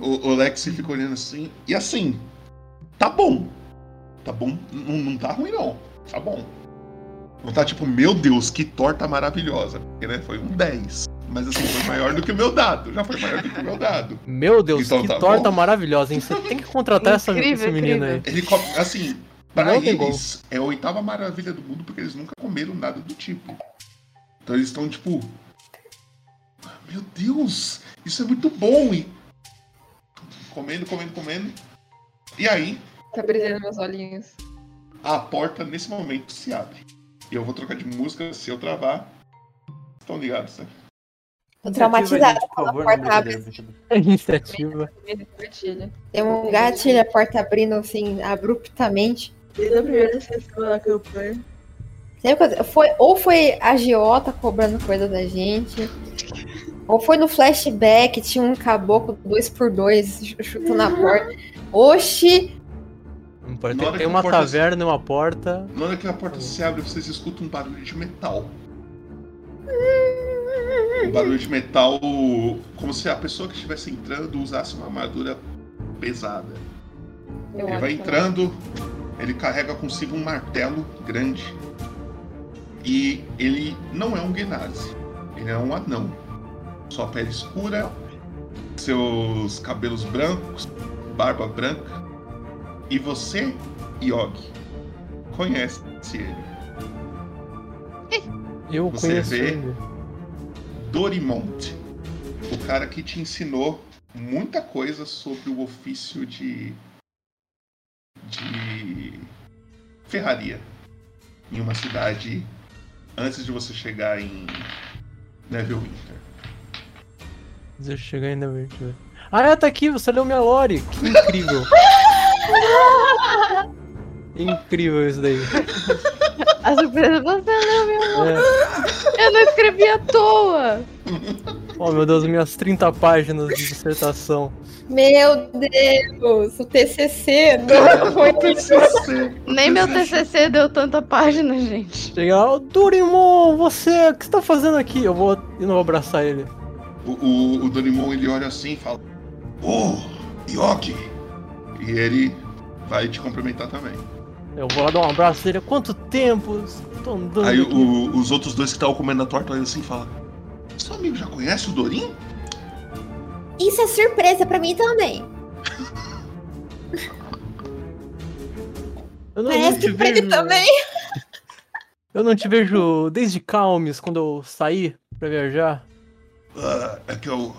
O, o Lexi fica olhando assim. E assim, tá bom. Tá bom. Não, não tá ruim, não. Tá bom. Não tá tipo, meu Deus, que torta maravilhosa. Porque, né, foi um 10. Mas assim, foi maior do que o meu dado. Já foi maior do que o meu dado.
Meu Deus,
Então
que
tá
torta
bom.
maravilhosa, hein? Você tem que contratar essa,
Incrível,
esse menino aí.
Ele assim, pra
Não
eles, é a oitava maravilha do mundo porque eles nunca comeram nada do tipo. Então eles estão tipo. Meu Deus, isso é muito bom! E... Comendo, comendo, comendo. E aí,
Tá brilhando meus olhinhos.
a porta nesse momento se abre. E eu vou trocar de música se eu travar. Estão ligados, né?
Tô traumatizada
Por
a
favor,
porta abre.
brincadeira.
Iniciativa.
Tem um gatilho, a porta abrindo assim, abruptamente.
Desde a primeira sessão da campanha.
Foi, ou foi a Giota cobrando coisa da gente, ou foi no flashback, tinha um caboclo dois por dois ch- chutando a porta. Oxi!
Não pode
Na
ter-
hora
tem
que
uma
porta-
taverna e uma porta.
Na hora que a porta se abre, vocês escutam um barulho de metal. Um barulho de metal, como se a pessoa que estivesse entrando usasse uma armadura pesada.
Eu
Ele vai
que
entrando, ele carrega consigo um martelo grande. E ele não é um Genasi, ele é um anão. Sua pele escura, seus cabelos brancos, barba branca. E você, Yogi, conhece ele.
Eu
Você
conheço
vê?
ele.
Dorimont, o cara que te ensinou muita coisa sobre o ofício de de ferraria em uma cidade antes de você chegar em Neverwinter.
Deixa eu chegar eu ver. Ah, é, tá aqui, você leu minha lore. Que incrível. incrível isso daí.
A surpresa você leu, meu amor.
É.
Eu não escrevi à toa.
Oh meu Deus, minhas 30 páginas de dissertação.
Meu Deus, o TCC não foi
Nem meu TCC deu tanta página, gente.
"Ô, Durimon, você, o que você tá fazendo aqui? Eu vou e não vou abraçar ele.
O, o, o ele olha assim e fala: Ô, Yogi! E ele vai te cumprimentar também.
Eu vou lá dar um abraço nele. Há quanto tempo? Tô andando.
Aí
aqui."
o- os outros dois que estavam comendo a torta olham assim e falam: Seu amigo já conhece o Dorim?
Isso é surpresa pra mim também.
Eu não,
Parece que pra ele também.
Eu não te vejo desde Calmes, quando eu saí pra viajar.
Ah, é que eu.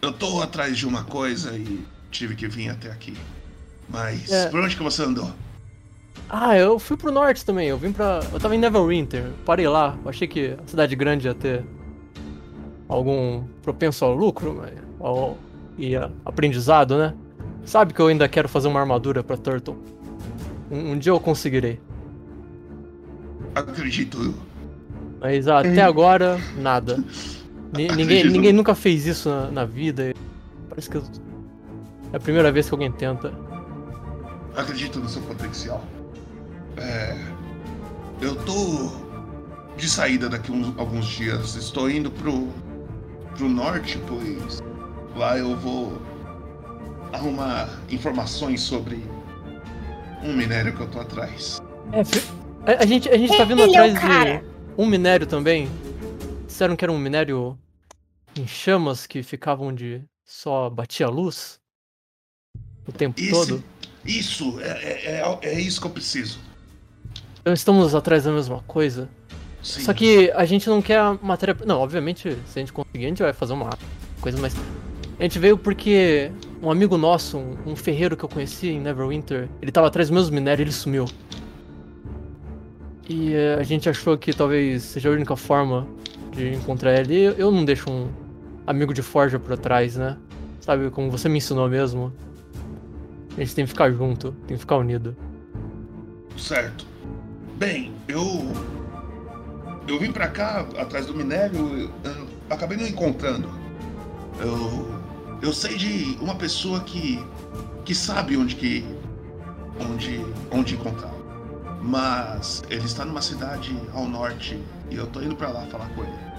Eu tô atrás de uma coisa e tive que vir até aqui. Mas
É.
por onde que você andou?
Ah, eu fui pro norte também. Eu vim pra. Eu tava em Neverwinter. Parei lá. Eu achei que a cidade grande ia ter algum propenso ao lucro. Ao... e a- aprendizado, né? Sabe que eu ainda quero fazer uma armadura pra Turtle. Um, um dia eu conseguirei.
Acredito.
Mas até agora, nada. Ni- ninguém,
Acredito.
ninguém nunca fez isso na, na vida. Parece que eu- é a primeira vez que alguém tenta.
Acredito no seu potencial. É. Eu tô de saída daqui uns, alguns dias. Estou indo pro. pro norte, pois lá eu vou arrumar informações sobre um minério que eu tô atrás.
É, a, a gente, a gente tá vindo atrás de um minério também. Disseram que era um minério em chamas que ficavam onde só batia a luz o tempo
Esse-
todo.
Isso, é, é, é, é isso que eu preciso.
Então estamos atrás da mesma coisa.
Sim.
Só que a gente não quer a matéria. Não, obviamente, se a gente conseguir, a gente vai fazer uma coisa, mas. A gente veio porque um amigo nosso, um, ferreiro que eu conheci em Neverwinter, ele tava atrás dos meus minérios e ele sumiu. E eh, a gente achou que talvez seja a única forma de encontrar ele. Eu- eu não deixo um amigo de forja pra trás, né? Sabe, como você me ensinou mesmo. A gente tem que ficar junto, tem que ficar unido.
Certo. Bem, eu. Eu vim pra cá atrás do minério, acabei não encontrando. Eu. Eu sei de uma pessoa que. que sabe onde que. onde. onde encontrá-lo. Mas ele está numa cidade ao norte e eu tô indo pra lá falar com ele.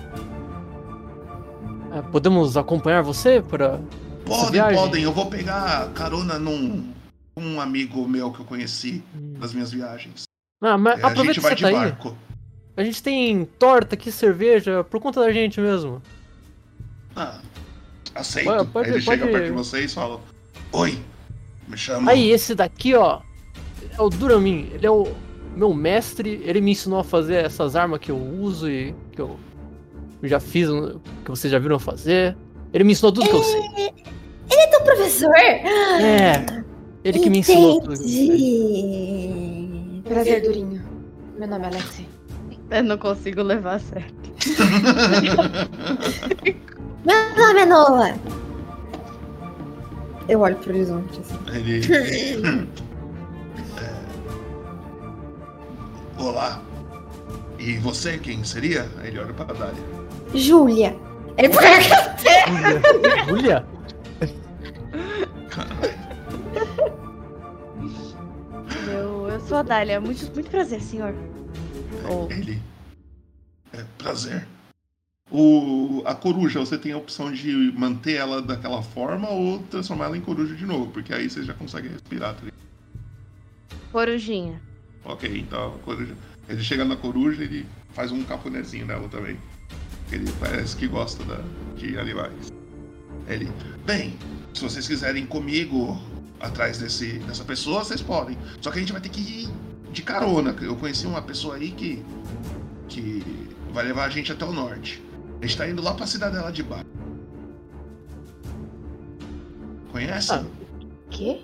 Eh, podemos acompanhar você para
Podem, podem, eu vou pegar carona num. um amigo meu que eu conheci nas minhas viagens.
Ah, mas
a
aproveita
gente
que
vai
você
de
tá aí.
barco.
A gente tem torta aqui, cerveja, por conta da gente mesmo.
Ah, aceito.
Pode- pode-
Aí ele chega
pode-
perto de vocês e fala: Oi, me chamo.
Aí, esse daqui, ó, é o Duramin. Ele é o meu mestre. Ele me ensinou a fazer essas armas que eu uso e que eu já fiz, que vocês já viram fazer. Ele me ensinou tudo que eu sei.
Ele é teu professor?
É, ele que me ensinou tudo. que eu sei.
Prazer, Durinho. Meu nome é Alexi.
Eu não consigo levar a sério.
Meu nome é Nola. Eu olho pro horizonte assim.
Ele. É. Olá. E você, quem seria? Aí ele olha pra Dália.
Júlia. Ele
Júlia. Júlia?
Eu, eu sou a Dália. Muito, muito prazer, senhor. Oh.
Ele. É, prazer. O, a coruja, você tem a opção de manter ela daquela forma ou transformar ela em coruja de novo, porque aí você já consegue respirar. Tá ligado?
Corujinha.
ok, então a coruja. Ele chega na coruja e ele faz um cafunézinho nela também. Ele parece que gosta da, de animais. Ele. Bem, se vocês quiserem comigo atrás desse, dessa pessoa, vocês podem. Só que a gente vai ter que ir de carona. Eu conheci uma pessoa aí que. que vai levar a gente até o norte. A gente tá indo lá pra cidadela de baixo. Conhece?
Ah.
Quê?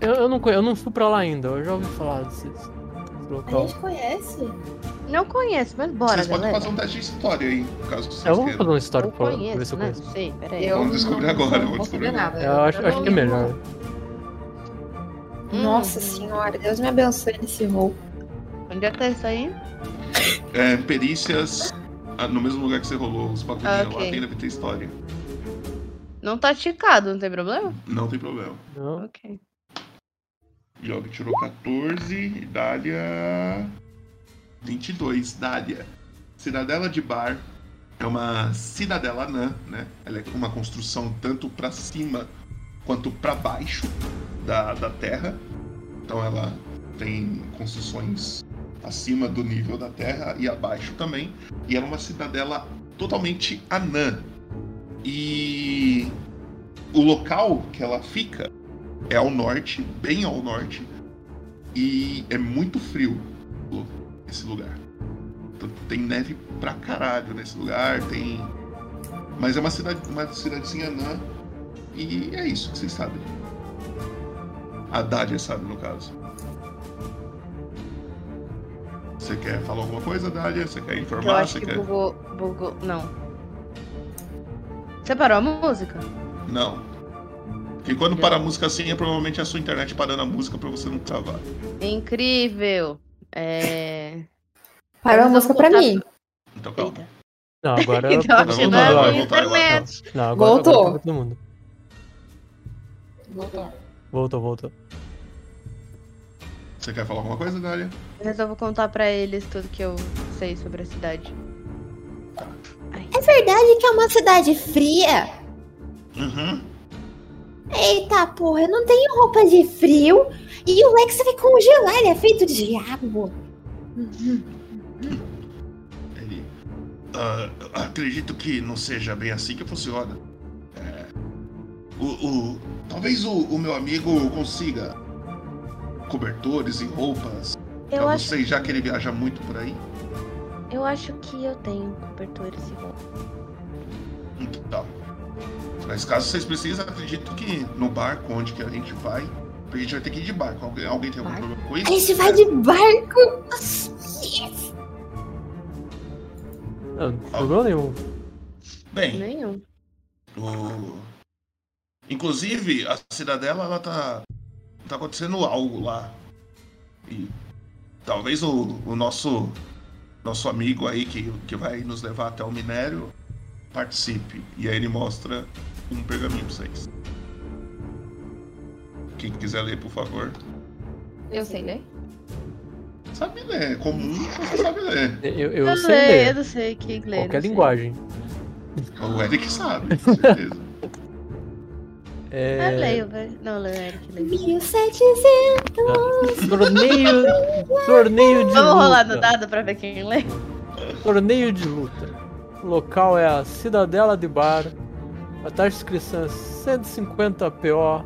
Eu, eu, não, eu não fui pra lá ainda, eu já ouvi falar desse, desse
A
local.
gente conhece.
Não conheço, mas bora,
vocês podem
galera.
fazer um teste de história aí, caso vocês
vamos
queiram.
fazer uma história
Eu
pra, ver se eu
né?
conheço.
Não sei, peraí.
Eu
Vamos descobrir
não-
agora,
Não
vamos
vou
descobrir
nada.
Eu acho,
Eu
acho
não-
que é melhor.
Nossa
Hum,
senhora, Deus me abençoe nesse rol.
Onde é que tá isso aí?
É, perícias ah, no mesmo lugar que você rolou os bagulhinhos
Ah, ok.
lá, tem deve ter história.
Não tá ticado, não tem problema?
Não tem problema.
Não.
Ok.
Yogi tirou 14, Dália. 22, Dália. Cidadela de Bar é uma cidadela anã, né? Ela é uma construção tanto para cima quanto para baixo da, da terra. Então ela tem construções acima do nível da terra e abaixo também. E é uma cidadela totalmente anã. E o local que ela fica é ao norte, bem ao norte. E é muito frio esse lugar. Então, tem neve pra caralho nesse lugar, tem. Mas é uma cidade, uma cidadezinha anã. E é isso que vocês sabem. A Dádia sabe, no caso. Você quer falar alguma coisa, Dália? Você quer
Eu
informar?
acho
Você
que
quer.
bugou, bugou. Não. Você parou a música?
Não. Porque quando para a música assim, é provavelmente a sua internet parando a música pra você não travar.
Incrível. É.
Parou a música pra
voltar
mim.
Então calma.
Eita.
Não, agora.
Então, acho que não é
vai voltar.
internet.
Não, agora,
Voltou.
agora tá todo mundo.
Voltou.
Voltou, voltou.
Você quer falar alguma coisa, Dália?
Eu resolvo contar pra eles tudo que eu sei sobre a cidade.
É verdade que é uma cidade fria?
Uhum.
Eita porra, eu não tenho roupa de frio e o Lex vai congelar, ele é feito de água.
Ele. ah, acredito que não seja bem assim que funciona. É, o, o- talvez o, o meu amigo consiga cobertores e roupas
Eu
pra
acho,
vocês, já que ele viaja muito por aí.
eu acho que eu tenho cobertores e roupa.
Então. Mas caso vocês precisem, acredito que no barco onde que a gente vai, a gente vai ter que ir de barco. Alguém, alguém tem algum
Barco?
problema com isso?
A gente vai de barco. Yes.
Não, não problema nenhum.
Bem,
Nenhum.
O... Inclusive, a cidadela, ela tá. tá acontecendo algo lá. E talvez o, o nosso. Nosso amigo aí que, que vai nos levar até o minério participe. E aí ele mostra um pergaminho pra vocês. Quem quiser ler, por favor.
Eu sei ler?
Sabe ler, é comum, você sabe ler.
Eu, eu,
Eu,
sei ler.
eu não sei que ler.
Qualquer linguagem.
O Eric sabe, com certeza.
Ah,
É...
leio, velho. Não, leio, Eric, leio.
1700.
Torneio. Torneio de
Vamos
luta.
rolar no dado pra ver quem lê?
Torneio de luta. O local é a Cidadela de Bar. A taxa de inscrição é 150 PO.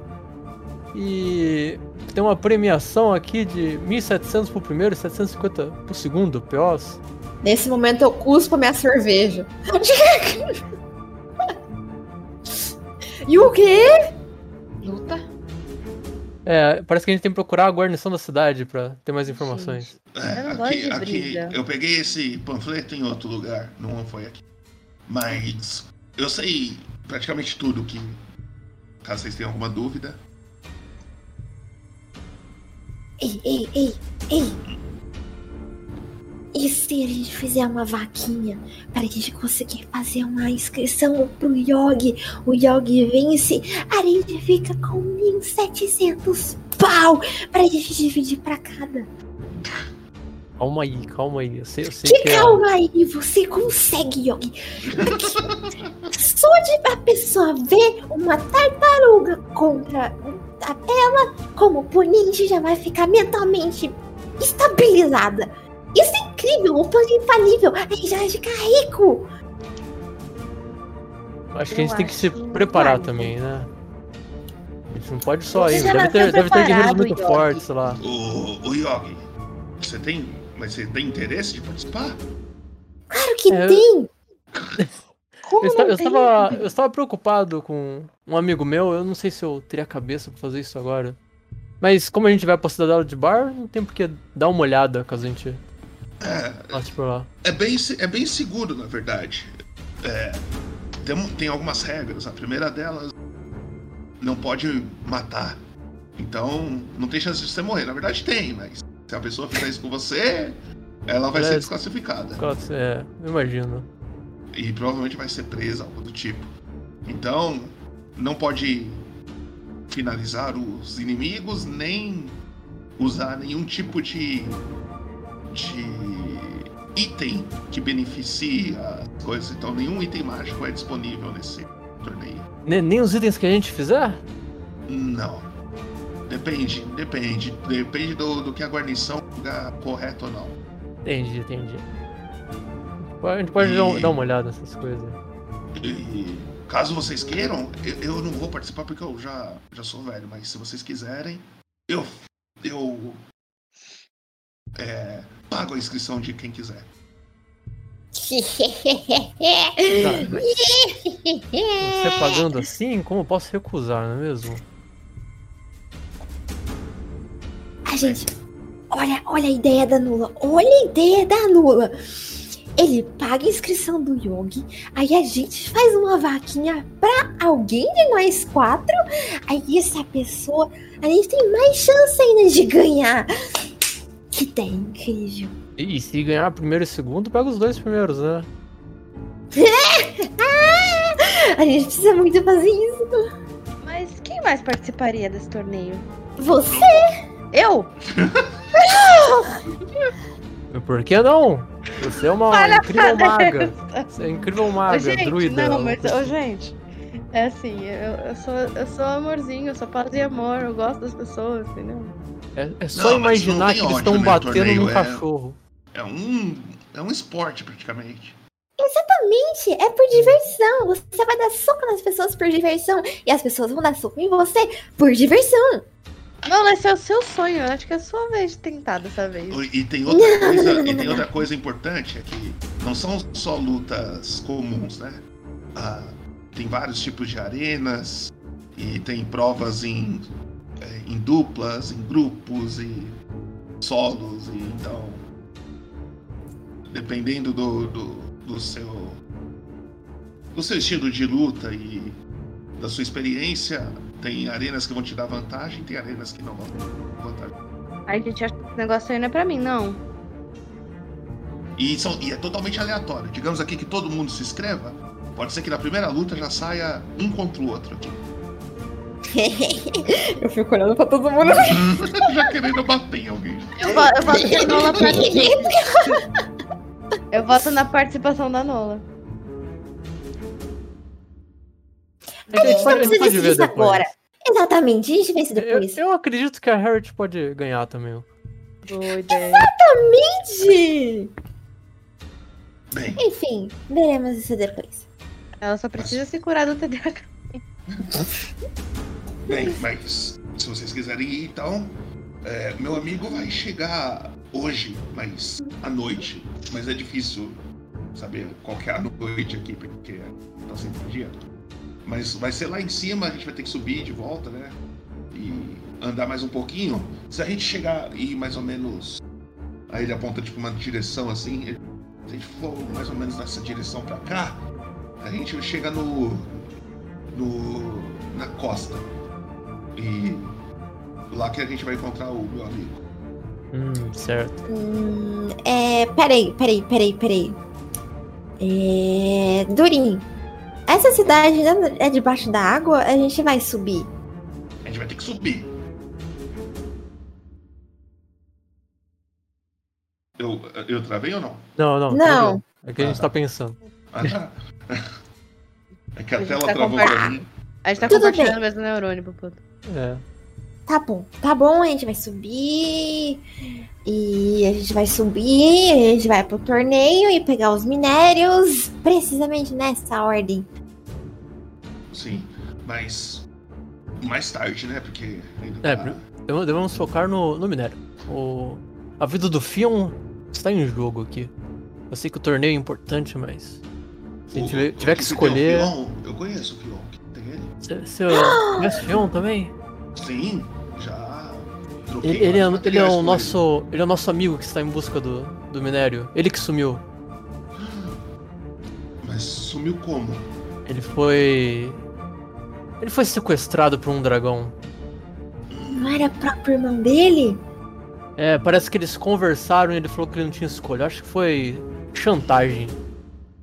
E tem uma premiação aqui de 1.700 pro primeiro e 750 pro segundo POs.
Nesse momento eu cuspo a minha cerveja. e o quê?
Luta?
É, parece que a gente tem que procurar a guarnição da cidade pra ter mais informações.
É,
Eu
aqui, aqui, eu peguei esse panfleto em outro lugar, não foi aqui. Mas eu sei praticamente tudo que. Caso vocês tenham alguma dúvida.
Ei, ei, ei, ei. E se a gente fizer uma vaquinha para a gente conseguir fazer uma inscrição pro Yogi? O Yogi vence, a gente fica com 1.700 pau pra gente dividir pra cada.
Calma aí, calma aí. Eu sei, eu sei
Que
que é.
calma aí, você consegue, Yogi. Só de a pessoa ver uma tartaruga contra a tela, como oponente já vai ficar mentalmente estabilizada. Isso é incrível, o plano infalível. Aí já vai ficar rico.
Acho que a
Eu
gente tem que se preparar também, né? A gente não pode só ir. Deve ter, deve ter guerreiros muito
Yogi.
fortes lá.
O, o Yogi, você tem. Mas você tem interesse de participar?
Claro que
É,
tem. Como
Eu, esta-
não
eu
tem?
estava, eu estava preocupado com um amigo meu, eu não sei se eu teria cabeça pra fazer isso agora. Mas como a gente vai pra Cidadela de Bar, não tem por que dar uma olhada caso a gente
É,
passe por lá.
é, bem, é bem seguro, na verdade. É, tem, tem algumas regras. A primeira delas não pode matar. Então, não tem chance de você morrer. Na verdade, tem, mas se a pessoa fizer isso com você, ela vai
É.
ser desclassificada.
É, eu imagino.
E provavelmente vai ser presa, algo do tipo. Então, não pode finalizar os inimigos, nem usar nenhum tipo de, de item que beneficie as coisas. Então, nenhum item mágico é disponível nesse torneio.
Nem, nem os itens que a gente fizer?
Não. Depende, depende. Depende do, do que a guarnição julgar correto ou não.
Entendi, entendi. A gente pode dar,
E-
dar uma olhada nessas coisas.
E caso vocês queiram, eu, eu não vou participar porque eu já, já sou velho, mas se vocês quiserem, eu, eu é, pago a inscrição de quem quiser.
Você pagando assim, como eu posso recusar, não é mesmo?
A gente. Olha, olha a ideia da Nula. Olha a ideia da Nula. Ele paga a inscrição do Yogi. Aí a gente faz uma vaquinha pra alguém de nós quatro. Aí essa pessoa. A gente tem mais chance ainda de ganhar. Que ideia incrível.
E se ganhar primeiro e segundo, pega os dois primeiros, né?
A gente precisa muito fazer isso.
Mas quem mais participaria desse torneio?
Você?
Eu?
Por que não? Você é uma
Olha
incrível maga. Você é incrível maga,
gente,
druida.
não, mas, ô, gente, é assim, eu, eu, sou, eu sou amorzinho, eu sou paz e amor, eu gosto das pessoas, entendeu?
É, é só
Não,
imaginar que eles estão batendo num
é-
cachorro.
É um, é um esporte praticamente.
Exatamente, é por diversão. Você vai dar soco nas pessoas por diversão. E as pessoas vão dar soco em você por diversão.
Não, esse é o seu sonho, eu acho que é a sua vez de tentar dessa vez.
E tem outra coisa, e tem outra coisa importante é que não são só lutas comuns, né? Ah, tem vários tipos de arenas e tem provas em, eh, em duplas, em grupos e solos e então dependendo do, do, do seu do seu estilo de luta e da sua experiência, tem arenas que vão te dar vantagem, tem arenas que não vão dar vantagem.
Ai, gente, acho que esse negócio aí não é pra mim, não.
E, são, e é totalmente aleatório. Digamos aqui que todo mundo se inscreva. Pode ser que na primeira luta já saia um contra o outro aqui.
Eu fico olhando pra todo mundo.
já querendo bater em alguém.
Eu, eu voto que a Nola participe. Eu voto na participação da Nola.
A gente a gente pode ver
isso
depois.
agora. Exatamente, a gente vê isso
Eu,
depois.
eu acredito que a Harriet pode ganhar também.
Boa ideia.
Exatamente!
Bem,
Enfim, veremos isso depois.
Ela só precisa se curar do TDAH.
bem, mas se vocês quiserem ir, então. é, meu amigo vai chegar hoje, mas à noite. Mas é difícil saber qual que é a noite aqui, porque tá sempre dia. Mas vai ser lá em cima, a gente vai ter que subir de volta, né? E andar mais um pouquinho. Se a gente chegar e ir mais ou menos. Aí ele aponta tipo uma direção assim. Se a gente for mais ou menos nessa direção pra cá, a gente chega no. no. na costa. E lá que a gente vai encontrar o meu amigo.
Hum, certo.
Hum, é. Peraí, peraí, peraí, peraí. É. Durin, essa cidade ainda é debaixo da água? A gente vai subir.
A gente vai ter que subir. Eu, eu travei ou não?
Não, não.
Não.
É que a gente tá pensando.
Ah, tá. É que a,
A
tela
tá
travou pra mim.
A gente tá
Tudo
compartilhando
bem.
o mesmo neurônio, Puputo.
É.
Tá bom, tá bom, a gente vai subir. E a gente vai subir, a gente vai pro torneio e pegar os minérios. Precisamente nessa ordem.
Sim, mas mais tarde, né? Porque ainda
É,
tá...
Devemos focar no, no minério. O, a vida do Fion está em jogo aqui. Eu sei que o torneio é importante, mas. Se a gente
O-
tiver, tiver que escolher.
Fion, eu conheço o Fion. Tem ele?
Você conhece o Fion também?
Sim, já. troquei
Ele, ele é, ele é o nosso. Ele é o nosso amigo que está em busca do, do minério. Ele que sumiu.
Mas sumiu como?
Ele foi. Ele foi sequestrado por um dragão.
Não era o próprio irmão dele?
É, parece que eles conversaram e ele falou que ele não tinha escolha. Acho que foi chantagem.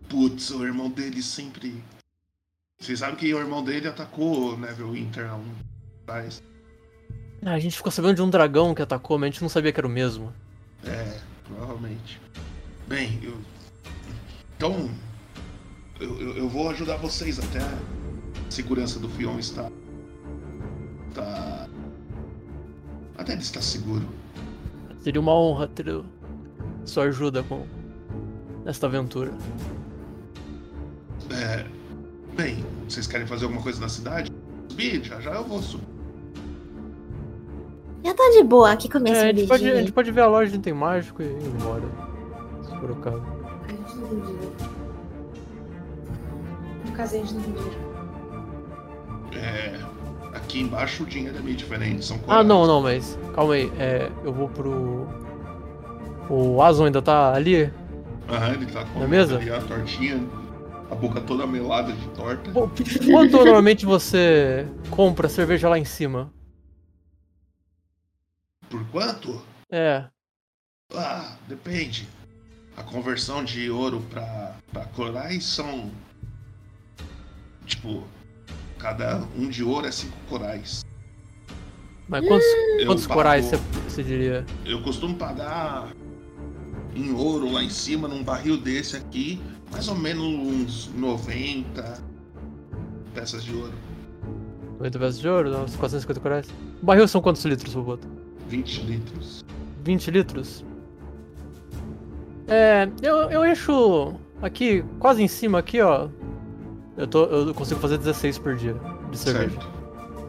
Putz, o irmão dele sempre. Vocês sabem que o irmão dele atacou o Neverwinter há um atrás.
Ah, a gente ficou sabendo de um dragão que atacou, mas a gente não sabia que era o mesmo.
É, provavelmente. Bem, eu. Então. Eu, eu, eu vou ajudar vocês até a segurança do Fion estar. Tá. Até ele estar seguro.
Seria uma honra ter sua ajuda com esta aventura.
É. Bem, vocês querem fazer alguma coisa na cidade? Subir, já já eu vou subir.
Já tá de boa aqui
É,
começa
a,
o
gente pode, a gente pode ver a loja de item mágico e ir embora. Se for o caso.
A gente não tem dinheiro. No caso, a gente não tem dinheiro.
É. Aqui embaixo o dinheiro é meio diferente. São
Ah, não, não, mas calma aí. É, eu vou pro. O Azon ainda tá ali?
Aham, ele tá com
Na mesa?
ali a tortinha, a boca toda melada de torta.
Pô, Quanto normalmente você compra cerveja lá em cima?
Por quanto?
É.
Ah, depende. A conversão de ouro pra, pra corais são. Tipo, cada um de ouro é cinco corais.
Mas quantos, quantos
pago-
corais você, você diria?
Eu costumo pagar em ouro lá em cima, num barril desse aqui, mais ou menos uns 90 peças de ouro.
90 peças de ouro? Uns 450 corais? O barril são quantos litros, Roboto?
20 litros.
20 litros? É, eu, eu encho aqui, quase em cima aqui, ó. Eu, tô, eu consigo fazer 16 por dia de cerveja.
Certo.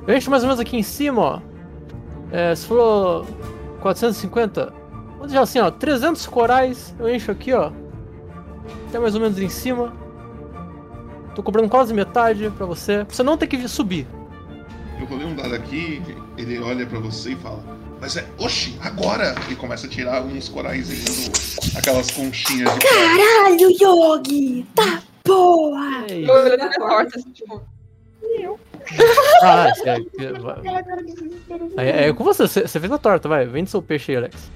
Eu encho mais ou menos aqui em cima, ó. É, se for 450, vamos dizer assim, ó, 300 corais eu encho aqui, ó. Até mais ou menos em cima. Tô cobrando quase metade pra você. Pra você não ter que subir.
Eu rolei um dado aqui, ele olha pra você e fala: Mas é, oxi, agora! E começa a tirar uns corais aquelas conchinhas de.
Caralho, Yogi! Tá boa!
É
Eu olhando na torta, assim, tipo.
Ah, é, é, vai. É, é com você, você fez a torta, vai. Vende seu peixe aí, Alex.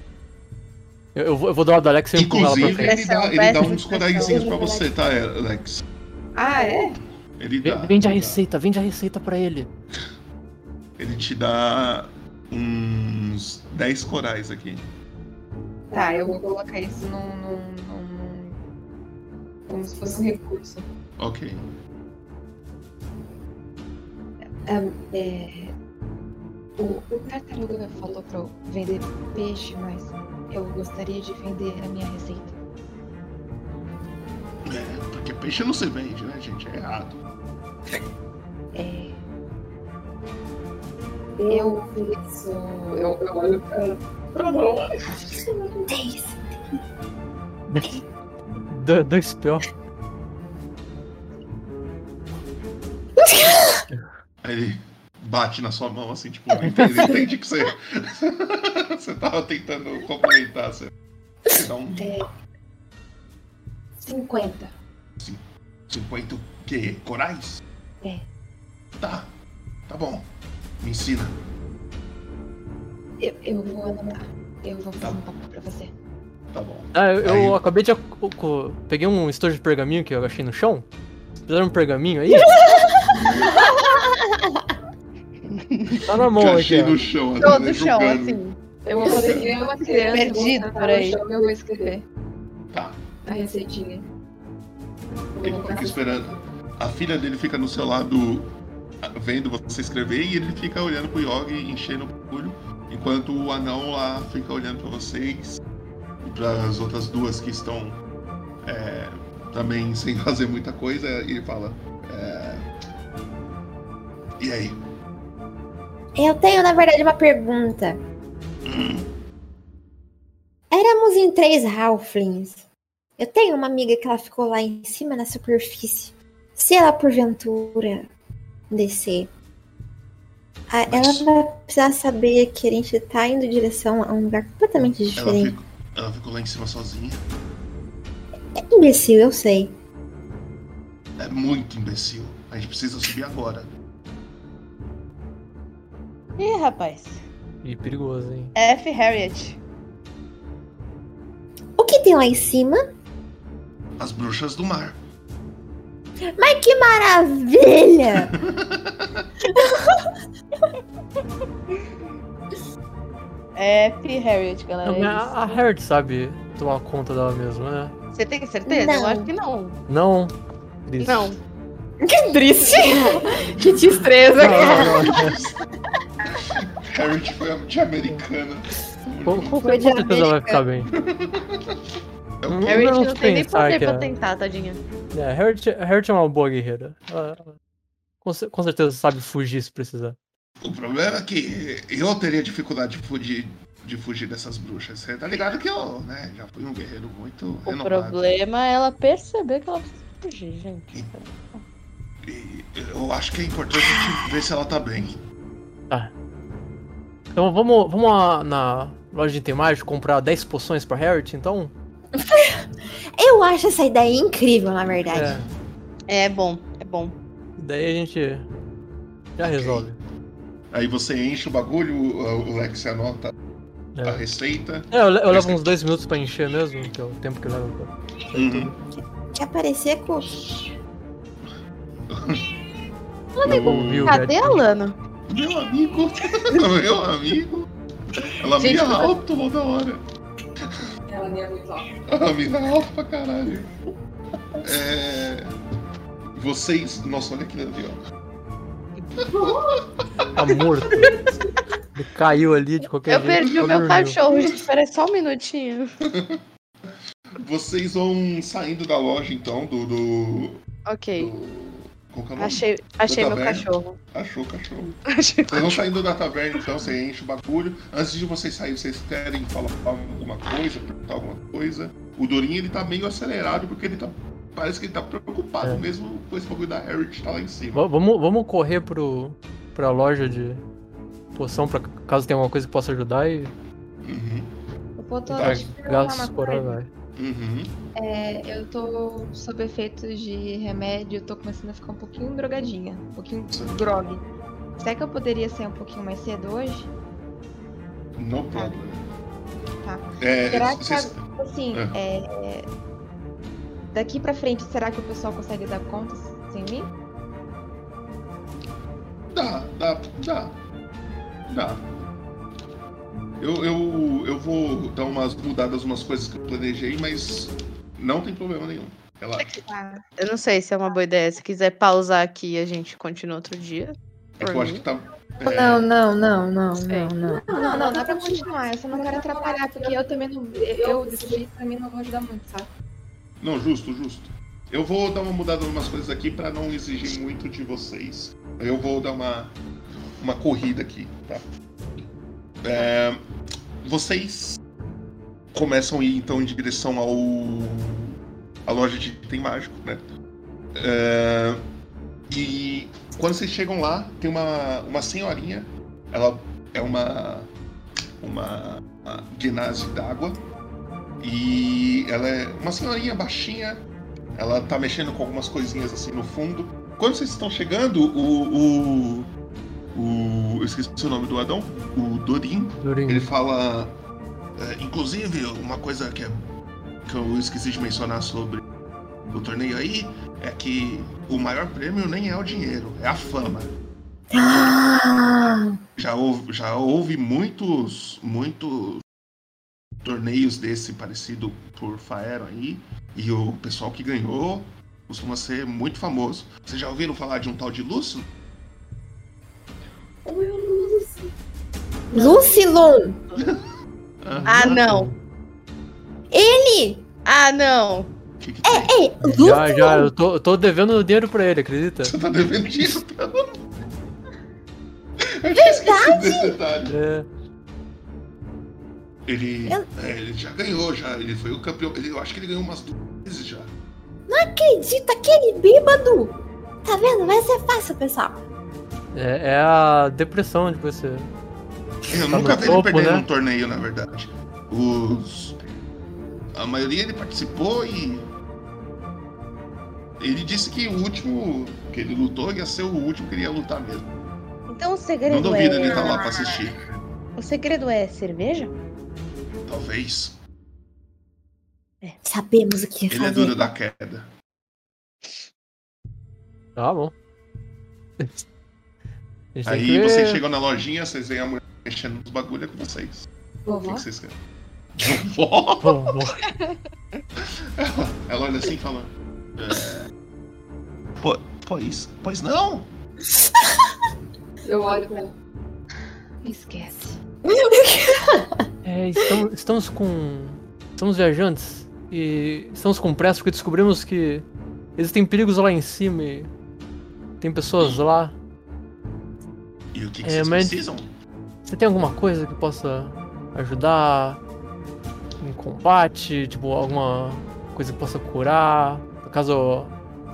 Eu, eu vou, eu vou dar uma do Alex e eu pra
Inclusive,
frente.
ele dá, ele dá uns coraizinhos pra você, tá, Alex?
Ah, é?
Ele dá.
Vende a
dá.
receita, vende a receita pra ele.
Ele te dá uns 10 corais aqui.
Tá, eu vou colocar isso num. num, num- como se fosse um recurso.
Ok.
É, o, o tartaruga falou pra eu vender peixe, mas eu gostaria de vender a minha receita.
É, porque peixe não se vende, né, gente? É errado.
É,
Eu fixo. Eu, eu olho pra. pra mão.
Dez.
Do- Dois pior.
Aí ele bate na sua mão assim, tipo, entende, ele entende que você. você tava tentando complementar. Você, você dá um
50.
50 o quê? Corais?
É.
Tá. Tá bom. Me ensina.
eu, eu vou anotar. Eu vou
Tá.
fazer um papo pra você.
Tá bom.
Ah, eu, eu
Aí-
acabei de. Peguei um estojo de pergaminho que eu achei no chão. Fizeram um pergaminho aí? tá na mão aqui,
achei no chão, a
Todo
Dana
chão,
jogando.
assim.
Eu vou fazer uma criança.
Perdido por
no
aí.
chão Eu vou escrever
Tá.
a receitinha.
Ele fica esperando. A filha dele fica no seu lado vendo você escrever e ele fica olhando pro Yogi, enchendo o bagulho, enquanto o anão lá fica olhando pra vocês e pras outras duas que estão é, também sem fazer muita coisa e ele fala. é, E aí?
Eu tenho, na verdade, uma pergunta. Éramos em três Halflings. Eu tenho uma amiga que ela ficou lá em cima na superfície. Se ela, porventura, descer, ela vai precisar saber que a gente tá indo em direção a um lugar completamente
Ela
diferente.
ficou, ela ficou lá em cima sozinha.
É imbecil, eu sei.
É muito imbecil. A gente precisa subir agora.
Ih, rapaz.
Ih, perigoso, hein?
F. Harriet.
O que tem lá em cima?
As bruxas do mar.
Mas que maravilha!
É P. Harriet, galera.
Não, mas a, a Harriet sabe tomar conta dela mesma, né?
Você tem certeza? Eu
Não.
acho que não.
Não. Cris.
Não.
Que triste! que destreza, cara.
Não, não, não.
Harriet foi de americana.
Com, certeza ela vai ficar bem. Não,
Harriet
vamos
não tem nem poder
que
pra
é-
tentar, tadinha.
É, a Harriet, Harriet é uma boa guerreira. Ela, com, com certeza sabe fugir se precisar.
O problema é que eu teria dificuldade de fugir, de fugir dessas bruxas. Você tá ligado que eu né, já fui um guerreiro muito
O
renomado.
problema é ela perceber que ela precisa fugir, gente.
E eu acho que é importante a gente ver se ela tá bem.
Então vamos, vamos lá na loja de item mágico comprar 10 poções pra Harriet, então?
Eu acho essa ideia incrível, na verdade.
É.
É bom, é bom.
Daí a gente já resolve.
Aí você enche o bagulho, o o Lex anota a
É.
receita.
É, eu, eu levo uns dois minutos pra encher mesmo, que é o tempo que leva pra.
Uhum.
Quer aparecer com.
Como viu,
Cadê a Lana?
Meu amigo, meu amigo. Ela
Gente,
mira
mas-
alto toda hora.
Ela é muito alta.
Ela mira alto pra caralho. É... Vocês. Nossa, olha aquilo ali, ó.
Tá morto. Ele caiu ali de qualquer
Eu
jeito.
perdi o meu
dormiu.
cachorro, gente. Espera só um minutinho.
Vocês vão saindo da loja então, do. do,
Ok.
do... É o nome?
Achei, achei meu cachorro.
Achou o cachorro.
Achei
Vocês vão saindo da taverna, então, você enche o bagulho. Antes de vocês saírem, vocês querem falar alguma coisa, perguntar alguma coisa. O Dorinho, ele tá meio acelerado, porque ele tá... Parece que ele tá preocupado
É.
mesmo com esse bagulho da Harriet tá lá em cima.
Va- Vamos, vamos correr pro, pra loja de poção pra caso tenha alguma coisa que possa ajudar e
Uhum,
Eu vou tô, perguntar
gastos por aí, vai.
uhum.
É, eu tô sob efeitos de remédio, tô começando a ficar um pouquinho drogadinha, um pouquinho grog. Será que eu poderia sair um pouquinho mais cedo hoje?
No problem.
Tá.
É,
Será que,
vocês-
assim, é, daqui pra frente, será que o pessoal consegue dar conta sem mim?
Dá, dá, dá. Dá. Eu, eu, eu vou dar umas mudadas, umas coisas que eu planejei, mas não tem problema nenhum. Relaxa.
Tá.
Eu não sei se é uma boa ideia. Se quiser pausar aqui, a gente continua outro dia.
É que eu acho que tá. é,
Não, não, não, não, não, não.
Não, não, não, dá pra continuar. Eu só não quero atrapalhar, porque eu também não. Eu, desse jeito, também não vou ajudar muito, sabe?
Não, justo, justo. Eu vou dar uma mudada em umas coisas aqui pra não exigir muito de vocês. Eu vou dar uma, uma corrida aqui, tá? É, vocês começam a ir então em direção ao a loja de item mágico, né? É, e quando vocês chegam lá, tem uma, uma senhorinha. Ela é uma, uma ginásio d'água e ela é uma senhorinha baixinha. Ela tá mexendo com algumas coisinhas assim no fundo. Quando vocês estão chegando, o. o, o eu esqueci o nome do Adão. O Dorim.
Durinho.
Ele fala. é, inclusive, uma coisa que, é- que eu esqueci de mencionar sobre o torneio aí é que o maior prêmio nem é o dinheiro, é a fama.
Ah,
Já houve, já houve muitos, muitos torneios desse parecido por Faero aí. E o pessoal que ganhou costuma ser muito famoso. Vocês já ouviram falar de um tal de Lúcio?
Lucilon!
Ah, não.
Ele!
Ah, não.
Que que tem?
Ei,
Já,
Lucilon!
já, eu tô, eu tô devendo dinheiro pra ele, acredita?
Você tá devendo dinheiro pra desse detalhe.
É,
Ele,
Eu-
é, ele já ganhou, já. Ele foi o campeão. Ele, eu acho que ele ganhou umas duas vezes já.
Acredita, aquele bêbado! Tá vendo? Vai ser fácil, pessoal.
é, é a depressão de você.
Eu
Tá
nunca vi ele perder
né?
num torneio, na verdade. Os. A maioria ele participou e. Ele disse que o último que ele lutou ia ser o último que ele ia lutar mesmo.
Então o segredo
Não duvido
é.
ele estar lá pra assistir.
O segredo é cerveja?
Talvez.
Sabemos o que
Ele é
fazer.
duro da queda.
Ah, bom. Que
Aí
ver-
vocês chegam na lojinha, vocês veem a mulher mexendo nos bagulho é com vocês. O que,
Vovó?
que vocês querem? Vovó!
Vovó.
Ela, ela olha assim e fala. É... Po- Pois, pois não?
Eu olho pra ela. Esquece.
É, estamos, estamos com. Estamos viajantes e estamos com pressa porque descobrimos que existem perigos lá em cima e tem pessoas lá.
E o que, que
É,
vocês precisam?
Você tem alguma coisa que possa ajudar em combate? Tipo, alguma coisa que possa curar? Caso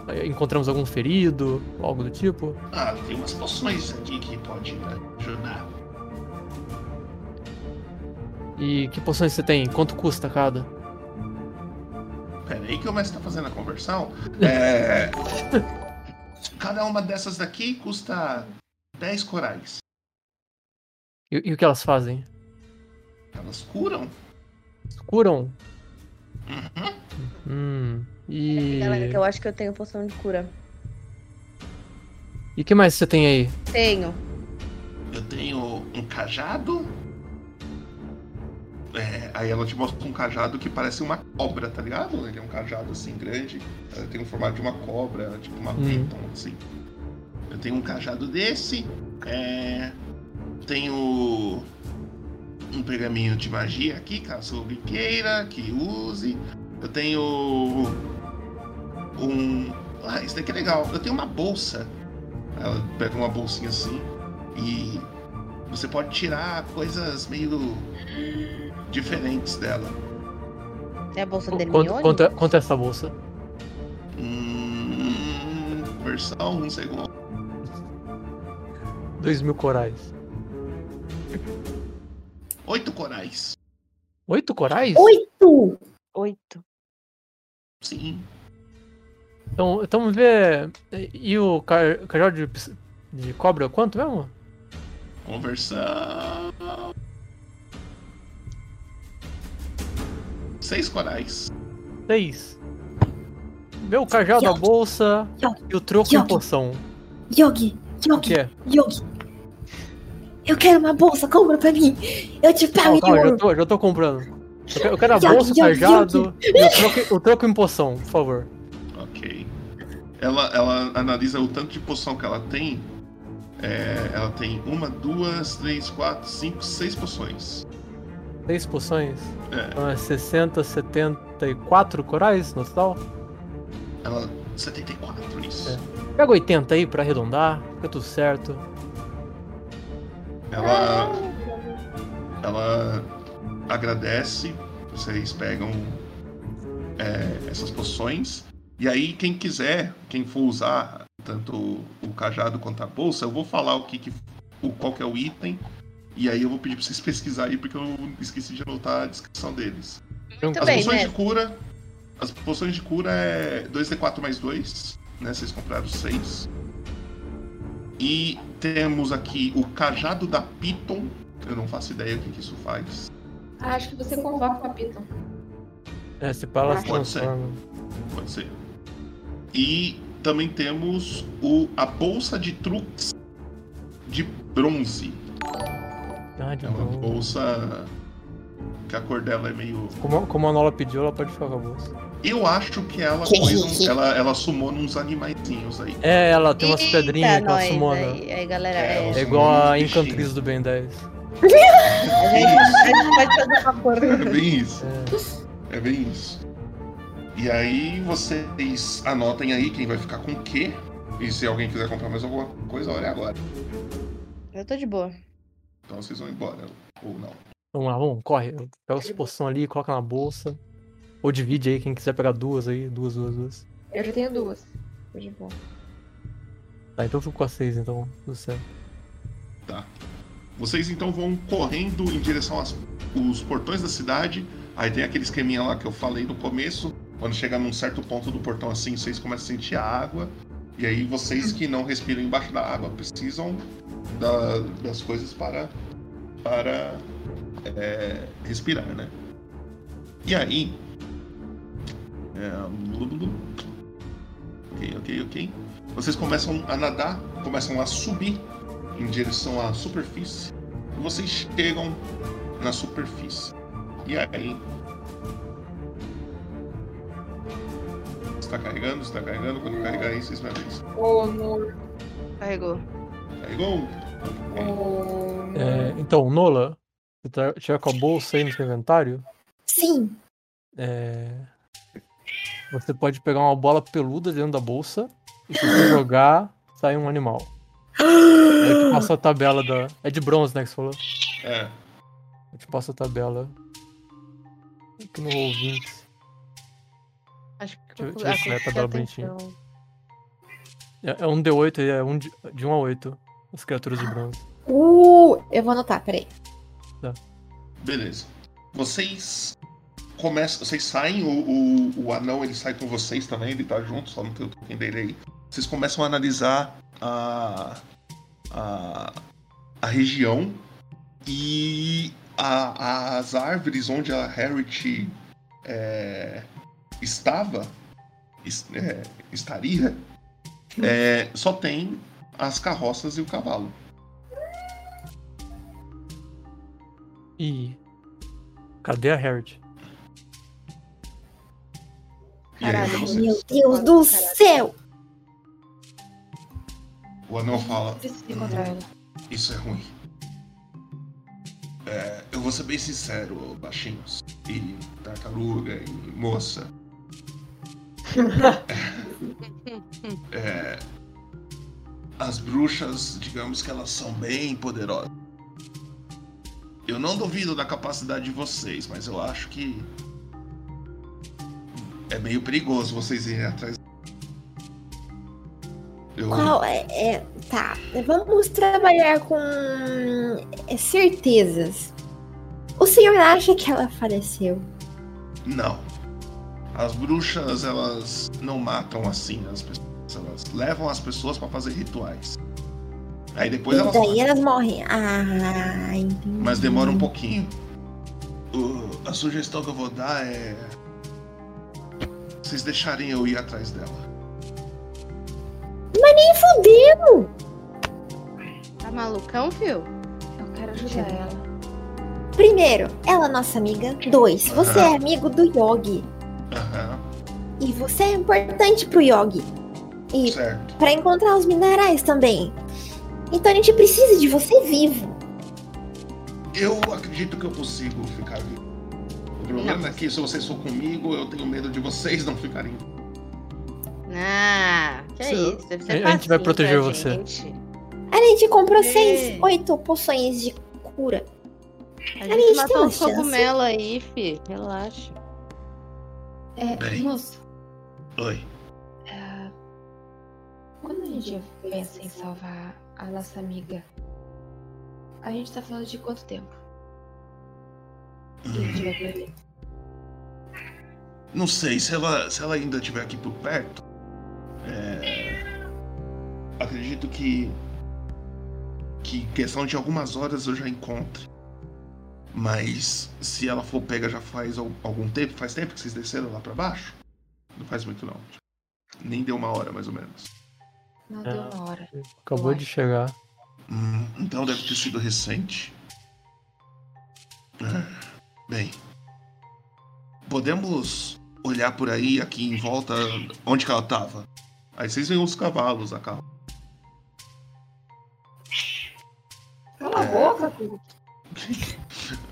eh, encontramos algum ferido, algo do tipo?
Ah, tem umas poções aqui que pode ajudar.
E que poções você tem? Quanto custa cada?
Pera aí que o mestre tá fazendo a conversão. É... Cada uma dessas daqui custa 10 corais.
E, e o que elas fazem?
Elas curam.
Curam?
Uhum.
Hum. E.
Galera, que eu acho que eu tenho poção de cura.
E que mais você tem aí?
Tenho.
Eu tenho um cajado. É, aí ela te mostra um cajado que parece uma cobra, tá ligado? Ele é um cajado assim grande. Tem o formato de uma cobra, tipo uma
Hum.
piton, assim. Eu tenho um cajado desse. É, tenho um pergaminho de magia aqui, caso alguém queira, que use. Eu tenho um. Ah, isso daqui é legal. Eu tenho uma bolsa. Ela pega uma bolsinha assim e você pode tirar coisas meio diferentes dela.
É a bolsa dele
Quanto, quanto, é, quanto é essa bolsa?
Hum, versão, um segundo.
Dois mil corais.
Oito corais.
Oito corais?
Oito!
Oito.
Sim.
Então, então vamos ver. E o ca- cajado de, de cobra, quanto mesmo?
Conversão. Seis corais.
Seis. O cajado, a
Yogi.
bolsa
Yogi.
e o troco em
Yogi.
poção.
Yogi,
O
Yogi,
que é?
Yogi. Eu quero uma bolsa, compra pra mim. Eu te pago
Calma,
em
calma, já tô, já tô comprando. Eu quero, eu quero a
Yogi,
bolsa, o
Yogi,
cajado e o troco, o troco em poção, por favor.
Ok. Ela, ela analisa o tanto de poção que ela tem. É, ela tem uma, duas, três, quatro, cinco, seis poções.
Seis poções.
É.
Então é 60, 74 corais no total.
Ela. 74, isso.
É. Pega 80 aí pra arredondar, fica tudo certo.
Ela. Ela agradece, vocês pegam é, essas poções. E aí, quem quiser, quem for usar tanto o cajado quanto a bolsa, eu vou falar o que, que o, qual que é o item. E aí eu vou pedir pra vocês pesquisar aí, porque eu esqueci de anotar a descrição deles.
Muito
as
bem,
poções
né?
de cura. As poções de cura é 2D4 mais 2, né? Vocês compraram 6. E temos aqui o cajado da Piton. Eu não faço ideia o que, que isso faz.
Ah, acho que você convoca a Piton.
É, se se
Pode ser. Pode ser. E também temos o, a bolsa de truques de bronze.
De
É uma bolsa que a cor dela é meio.
Como, como a Nola pediu, ela pode ficar com a bolsa.
Eu acho que ela
Que
um, ela, ela sumou uns animaizinhos aí.
É, ela tem umas
Eita,
pedrinhas que ela
nós,
sumona.
Aí, aí, galera,
É,
é,
É igual a Encantriz do Ben 10.
a gente, a gente pode fazer favor.
É bem isso.
É.
É bem isso. E aí vocês anotem aí quem vai ficar com o quê. E se alguém quiser comprar mais alguma coisa, olha agora.
Eu tô de boa.
Então vocês vão embora. Ou não.
Vamos lá, vamos, corre. Pega os poção ali, coloca na bolsa. Ou divide aí, quem quiser pegar duas aí, duas, duas, duas.
Eu já tenho duas. De boa.
Tá, então eu fico com as seis, então, tudo certo.
Vocês então vão correndo em direção aos os portões da cidade. Aí tem aquele esqueminha lá que eu falei no começo. Quando chega num certo ponto do portão assim, vocês começam a sentir a água. E aí vocês que não respiram embaixo da água precisam da- das coisas para, para é, respirar, né? E aí. é, Ok, ok, ok. Vocês começam a nadar, começam a subir em direção à superfície. E vocês chegam na superfície. E aí? Está carregando, está carregando. Quando carregar aí, vocês me avisam.
Ô, no...
Carregou.
Carregou?
ô,
É, então, Nola, você tá, tiver com a bolsa aí no seu inventário,
Sim.
é, você pode pegar uma bola peluda dentro da bolsa e se você jogar, sai um animal. Eu te passo a tabela da. É de bronze, né? Que você falou?
É.
Eu te passo a tabela. Aqui no ouvinte.
Acho que
Deixa eu-
vou
deixa eu ver se vai
assistir
tabela bonitinha. É, é um D8 e é um de, de 1 a 8. As criaturas de bronze.
Uh, eu vou anotar, peraí.
Beleza. Vocês começam. Vocês saem, o, o, o anão ele sai com vocês também, ele tá junto, só não tem o token dele aí. Vocês começam a analisar a. a, a região e a- as árvores onde a Harriet é, estava, es- é, estaria, é, só tem as carroças e o cavalo.
E. Cadê a Harriet?
Aí,
Caralho,
vocês-
Meu Deus do céu!
o anão fala.
ela.
Isso é ruim. É, eu vou ser bem sincero, baixinhos. E tartaruga e moça. É, as bruxas, digamos que elas são bem poderosas. Eu não duvido da capacidade de vocês, mas eu acho que é meio perigoso vocês irem atrás. Eu,
Qual é, é- Tá, vamos trabalhar com é, certezas. O senhor acha que ela faleceu?
Não. As bruxas, elas não matam assim as pessoas. Elas levam as pessoas pra fazer rituais. Aí depois
e
elas
daí elas morrem. Ah, entendi.
Mas demora um pouquinho. O- a sugestão que eu vou dar é. Vocês deixarem eu ir atrás dela.
Nem fudendo!
Tá malucão, fio?
Eu quero ajudar ela.
Primeiro, ela é nossa amiga. Dois, você é amigo do Yogi.
Aham,
E você é importante pro Yogi. E pra encontrar os minerais também. Então a gente precisa de você vivo.
Eu acredito que eu consigo ficar vivo. O problema é que se vocês for comigo, eu tenho medo de vocês não ficarem.
Ah, que é isso? Deve ser
a gente vai proteger você.
gente.
A gente comprou
É.
seis, oito poções de cura.
A
A
gente
gente tem
matou uns
chance.
cogumelos aí, fi. Relaxa.
É,
Bem.
moço,
Oi.
Quando a gente pensa em salvar a nossa amiga, a gente tá falando de quanto tempo? A gente vai.
Não sei, se ela, se ela ainda estiver aqui por perto. é, Acredito que. Que questão de algumas horas eu já encontre. Mas se ela for pega já faz al- algum tempo, faz tempo que vocês desceram lá pra baixo? Não faz muito não. Nem deu uma hora mais ou menos.
Não
É.
deu uma hora.
Acabou de chegar.
Hum, então deve ter sido recente. Ah, Bem. Podemos olhar por aí, aqui em volta, onde que ela tava. Aí vocês veem os cavalos, a carro.
Cala a boca, Cuco.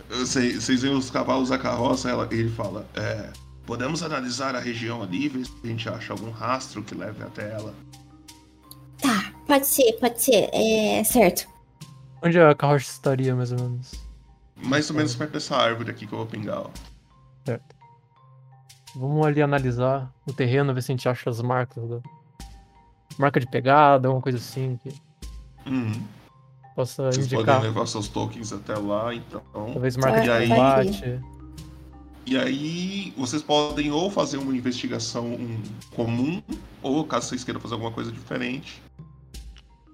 Vocês vocês veem os cavalos, a carroça, ela, ele fala. É, podemos analisar a região ali, ver se a gente acha algum rastro que leve até ela.
Tá, pode ser, pode ser. É certo.
Onde a carroça estaria, mais ou menos?
Mais ou menos perto dessa árvore aqui que eu vou pingar, ó.
Certo. Vamos ali analisar o terreno, ver se a gente acha as marcas. Da... Marca de pegada, alguma coisa assim que
Hum,
possa
vocês
indicar.
podem levar seus tokens até lá, então.
Talvez marca de
E aí-
combate.
E aí, vocês podem ou fazer uma investigação um, comum, ou caso vocês queiram fazer alguma coisa diferente.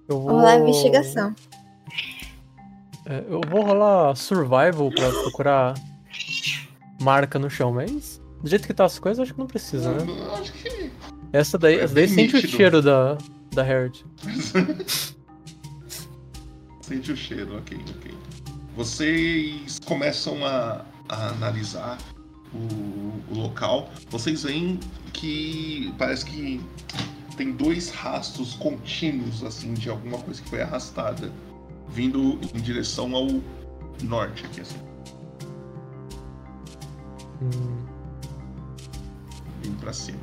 Eu vou...
Lá, investigação.
É, eu vou rolar survival pra procurar marca no chão, mas do jeito que tá as coisas, acho que não precisa, né?
Eu acho que
Essa daí,
É
essa daí sente o cheiro da, da Harriet.
Sente o cheiro, ok, ok. Vocês começam a, a analisar o, o local. Vocês veem que parece que tem dois rastros contínuos, assim, de alguma coisa que foi arrastada, vindo em direção ao norte aqui, assim,
Hum.
vindo pra cima.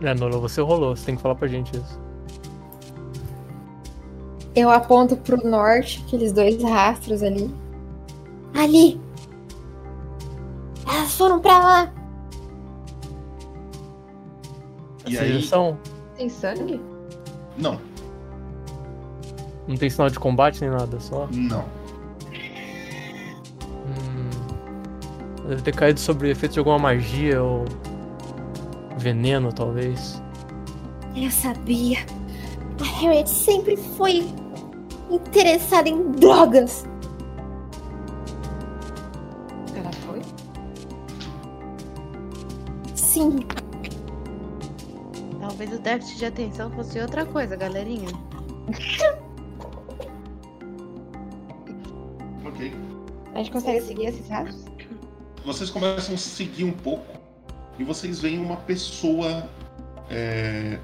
É, Nola, você rolou, você tem que falar pra gente isso.
Eu aponto pro norte, aqueles dois rastros ali. Ali! Elas foram pra lá!
E
Essa
aí-
direção
Tem sangue?
Não,
não tem sinal de combate nem nada, só.
não.
Hum. Deve ter caído sobre efeito de alguma magia ou. veneno, talvez.
Eu sabia. A Harriet sempre foi interessada em drogas. Sim.
Talvez o déficit de atenção fosse outra coisa, galerinha.
Ok.
A gente consegue seguir esses rastros?
vocês começam a seguir um pouco e vocês veem uma pessoa é,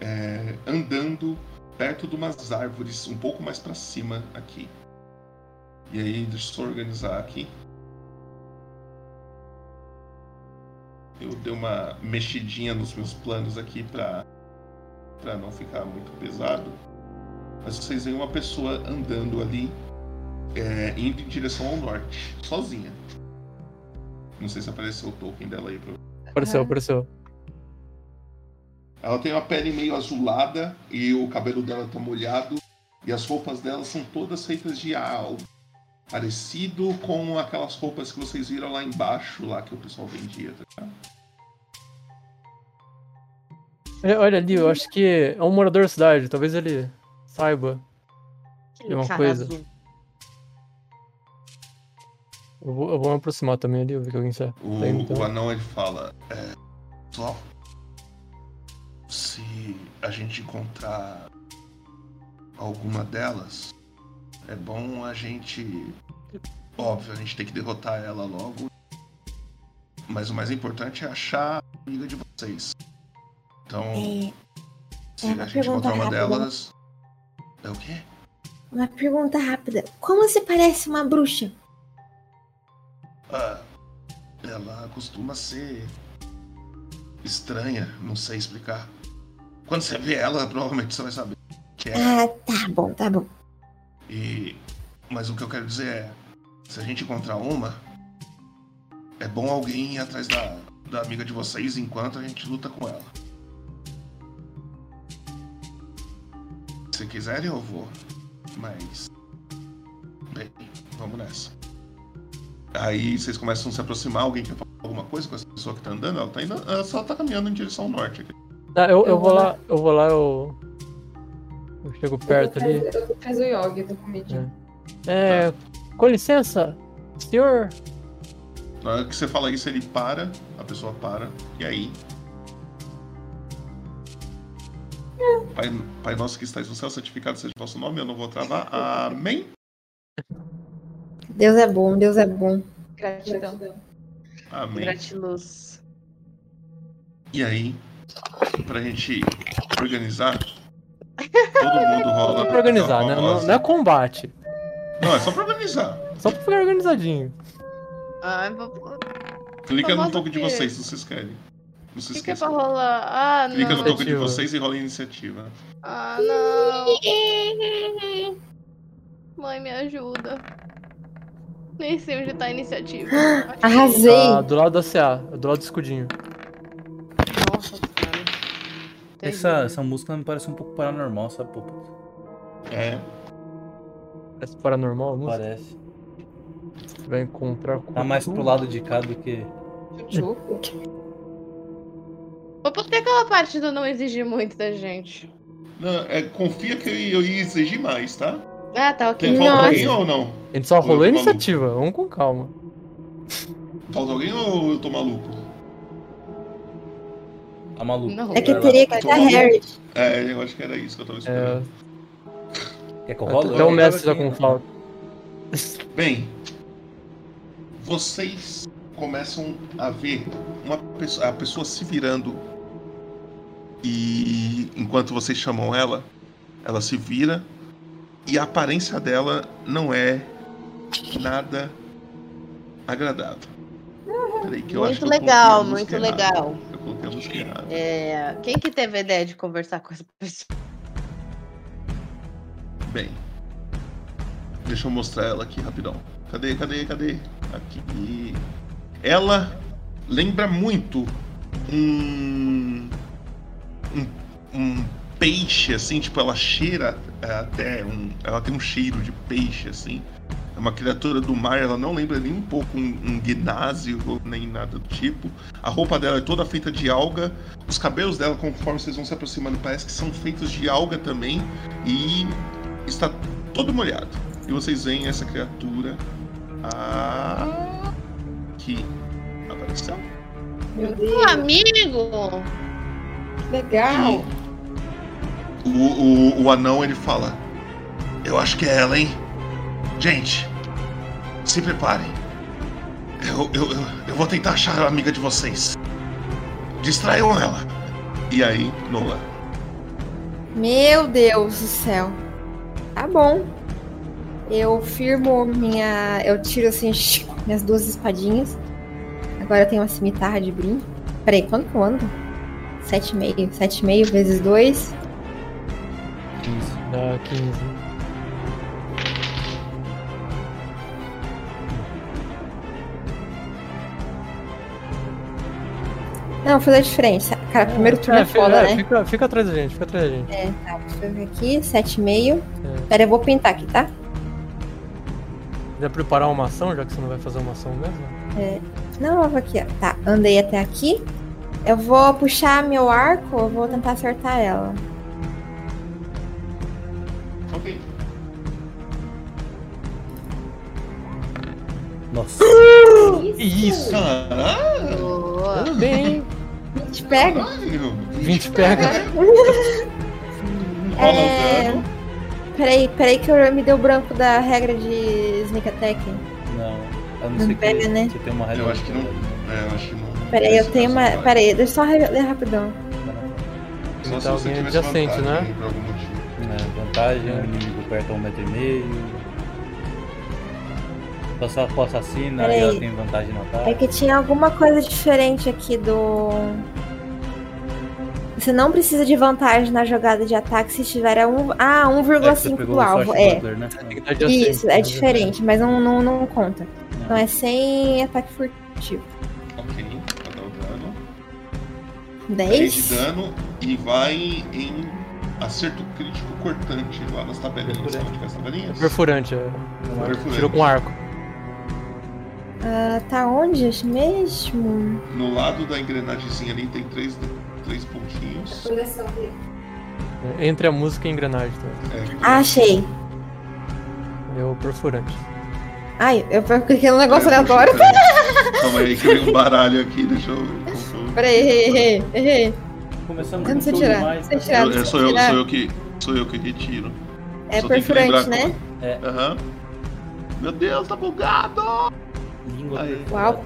é, andando perto de umas árvores um pouco mais pra cima aqui. E aí, deixa eu só organizar aqui. Eu dei uma mexidinha nos meus planos aqui pra, pra não ficar muito pesado. Mas vocês veem uma pessoa andando ali, é, indo em direção ao norte, sozinha. Não sei se apareceu o token dela aí. Pra...
Apareceu, apareceu.
Ela tem uma pele meio azulada e o cabelo dela tá molhado. E as roupas dela são todas feitas de algo parecido com aquelas roupas que vocês viram lá embaixo, lá que o pessoal vendia, tá ligado?
É, Olha ali, eu acho que é um morador da cidade, talvez ele saiba.
Aquele
uma coisa.
azul.
Eu vou, eu vou me aproximar também ali, eu ver que alguém sabe.
O,
Tá então.
o anão ele fala: é, Pessoal, se a gente encontrar alguma delas, é bom a gente. Óbvio, a gente tem que derrotar ela logo. Mas o mais importante é achar a amiga de vocês. Então,
É,
se
uma
a gente encontrar uma
rápida.
delas. É o quê?
uma pergunta rápida. Como se parece uma bruxa?
Ah, ela costuma ser estranha, não sei explicar. Quando você vê ela, provavelmente você vai saber que é.
Ah, tá bom, tá bom.
E mas o que eu quero dizer é, se a gente encontrar uma, é bom alguém ir atrás da, da amiga de vocês enquanto a gente luta com ela. Se quiserem eu vou, mas bem, vamos nessa. Aí vocês começam a se aproximar, alguém quer falar alguma coisa com essa pessoa que tá andando? Ela tá indo, ela só tá caminhando em direção ao norte aqui.
Ah, eu, eu
Eu
vou
vou
lá, eu vou lá, eu. Eu chego perto ali.
Eu faz o yoga, eu tô com medinho.
É. Com licença, senhor.
Na hora que você fala isso, ele para, a pessoa para, e aí. Pai, Pai nosso que estais no céu, santificado seja o vosso nome, eu não vou travar. Amém?
Deus é bom, Deus é bom.
Gratidão.
Amém.
Gratiluz.
E aí, pra gente organizar, todo mundo rola.
Só pra organizar, né? Não, não é combate.
Não, é só pra organizar.
Só pra ficar organizadinho.
Ai, vou... o
Clica no token de vocês se vocês querem. Não se
que é pra rolar? Ah,
Clica no
não.
token de vocês e rola a iniciativa.
Ah, não. Mãe, me ajuda. Nem sei onde tá a iniciativa.
Arrasei.
Tá do lado da CA, do lado do escudinho.
Essa, essa música me parece um pouco paranormal, sabe, pô?
É,
Parece paranormal, a música.
Parece.
Vai encontrar com.
Tá mais pro lado de cá do que.
Ou por que aquela parte do não exigir muito da gente?
não, é, confia que eu ia exigir mais, tá?
Ah, tá, ok.
Tem falta alguém ou não?
A gente só rolou a iniciativa, vamos com calma.
Falta alguém ou eu tô maluco?
A maluca.
Não.
É que teria que estar Harry.
É, eu acho que era isso que eu tava
É,
esperando.
Quer que eu role?
até o mestre tá com falta.
Bem, vocês começam a ver uma pessoa, a pessoa se virando e enquanto vocês chamam ela, ela se vira e a aparência dela não é nada agradável. Peraí, que eu acho
Muito legal,
a
muito
errada.
legal. É, quem que teve a ideia de conversar com essa pessoa?
Bem, deixa eu mostrar ela aqui rapidão. Cadê, cadê, cadê? Aqui. Ela lembra muito um. um, um peixe, assim, tipo, ela cheira é, até um. Ela tem um cheiro de peixe, assim. É uma criatura do mar, ela não lembra nem um pouco um, um gnásio nem nada do tipo. A roupa dela é toda feita de alga. Os cabelos dela, conforme vocês vão se aproximando, parece que são feitos de alga também. E está todo molhado. E vocês veem essa criatura aqui. Apareceu?
Meu
Um
Deus,
amigo!
legal.
O, o, o anão ele fala: Eu acho que é ela, hein? Gente, se preparem. Eu, eu, eu, eu vou tentar achar a amiga de vocês. Distraiam ela. E aí, Nola.
Meu Deus do céu. Tá bom. Eu firmo minha. Eu tiro assim minhas duas espadinhas. Agora eu tenho uma cimitarra de brim. Peraí, quanto que eu ando? 7,5. 7,5 vezes 2.
Dá 15.
Não, vou fazer diferente. Cara, primeiro turno é,
fica-
foda,
é,
né?
Fica, fica atrás da gente, fica atrás da gente.
É, tá. Deixa eu ver aqui. 7,5.
É.
Pera, eu vou pintar aqui, tá?
Já preparar uma ação, já que você não vai fazer uma ação mesmo?
Não, eu vou aqui, ó. Tá, andei até aqui. Eu vou puxar meu arco, eu vou tentar acertar ela.
Ok.
Nossa.
Isso!
Caralho!
Boa.
Tudo bem, hein?
Te pega?
Caralho!
20 pega.
É. Peraí, peraí que eu me deu branco da regra de Sneak Attack.
Não. Não,
Não pega,
que
né?
você tem uma regra.
Eu acho que não. É, eu acho que não.
Peraí, eu tenho uma. Peraí, deixa eu só ler rapidão.
Só
Então
se você
alguém adjacente,
vantagem
né?
Por algum motivo.
É, vantagem, o inimigo perto a um metro e meio. Passar pro assassina e ela tem vantagem no
É
ataque.
que tinha alguma coisa diferente aqui do. Você não precisa de vantagem na jogada de ataque se estiver a um... Ah,
É você
1,5
pegou
do
o
alvo. É.
Butler, né?
Adjacente,
Isso, é
né?
diferente, mas não, não, não conta. Então é sem ataque furtivo.
Ok, vai dar o dano. 10 de
10?
dano e vai em acerto crítico cortante lá nas tabelinhas.
Perfurante.
Sabe onde que é as tabelinhas?
Perfurante, é.
Perfurante.
Tiro com arco.
Ah, tá onde mesmo?
No lado da engrenagemzinha ali tem três, três pontinhos.
Dele.
Entre a música e a engrenagem. Tá?
É,
Ah, achei.
É o perfurante.
Ai, eu cliquei no negócio
é,
aleatório.
eu- Calma aí, que veio um baralho aqui, deixa eu.
Peraí, errei, errei, errei.
Começamos
Eu não
com
sei
tudo
tirar,
mais.
sei
tá?
tirar.
Eu- é, sou, eu, sou eu que. Sou eu que retiro.
É
Só
perfurante, né?
como-
É.
Aham. Meu Deus, tá bugado!
Língua.
Uau.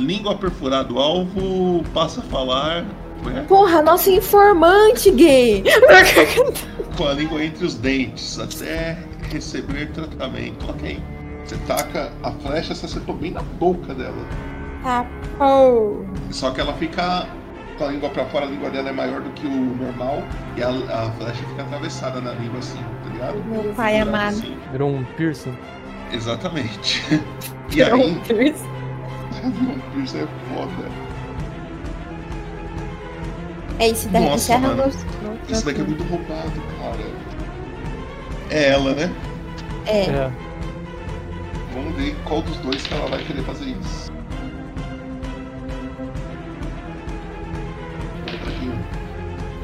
Língua perfurada, o alvo passa a falar. Ué?
Porra, nosso informante gay!
com a língua entre os dentes até receber tratamento. Ok. Você taca a flecha, você acertou bem na boca dela.
Tá, pô.
Só que ela fica com a língua pra fora, a língua dela é maior do que o normal e a, a flecha fica atravessada na língua assim, tá ligado?
Meu pai amado.
assim.
Virou um piercing.
Exatamente. E aí, Isso é foda.
É isso, daí
Nossa,
encerra
mano. Isso daqui é muito roubado, cara. É ela, né?
É,
É.
Vamos ver qual dos dois que ela vai querer fazer isso.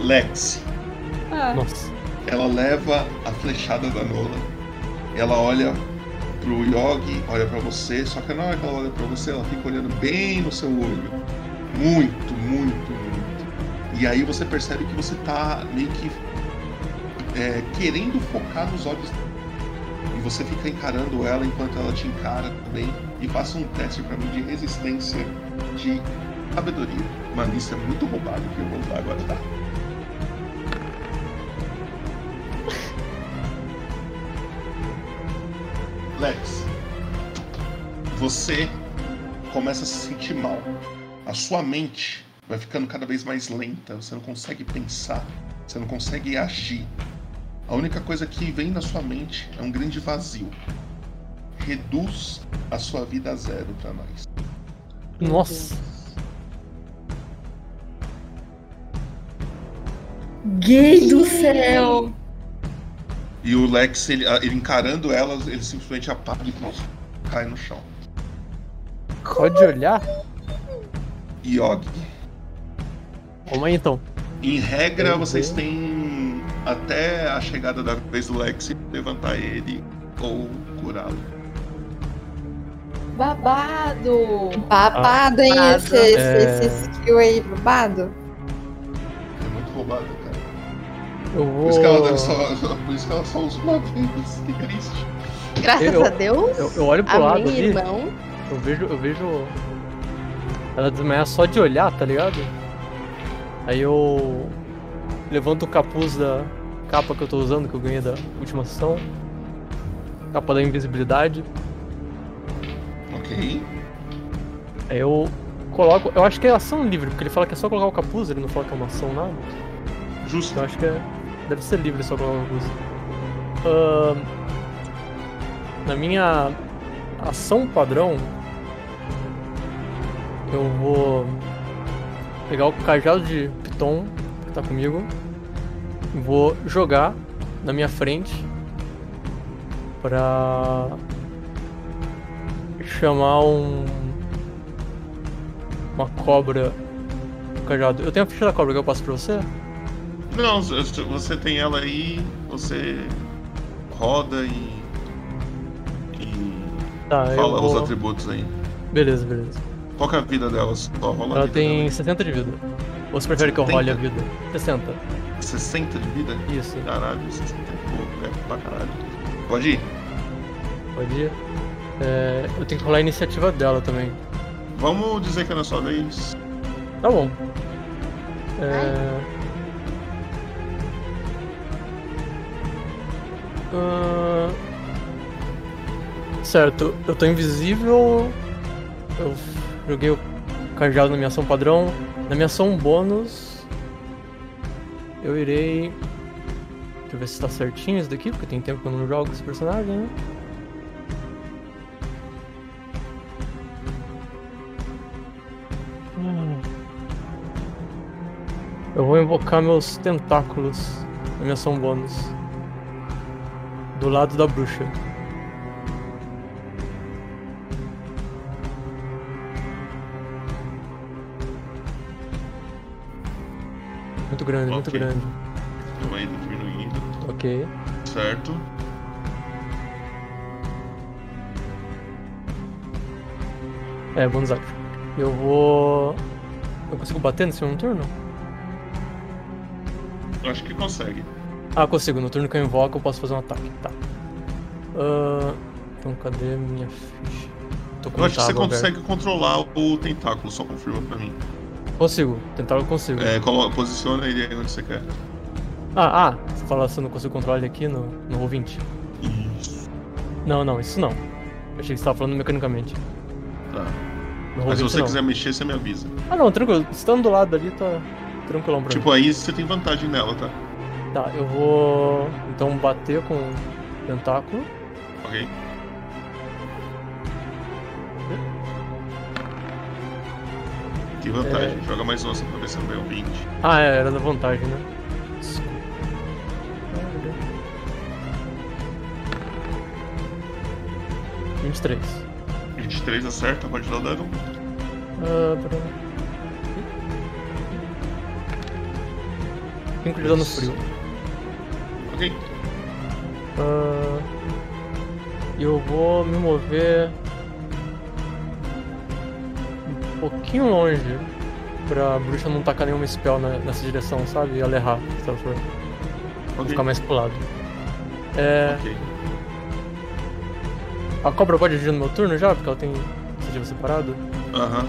Lex.
Nossa.
Ela leva a flechada da Nola. Ela olha pro Yogi, olha pra você, só que na hora que ela olha pra você, ela fica olhando bem no seu olho. Muito, muito E aí você percebe que você tá meio que é, querendo focar nos olhos e você fica encarando ela enquanto ela te encara também e passa um teste pra mim de resistência de sabedoria. Malícia muito roubado que eu vou usar agora, tá? Lex, você começa a se sentir mal. A sua mente vai ficando cada vez mais lenta, você não consegue pensar, você não consegue agir. A única coisa que vem na sua mente é um grande vazio. Reduz a sua vida a zero pra nós.
Nossa.
Gay do céu!
E o Lex, ele, ele encarando ela, ele simplesmente apaga e cai no chão.
Pode olhar?
Yog.
Vamos aí então.
Em regra,
Uhum.
vocês têm até a chegada da vez do Lex levantar ele ou curá-lo.
Babado!
Babado, hein?
Babado.
Esse, esse,
É.
esse skill aí, babado.
É muito roubado,
Eu
Por
vou.
isso que ela, deve só, por isso que ela só usa uma vez. Que triste.
Graças
Eu-
a Deus.
Eu, eu olho pro
a
lado ali,
irmão.
eu vejo, eu vejo ela desmaiar só de olhar, tá ligado? Aí eu levanto o capuz da capa que eu tô usando, que eu ganhei da última sessão. Capa da invisibilidade.
Ok.
Aí eu coloco. Eu acho que é ação livre, porque ele fala que é só colocar o capuz, ele não fala que é uma ação nada.
Justo.
Então eu acho que é, deve ser livre só o capuz. Ahn, na minha ação padrão, eu vou pegar o cajado de Piton que tá comigo, vou jogar na minha frente pra chamar um uma cobra do cajado. Eu tenho a ficha da cobra que eu passo pra você?
Não, você tem ela aí, você roda e. e
Tá,
fala os
vou...
atributos aí.
Beleza, beleza.
Qual que é a vida dela? Só rola a
Ela
vida
tem
dela.
60 de vida. Ou você prefere que eu role a
70?
vida? 60.
60 de vida?
Isso.
Caralho, 60 é pouco, é pra caralho. Pode ir.
Pode ir. É, eu tenho que rolar a iniciativa dela também.
Vamos dizer que é na sua vez.
Tá bom. É... Ah, Certo, eu tô invisível. Eu joguei o cajado na minha ação padrão. Na minha ação bônus, eu irei. Deixa eu ver se tá certinho isso daqui, porque tem tempo que eu não jogo esse personagem, né? Eu vou invocar meus tentáculos na minha ação bônus. Do lado da bruxa. Muito grande, muito
Ok.
grande.
Então aí diminuindo.
Ok.
Certo.
É, bônus action. Eu vou. Eu consigo bater nesse mesmo turno?
Eu acho que consegue.
Ah, consigo. No turno que eu invoco, eu posso fazer um ataque. Tá. Ah, então, cadê minha ficha? Tô com
Eu acho que você
aberto.
consegue controlar o tentáculo, só confirma pra mim.
Consigo. Eu consigo.
É, colo- posiciona ele aí onde você quer.
Ah, ah, você fala se eu não consigo controlar ele aqui no, no Roll20.
Isso.
Não, não, isso não. Eu achei que você tava falando mecanicamente.
Tá.
No
Mas se
Roll20
você
não.
quiser mexer, você me avisa.
Ah, não, tranquilo. Estando do lado ali, tá tranquilão pra
Tipo, aí você tem vantagem nela, tá?
Tá, eu vou então bater com o tentáculo.
Ok? Que vantagem. Joga mais uma só pra ver se não deu 20.
Ah, é, era da vantagem, né? Desculpa. 23.
23 acerta, pode dar o dano.
Ah, pera. 5 de dano frio. E eu vou me mover um pouquinho longe pra bruxa não tacar nenhuma spell na- nessa direção, sabe? E ela errar, se ela for. Vou
Ok.
ficar mais pro lado. É.
Ok.
A cobra pode agir no meu turno já? Porque ela tem iniciativa separada?
Aham.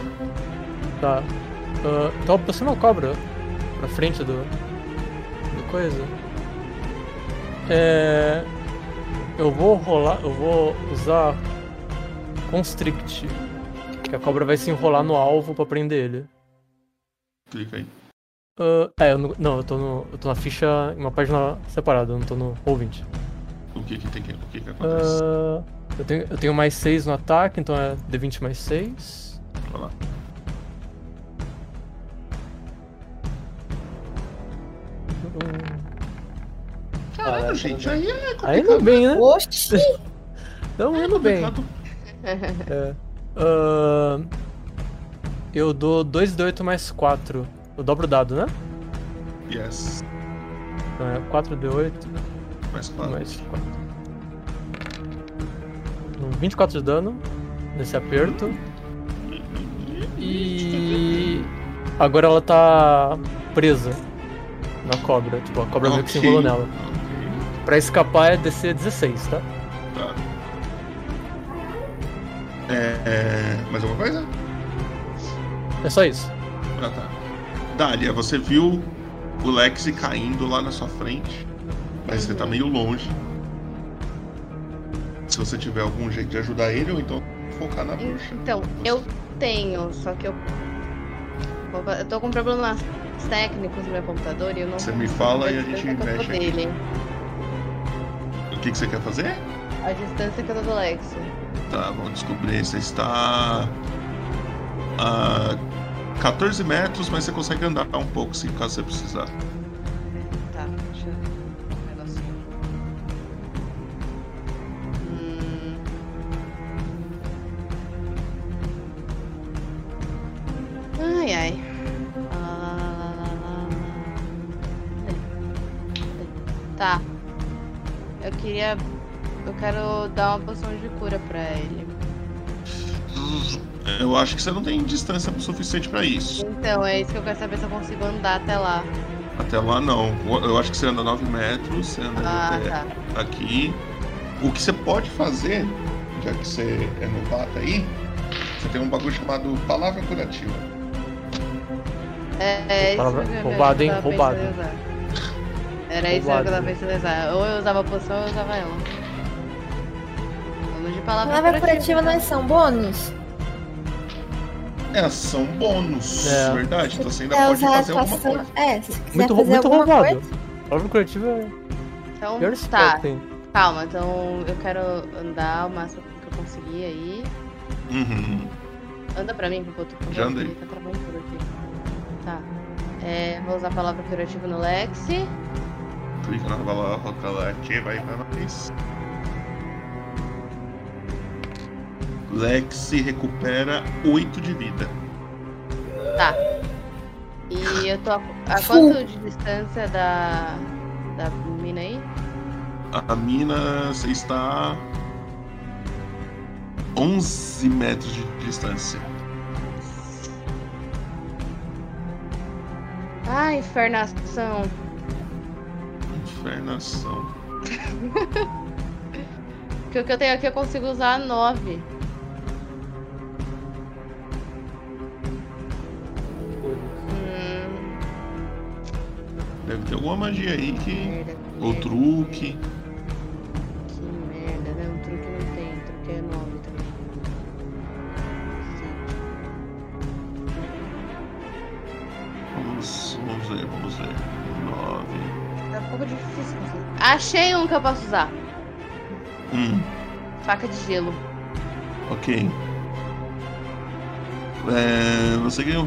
Tá. Ah, então aproxima a cobra pra frente do. do coisa. É. Eu vou rolar. Eu vou usar. Constrict. Que a cobra vai se enrolar no alvo pra prender ele.
Clica aí.
Ah, é, eu não, não, eu tô no. Eu tô na ficha em uma página separada, eu não tô no ouvinte.
O que que tem que, o que que acontece?
Ah, eu, tenho, eu tenho mais 6 no ataque, então é D20 mais 6.
Vai lá. Caralho, gente, aí é
Aí indo bem, né?
Oxi!
Então indo bem.
complicado.
É. Ah, eu dou 2 de 8 mais 4. Eu dobro o dado, né?
Yes.
Então é 4 de 8
Mais claro.
mais 4. 24 de dano nesse aperto. E agora ela tá presa na cobra. Tipo, a cobra meio que se enrolou nela. Pra escapar é DC 16, tá?
Tá. É, é, mais alguma coisa?
É só isso.
Ah, tá. Dália, você viu o Lexi caindo lá na sua frente, mas você tá meio longe. Se você tiver algum jeito de ajudar ele, ou então focar na bruxa.
Então, eu tenho, só que eu. Eu tô com problemas técnicos no meu computador e eu não
Você me fala e a gente mexe aqui.
dele.
O que, que você quer fazer?
A distância que eu tô do Lex.
Tá, vamos descobrir. Você está a 14 metros, mas você consegue andar um pouco, se caso você precisar.
Tá, deixa eu ver um negocinho. Hum. Ai, ai. Queria. Eu quero dar uma poção de cura pra ele.
Eu acho que você não tem distância suficiente pra isso.
Então, é isso que eu quero saber se eu consigo andar até lá.
Até lá não. Eu acho que você anda 9 metros, você anda
Ah,
até
tá.
aqui. O que você pode fazer, já que você é novato aí, você tem um bagulho chamado palavra curativa.
É, é isso
Palavra-
que eu
roubado, hein? Roubado.
Era isso que eu tava pensando em usar. Ou eu usava a poção ou eu usava ela. Vamos de palavra,
Palavra curativa
então.
não são bônus?
É, são bônus,
É.
verdade. Então você ainda
É
pode fazer alguma coisa.
É, se quiser
Muito,
fazer
muito
alguma
roubado.
coisa.
Palavra curativa é
Então,
pior
tá. Calma, então eu quero andar o máximo que eu conseguir aí.
Uhum.
Anda pra mim, porque eu tô com
Já andei.
Tá travando tudo aqui. Tá. É, vou usar a palavra curativa no Lexi.
Clica na palavra curativa aí pra nós. Lexi recupera 8 de vida.
Tá. E eu tô a, a quanto de distância da. da mina aí?
A mina, você está a 11 metros de distância.
Ah, infernação.
Infernação.
Porque o que eu tenho aqui eu consigo usar 9. Hum,
Deve ter alguma magia aí que.
merda. que
Ou
merda,
truque.
Que merda, né? Um truque não tem. Truque é 9 também.
Vamos, vamos ver, vamos ver. 9.
Pouco difícil. Achei um que eu posso usar.
Hum,
Faca de gelo.
ok. É, você ganhou.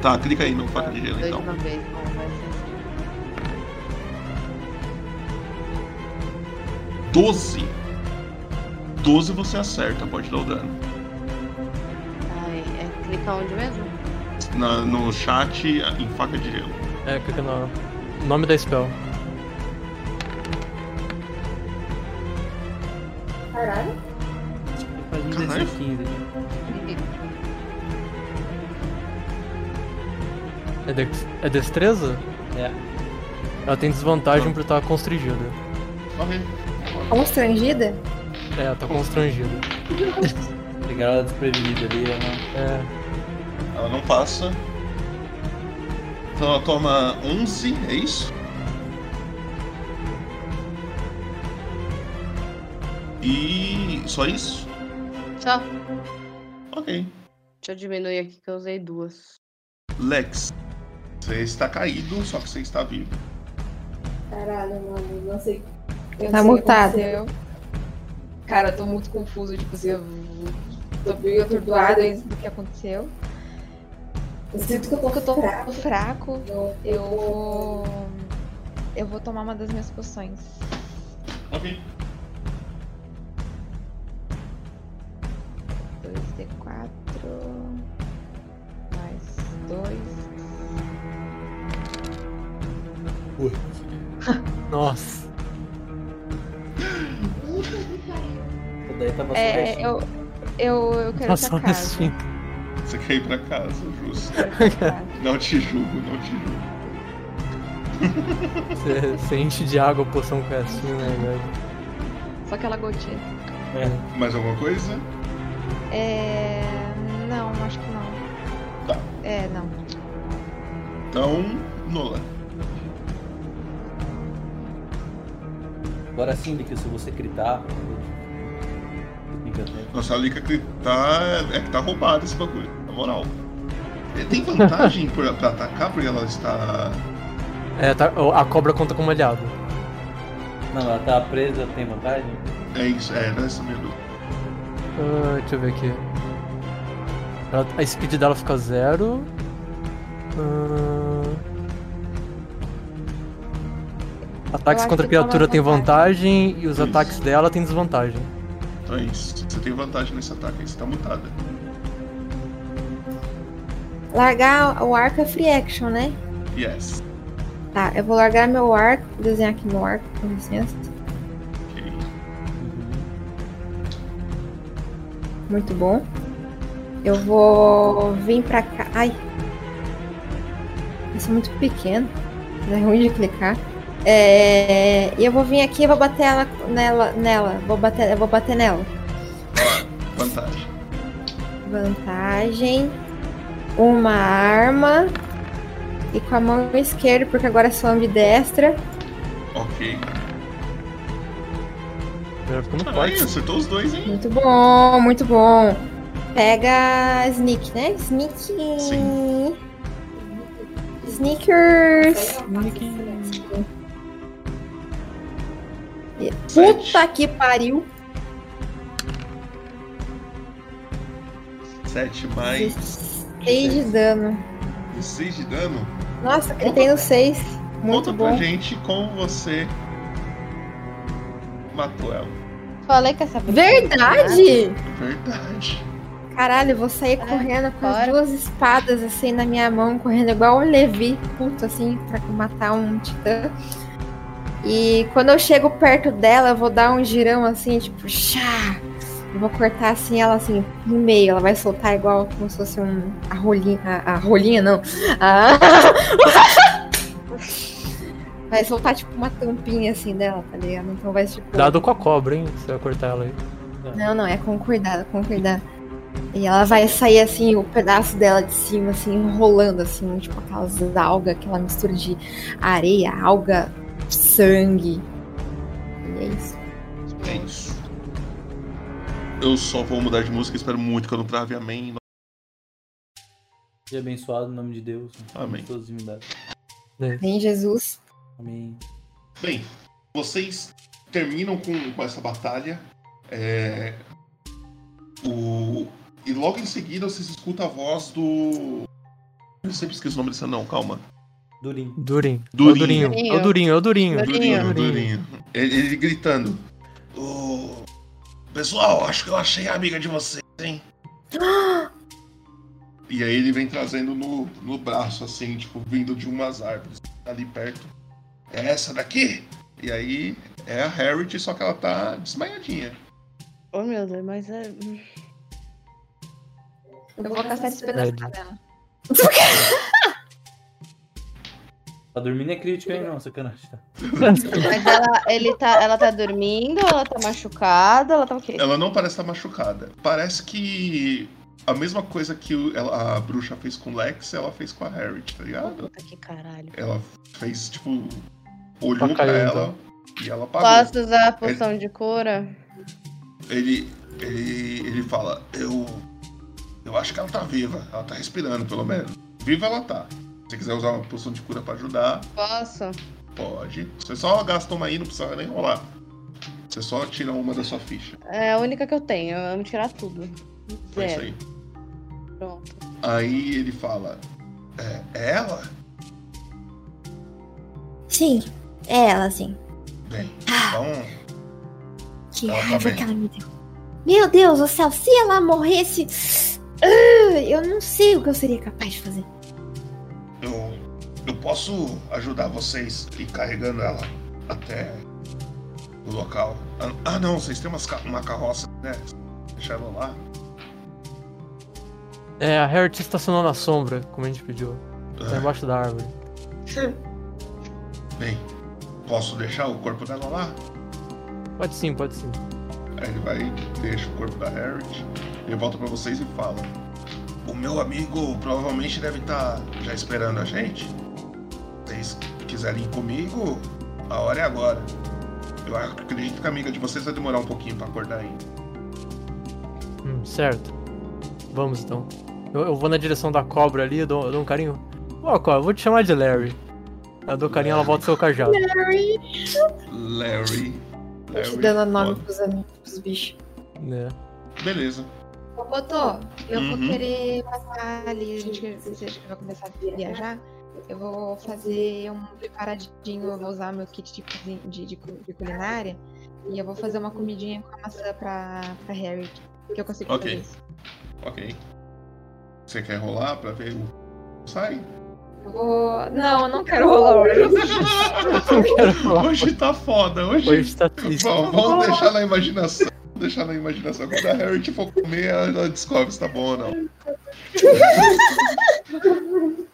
Tá, clica aí no faca de gelo
Dois
então.
de uma vez. Bom, vai ser assim.
12. 12 você acerta, pode dar o dano.
Ai, é clicar onde mesmo?
Na- no chat, em faca de gelo.
É, clica no nome da spell.
Caralho.
Faz um
Caralho.
DC 15.
É, dex- é destreza?
É.
Ela tem desvantagem por estar constrangida.
Ok.
Constrangida?
É, ela tá constrangida.
Pegaram ela desprevenida ali, ela...
É.
Ela não passa. Então ela toma 11, é isso? E só isso?
Só.
Ok.
Deixa eu diminuir aqui que eu usei duas.
Lex, você está caído, só que você está vivo.
Caralho, mano, não sei. Eu
Tá mutado.
aconteceu. Cara, eu tô muito confuso, tipo assim, eu tô meio atordoada aí do que aconteceu. Eu sinto que eu tô,
Porque eu tô
fraco.
fraco,
Eu,
eu vou. Eu vou tomar uma das minhas poções.
Ok.
2D4. Mais 2.
Nossa.
Essa daí tava só
É, eu. Eu, eu quero
Tá só
pra casa.
Você quer ir pra casa, justo. Não te julgo, não te julgo.
Você, você enche de água a poção com restinho, né, velho?
Só aquela gotinha.
É.
Mais alguma coisa?
É. Não, acho que não.
Tá.
É, não.
Então, Nola.
Agora sim, Lick, se você gritar... Atento.
Nossa, a Lika que tá. É que tá roubado esse bagulho, na moral. Tem vantagem por, pra atacar porque ela está.
É, tá- a cobra conta como aliado.
Não, ela tá presa, tem vantagem?
É isso, é, nessa minha dúvida.
Ah, deixa eu ver aqui. Ela- a speed dela fica zero. Ah, Ataques contra criatura tem
vantagem.
vantagem e os
Isso.
ataques dela tem desvantagem.
Então é isso. Você tem vantagem nesse ataque aí, você tá mutada.
Largar o arco é free action, né?
Yes.
Tá, eu vou largar meu arco, vou desenhar aqui meu arco, com licença.
Ok.
Muito bom. Eu vou vir pra cá. Ai. Isso é muito pequeno. É ruim de clicar. É... E eu vou vir aqui e vou bater ela nela. nela. Vou bater, eu vou bater nela.
Vantagem.
Vantagem. Uma arma. E com a mão esquerda, porque agora sou ambidestra.
Ok.
Ela fica muito
Aí,
forte.
acertou os dois, hein?
Muito bom, muito bom. Pega Sneak, né? Sneak.
Sim.
Sneakers. Puta que pariu.
7 mais
6 de dano.
6 de dano.
Nossa, gritei no 6. Muito
Conta pra
bom.
gente como você matou ela.
Falei que essa
Verdade?
Verdade.
Caralho, eu vou sair correndo com as duas espadas assim na minha mão, correndo igual um Levi, puto assim, pra matar um titã. E quando eu chego perto dela, eu vou dar um girão assim, tipo, chá! Eu vou cortar assim ela assim, no meio. Ela vai soltar igual como se fosse um. A rolinha. A, a rolinha, não. A... vai soltar tipo uma tampinha assim dela, tá ligado? Então vai tipo.
Dado com a cobra, hein? Você vai cortar ela aí.
Não, não, é com cuidado, com cuidado. E ela vai sair assim, o pedaço dela de cima, assim, enrolando, assim, tipo aquelas algas, aquela mistura de areia, alga, sangue. E é isso.
É isso. Eu só vou mudar de música, espero muito que eu não trave amém.
Seja abençoado em nome de Deus.
Amém.
Em Todas as divindades.
Vem Jesus.
Amém.
Bem, vocês terminam com, com essa batalha. É, o, e logo em seguida vocês escutam a voz do. Eu sempre esqueço o nome desse não, calma.
Durim.
Durin.
Durinho.
É o Durinho. É o Durinho, é o Durinho.
Durinho, Durinho. Ele, ele gritando. "Ô, pessoal, acho que eu achei a amiga de vocês, hein? E aí ele vem trazendo no, no braço, assim, tipo, vindo de umas árvores ali perto. É essa daqui? E aí é a Harriet, só que ela tá desmaiadinha.
Oh meu Deus, mas é.
Eu vou caçar esse pedaço dela.
Tá dormindo é crítica, hein? Não, sacanagem. Tá.
Mas ela, ele tá, ela tá dormindo, ela tá machucada, ela tá o quê?
Ela não parece estar machucada. Parece que a mesma coisa que o- ela- a bruxa fez com o Lex, ela fez com a Harriet, tá ligado?
Puta que caralho.
Ela fez, tipo, olhou pra
caiu,
ela e ela apagou.
Posso usar a poção de cura?
Ele, ele, ele fala, eu, eu acho que ela tá viva, ela tá respirando pelo menos. Viva ela tá. Se você quiser usar uma poção de cura pra ajudar,
Posso?
pode. Você só gasta uma aí, não precisa nem rolar. Você só tira uma da sua ficha.
É a única que eu tenho, eu amo tirar tudo.
Foi isso
Zero.
aí.
Pronto.
Aí ele fala, é, é ela?
Sim, é ela, sim.
Bem, então
Que
Ela tá
raiva
bem.
que ela me deu. Meu Deus do céu, se ela morresse. ah, eu não sei o que eu seria capaz de fazer.
Eu, eu posso ajudar vocês e ir carregando ela até o local. Ah, Ah, não, vocês têm umas uma carroça, né? Deixar ela lá.
É, a Harriet estacionou na sombra, como a gente pediu. Tá embaixo da árvore.
Bem, posso deixar o corpo dela lá?
Pode sim, pode sim.
Aí ele vai, deixa o corpo da Harriet, ele volta pra vocês e fala: O meu amigo provavelmente deve estar já esperando a gente. Se vocês quiserem ir comigo, a hora é agora. Eu acredito que a amiga de vocês vai demorar um pouquinho pra acordar ainda.
Hum, certo. Vamos então. Eu, eu vou na direção da cobra ali, eu dou, eu dou um carinho. Ó, cobra, eu vou te chamar de Larry. Eu dou carinho, ela volta o seu cajado.
Larry.
Te
Larry.
dando nome pros, amigos, pros bichos.
Né?
Beleza.
Ô, Botô, eu vou
Uhum.
querer passar ali, a gente, se a gente vai começar a viajar, eu vou fazer um preparadinho, eu vou usar meu kit de, de, de de culinária e eu vou fazer uma comidinha com a maçã pra, pra Harry, que eu consigo
Ok.
fazer isso.
Ok. Você quer rolar pra ver o. Sai?
Eu vou... Não, eu não quero rolar hoje.
Quero falar.
Hoje tá foda, hoje.
Hoje tá triste.
Bom, vamos deixar na imaginação. Deixar na imaginação. Quando a Harriet for comer, ela descobre se tá bom ou não.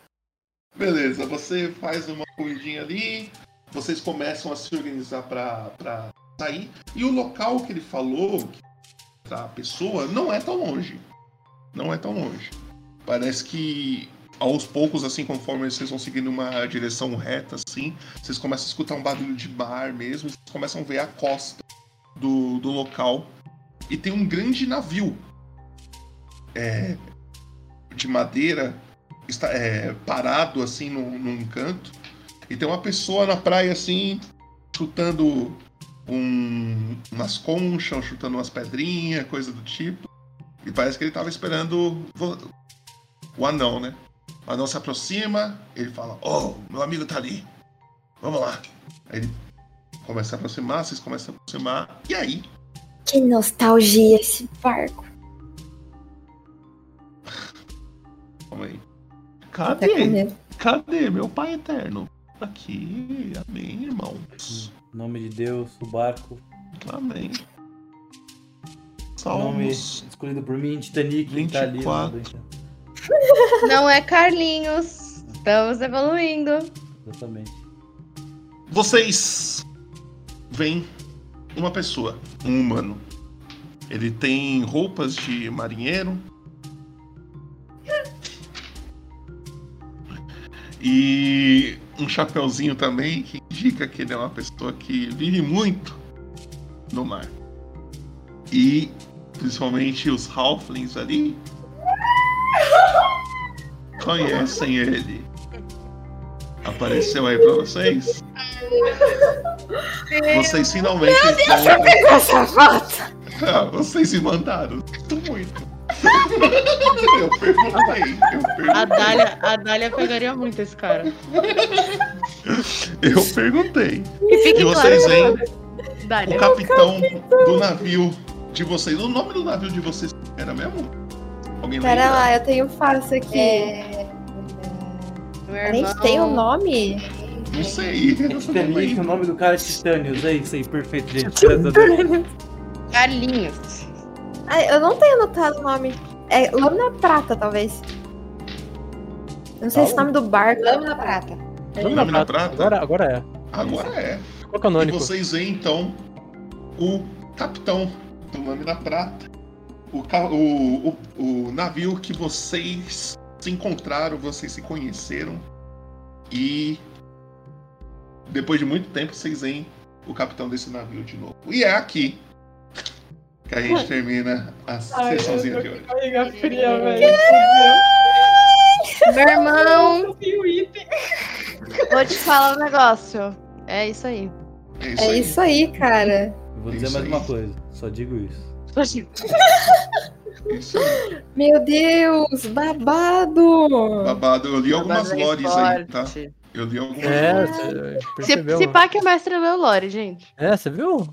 Beleza, você faz uma comidinha ali, vocês começam a se organizar pra, pra sair. E o local que ele falou pra pessoa não é tão longe. Não é tão longe. Parece que aos poucos, assim, conforme vocês vão seguindo uma direção reta, assim, vocês começam a escutar um barulho de mar mesmo, vocês começam a ver a costa do, do local. E tem um grande navio é, de madeira está, é, parado assim num, num canto. E tem uma pessoa na praia assim, chutando um- umas conchas, chutando umas pedrinhas, coisa do tipo. E parece que ele tava esperando o anão, né? O anão se aproxima, ele fala: Oh, meu amigo tá ali. Vamos lá. Aí ele começa a aproximar, vocês começam a aproximar. E aí?
Que nostalgia esse barco.
Calma aí.
Com
Cadê? Cadê meu pai eterno? Aqui, amém, irmãos.
Em nome de Deus, o barco.
Amém.
Nome
Salmos.
escolhido por mim, Titanic, que tá ali.
24.
no-
Não é Carlinhos. Estamos evoluindo.
Exatamente.
Vocês veem uma pessoa, um humano. Ele tem roupas de marinheiro. E um chapeuzinho também que indica que ele é uma pessoa que vive muito no mar. E principalmente os halflings ali conhecem ele. Apareceu aí pra vocês? Vocês finalmente encontram.
Essa foto!
Ah, vocês se mandaram. Sinto muito. eu perguntei. Eu
A
perguntei.
Dália, a Dália pegaria muito esse cara.
Eu perguntei.
E fique
E vocês
claro,
veem o
Dália.
capitão do navio de vocês. O nome do navio de vocês era mesmo? Alguém
Pera
lembra?
lá, eu tenho fácil aqui.
É,
A gente
irmão-
tem o nome?
Não sei.
Titanic, o nome do cara é Titânios. É isso aí, perfeito, gente.
Carlinhos.
Ah, eu não tenho anotado o nome. É Lâmina Prata, talvez. Eu não sei se o nome do barco.
Lâmina prata.
Lâmina prata?
Agora, agora é.
Agora é.
Ficou
E
canônico.
vocês veem então o capitão do Lâmina Prata, o, o, o, o navio que vocês se encontraram, vocês se conheceram e depois de muito tempo vocês veem o capitão desse navio de novo. E é aqui que a gente termina a sessãozinha de hoje.
Barriga fria, velho.
Meu irmão, vou te falar um negócio. É isso aí.
É isso
É
aí.
isso aí, cara.
Eu vou
É
dizer
isso
mais
aí.
uma coisa, só digo isso.
É isso aí.
Meu Deus, babado!
Babado, eu li algumas
Babado é
lores aí, tá? Eu li algumas
É,
lores.
você
Se, pá que o mestre leu Lore, gente.
É, você viu?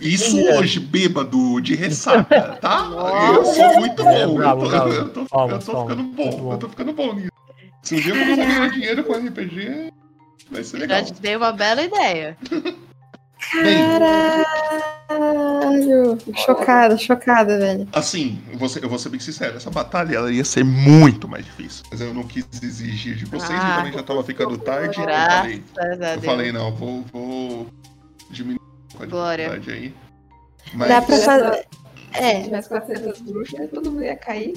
Isso
É.
hoje, bêbado, de ressaca, tá? Eu sou muito bom.
É, bravo,
eu, tô,
bravo.
eu tô-
Palmas,
eu tô
palmas.
ficando bom. Eu tô ficando bom nisso. Se um dia eu começar a ganhar dinheiro com RPG, vai ser legal.
Já te dei uma bela ideia.
Bem,
Caralho! Chocada, chocada, velho.
assim, eu vou, ser, eu vou ser bem sincero, essa batalha ela ia ser muito mais difícil. Mas eu não quis exigir de vocês
Ah.
e também já tava ficando tarde. Eu falei,
a
eu falei, não, vou, vou diminuir a
Glória.
dificuldade aí. Mas,
Dá pra fazer. É,
tivesse 400 bruxas, todo mundo ia cair.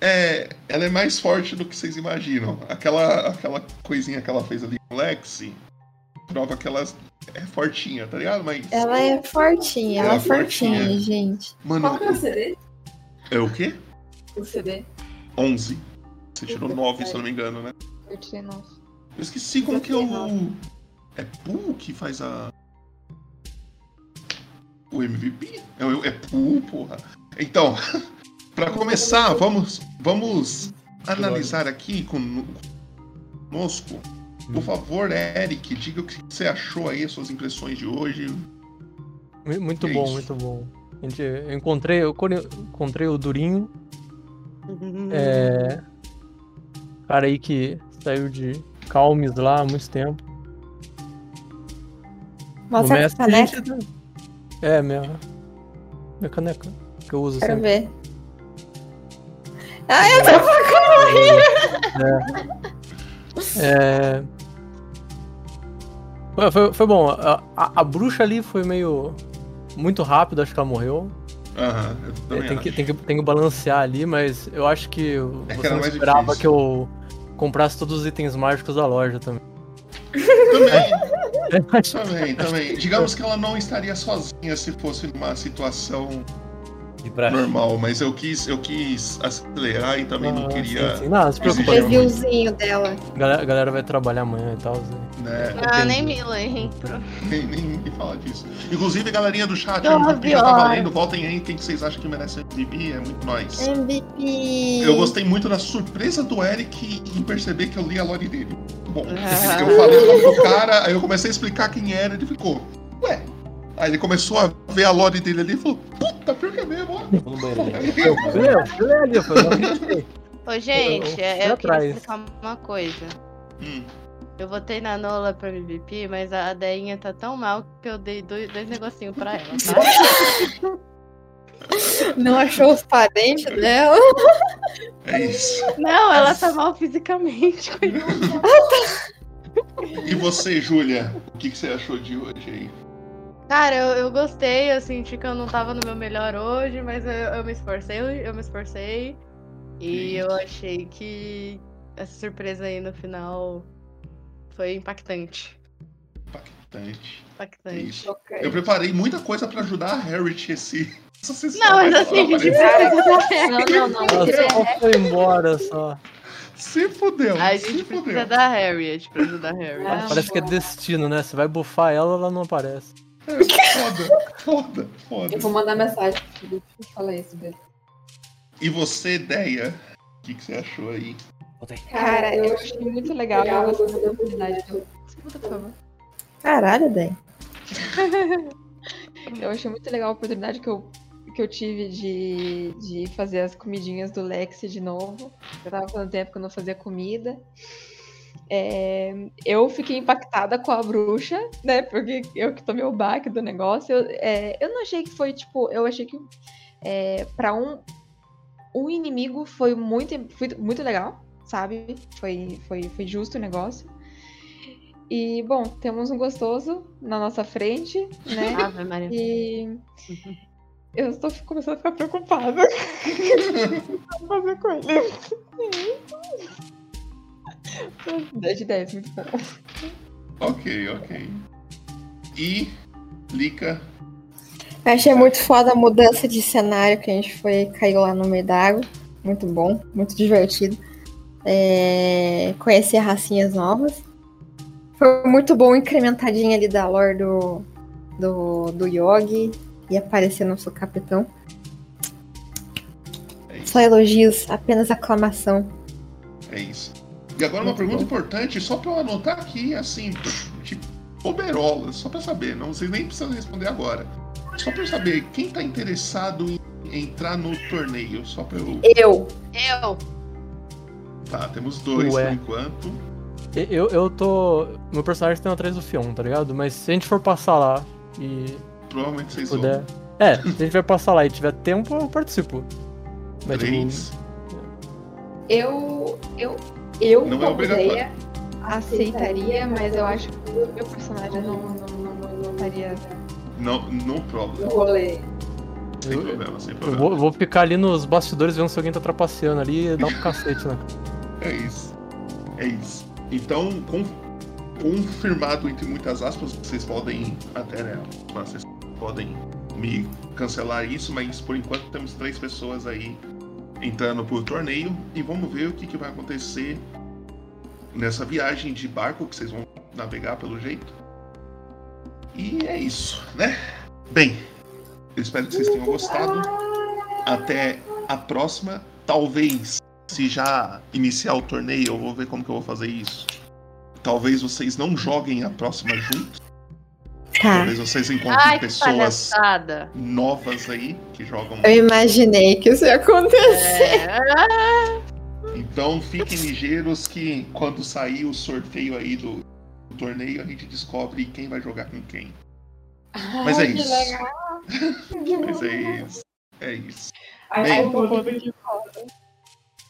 É, ela é mais forte do que vocês imaginam. Aquela, aquela coisinha que ela fez ali com Lexi prova que ela é fortinha, tá ligado? Mas.
ela é fortinha, ela
Ela
é
é
fortinha,
fortinha.
gente.
Qual
Mano,
que é o CD?
é o quê?
O CD.
11. Você tirou 9, se eu não me engano, né?
Eu tirei nossa.
Eu esqueci como que é o. É Poo que faz a. O MVP? É, o- é Poo, porra. Então, pra começar, vamos, vamos analisar aqui con- conosco. Por favor, Eric, diga o que você achou aí, as suas impressões de hoje.
Mu- Muito
É
bom,
isso.
muito bom. Gente, eu encontrei, eu encontrei o Durinho, é, cara aí que saiu de Calmes lá há muito tempo.
Mostra a
mestre,
caneca,
gente, É, minha, minha caneca que eu uso
quero
sempre.
ver. Ah, eu tô
É... Foi, foi, foi bom. A, a- a bruxa ali foi meio. Muito rápido, acho que ela morreu.
Aham, eu
É,
também
tem, que, tem, que, tem que balancear ali, mas eu acho que
É que
você
era
não esperava
difícil.
que eu comprasse todos os itens mágicos da loja também.
Também, também, também. Digamos que ela não estaria sozinha se fosse numa situação. Normal, mas eu quis, eu quis acelerar e também não
Ah,
queria.
sim, sim. Não, não se preocupa. não.
reviewzinho dela.
A galera, galera vai trabalhar amanhã e tal. né?
Né?
Ah, nem me lembro.
Nem, nem, nem falar disso. Inclusive, galerinha do chat, o MVP já tá valendo. Voltem aí quem que vocês acham que merece MVP. É muito nóis.
MVP.
Eu gostei muito da surpresa do Eric em perceber que eu li a lore dele. Bom,
Ah.
eu falei o nome do cara, aí eu comecei a explicar quem era, ele ficou, ué. Aí ele começou a ver a lore dele ali e falou, puta, pior que é mesmo, ó.
Vou no banheiro.
Eu fui, eu fui ali, eu falei.
Ô, gente,
Eu-
eu queria
atrás.
explicar uma coisa.
Hum,
Eu votei na Nola pra MVP, mas a Deinha tá tão mal que eu dei dois, dois negocinhos pra ela, tá?
Não achou os parentes dela?
é isso.
Não, ela tá mal fisicamente.
E você, Júlia, o que, que você achou de hoje aí?
Cara, eu, eu gostei, eu senti que eu não tava no meu melhor hoje, mas eu, eu me esforcei, eu me esforcei. E eu achei que essa surpresa aí no final foi impactante.
Impactante. É
Impactante.
isso. Eu preparei muita coisa pra ajudar a Harriet esse.
Não, mas assim, a gente
apareceu.
precisa da
Não, não, não.
Ela só foi embora só.
Se fudeu,
A
se
gente precisa
fudeu.
da Harriet pra ajudar a Harriet.
Ah,
Parece que é destino, né? Você vai bufar ela, ela não aparece.
É, foda, foda, foda.
Eu vou mandar mensagem pro Felipe e falar isso dele.
E você, ideia? O que, que você achou aí?
Cara, eu
achei muito legal eu gostei da oportunidade de eu. Escuta, por favor.
Caralho, Dé.
Eu achei muito legal a oportunidade que eu, que eu tive de, de fazer as comidinhas do Lexi de novo. Eu tava fazendo tempo que eu não fazia comida. É, eu fiquei impactada com a bruxa, né? Porque eu que tomei o baque do negócio. Eu, é, eu não achei que foi, tipo, eu achei que é, para um, um inimigo foi muito, foi muito legal, sabe? Foi, foi, foi justo o negócio. E, bom, temos um gostoso na nossa frente, né?
Ave Maria.
E eu estou começando a ficar preocupada. O que fazer com ele? 10 de 10, muito bom.
Ok, ok. E Lica,
Eu achei muito foda a mudança de cenário que a gente foi, caiu lá no meio da água. Muito bom, muito divertido. É, conhecer racinhas novas. Foi muito bom incrementadinha ali da lore do, do, do Yogi e aparecer nosso capitão.
é.
Só elogios, apenas aclamação.
É isso. E agora uma pergunta importante, só pra eu anotar aqui, assim, tipo, oberola, só pra saber, não vocês nem precisam responder agora. Só pra eu saber, quem tá interessado em entrar no torneio? Só pra eu.
Eu.
Eu.
Tá, temos dois
Ué.
por enquanto.
Eu, eu tô. Meu personagem tem atrás do Fion, tá ligado? Mas se a gente for passar lá e
Provavelmente vocês
puder.
vão.
É, se a gente vai passar lá e tiver tempo, eu participo. Mas, tipo,
Três.
Eu. Eu. Eu,
Não é
como ideia, aceitaria, mas eu acho que o meu personagem não, não, não, não, não estaria
Não, no problema.
rolê.
Sem
Eu-
problema, sem problema.
vou, vou ficar ali nos bastidores vendo se alguém tá trapaceando ali e dar um cacete, né?
É isso. É isso. Então, com- confirmado entre muitas aspas, vocês podem até, né? Vocês podem me cancelar isso, mas por enquanto temos três pessoas aí entrando pro torneio e vamos ver o que, que vai acontecer nessa viagem de barco que vocês vão navegar pelo jeito. E é isso, né? Bem, eu espero que vocês tenham gostado. Até a próxima. Talvez, se já iniciar o torneio, eu vou ver como que eu vou fazer isso. Talvez vocês não joguem a próxima juntos.
Tá.
Talvez vocês encontrem
Ai,
pessoas
palhaçada.
novas aí que jogam.
Eu imaginei que isso ia acontecer.
É.
Então fiquem ligeiros que quando sair o sorteio aí do, do torneio, a gente descobre quem vai jogar com quem. Mas é
Ai, que
isso.
legal.
Mas é isso. É isso.
Ai,
Bem.
Popoto,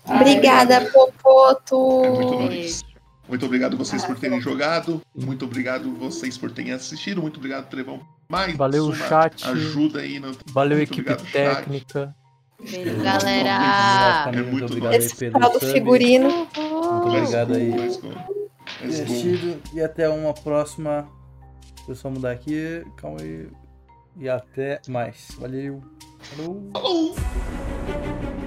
Obrigada, Popoto.
É muito nóis. Muito obrigado vocês por terem jogado. Muito obrigado vocês por terem assistido. Muito obrigado, Trevão. Mais
Valeu,
uma
chat.
ajuda aí. No...
Valeu,
Muito
equipe
obrigado,
técnica.
Beijo, galera.
É muito
obrigado aí pelo
figurino.
Muito obrigado aí. Divertido. E até uma próxima. Deixa eu só mudar aqui. Calma aí. E até mais. Valeu. Falou.
Falou.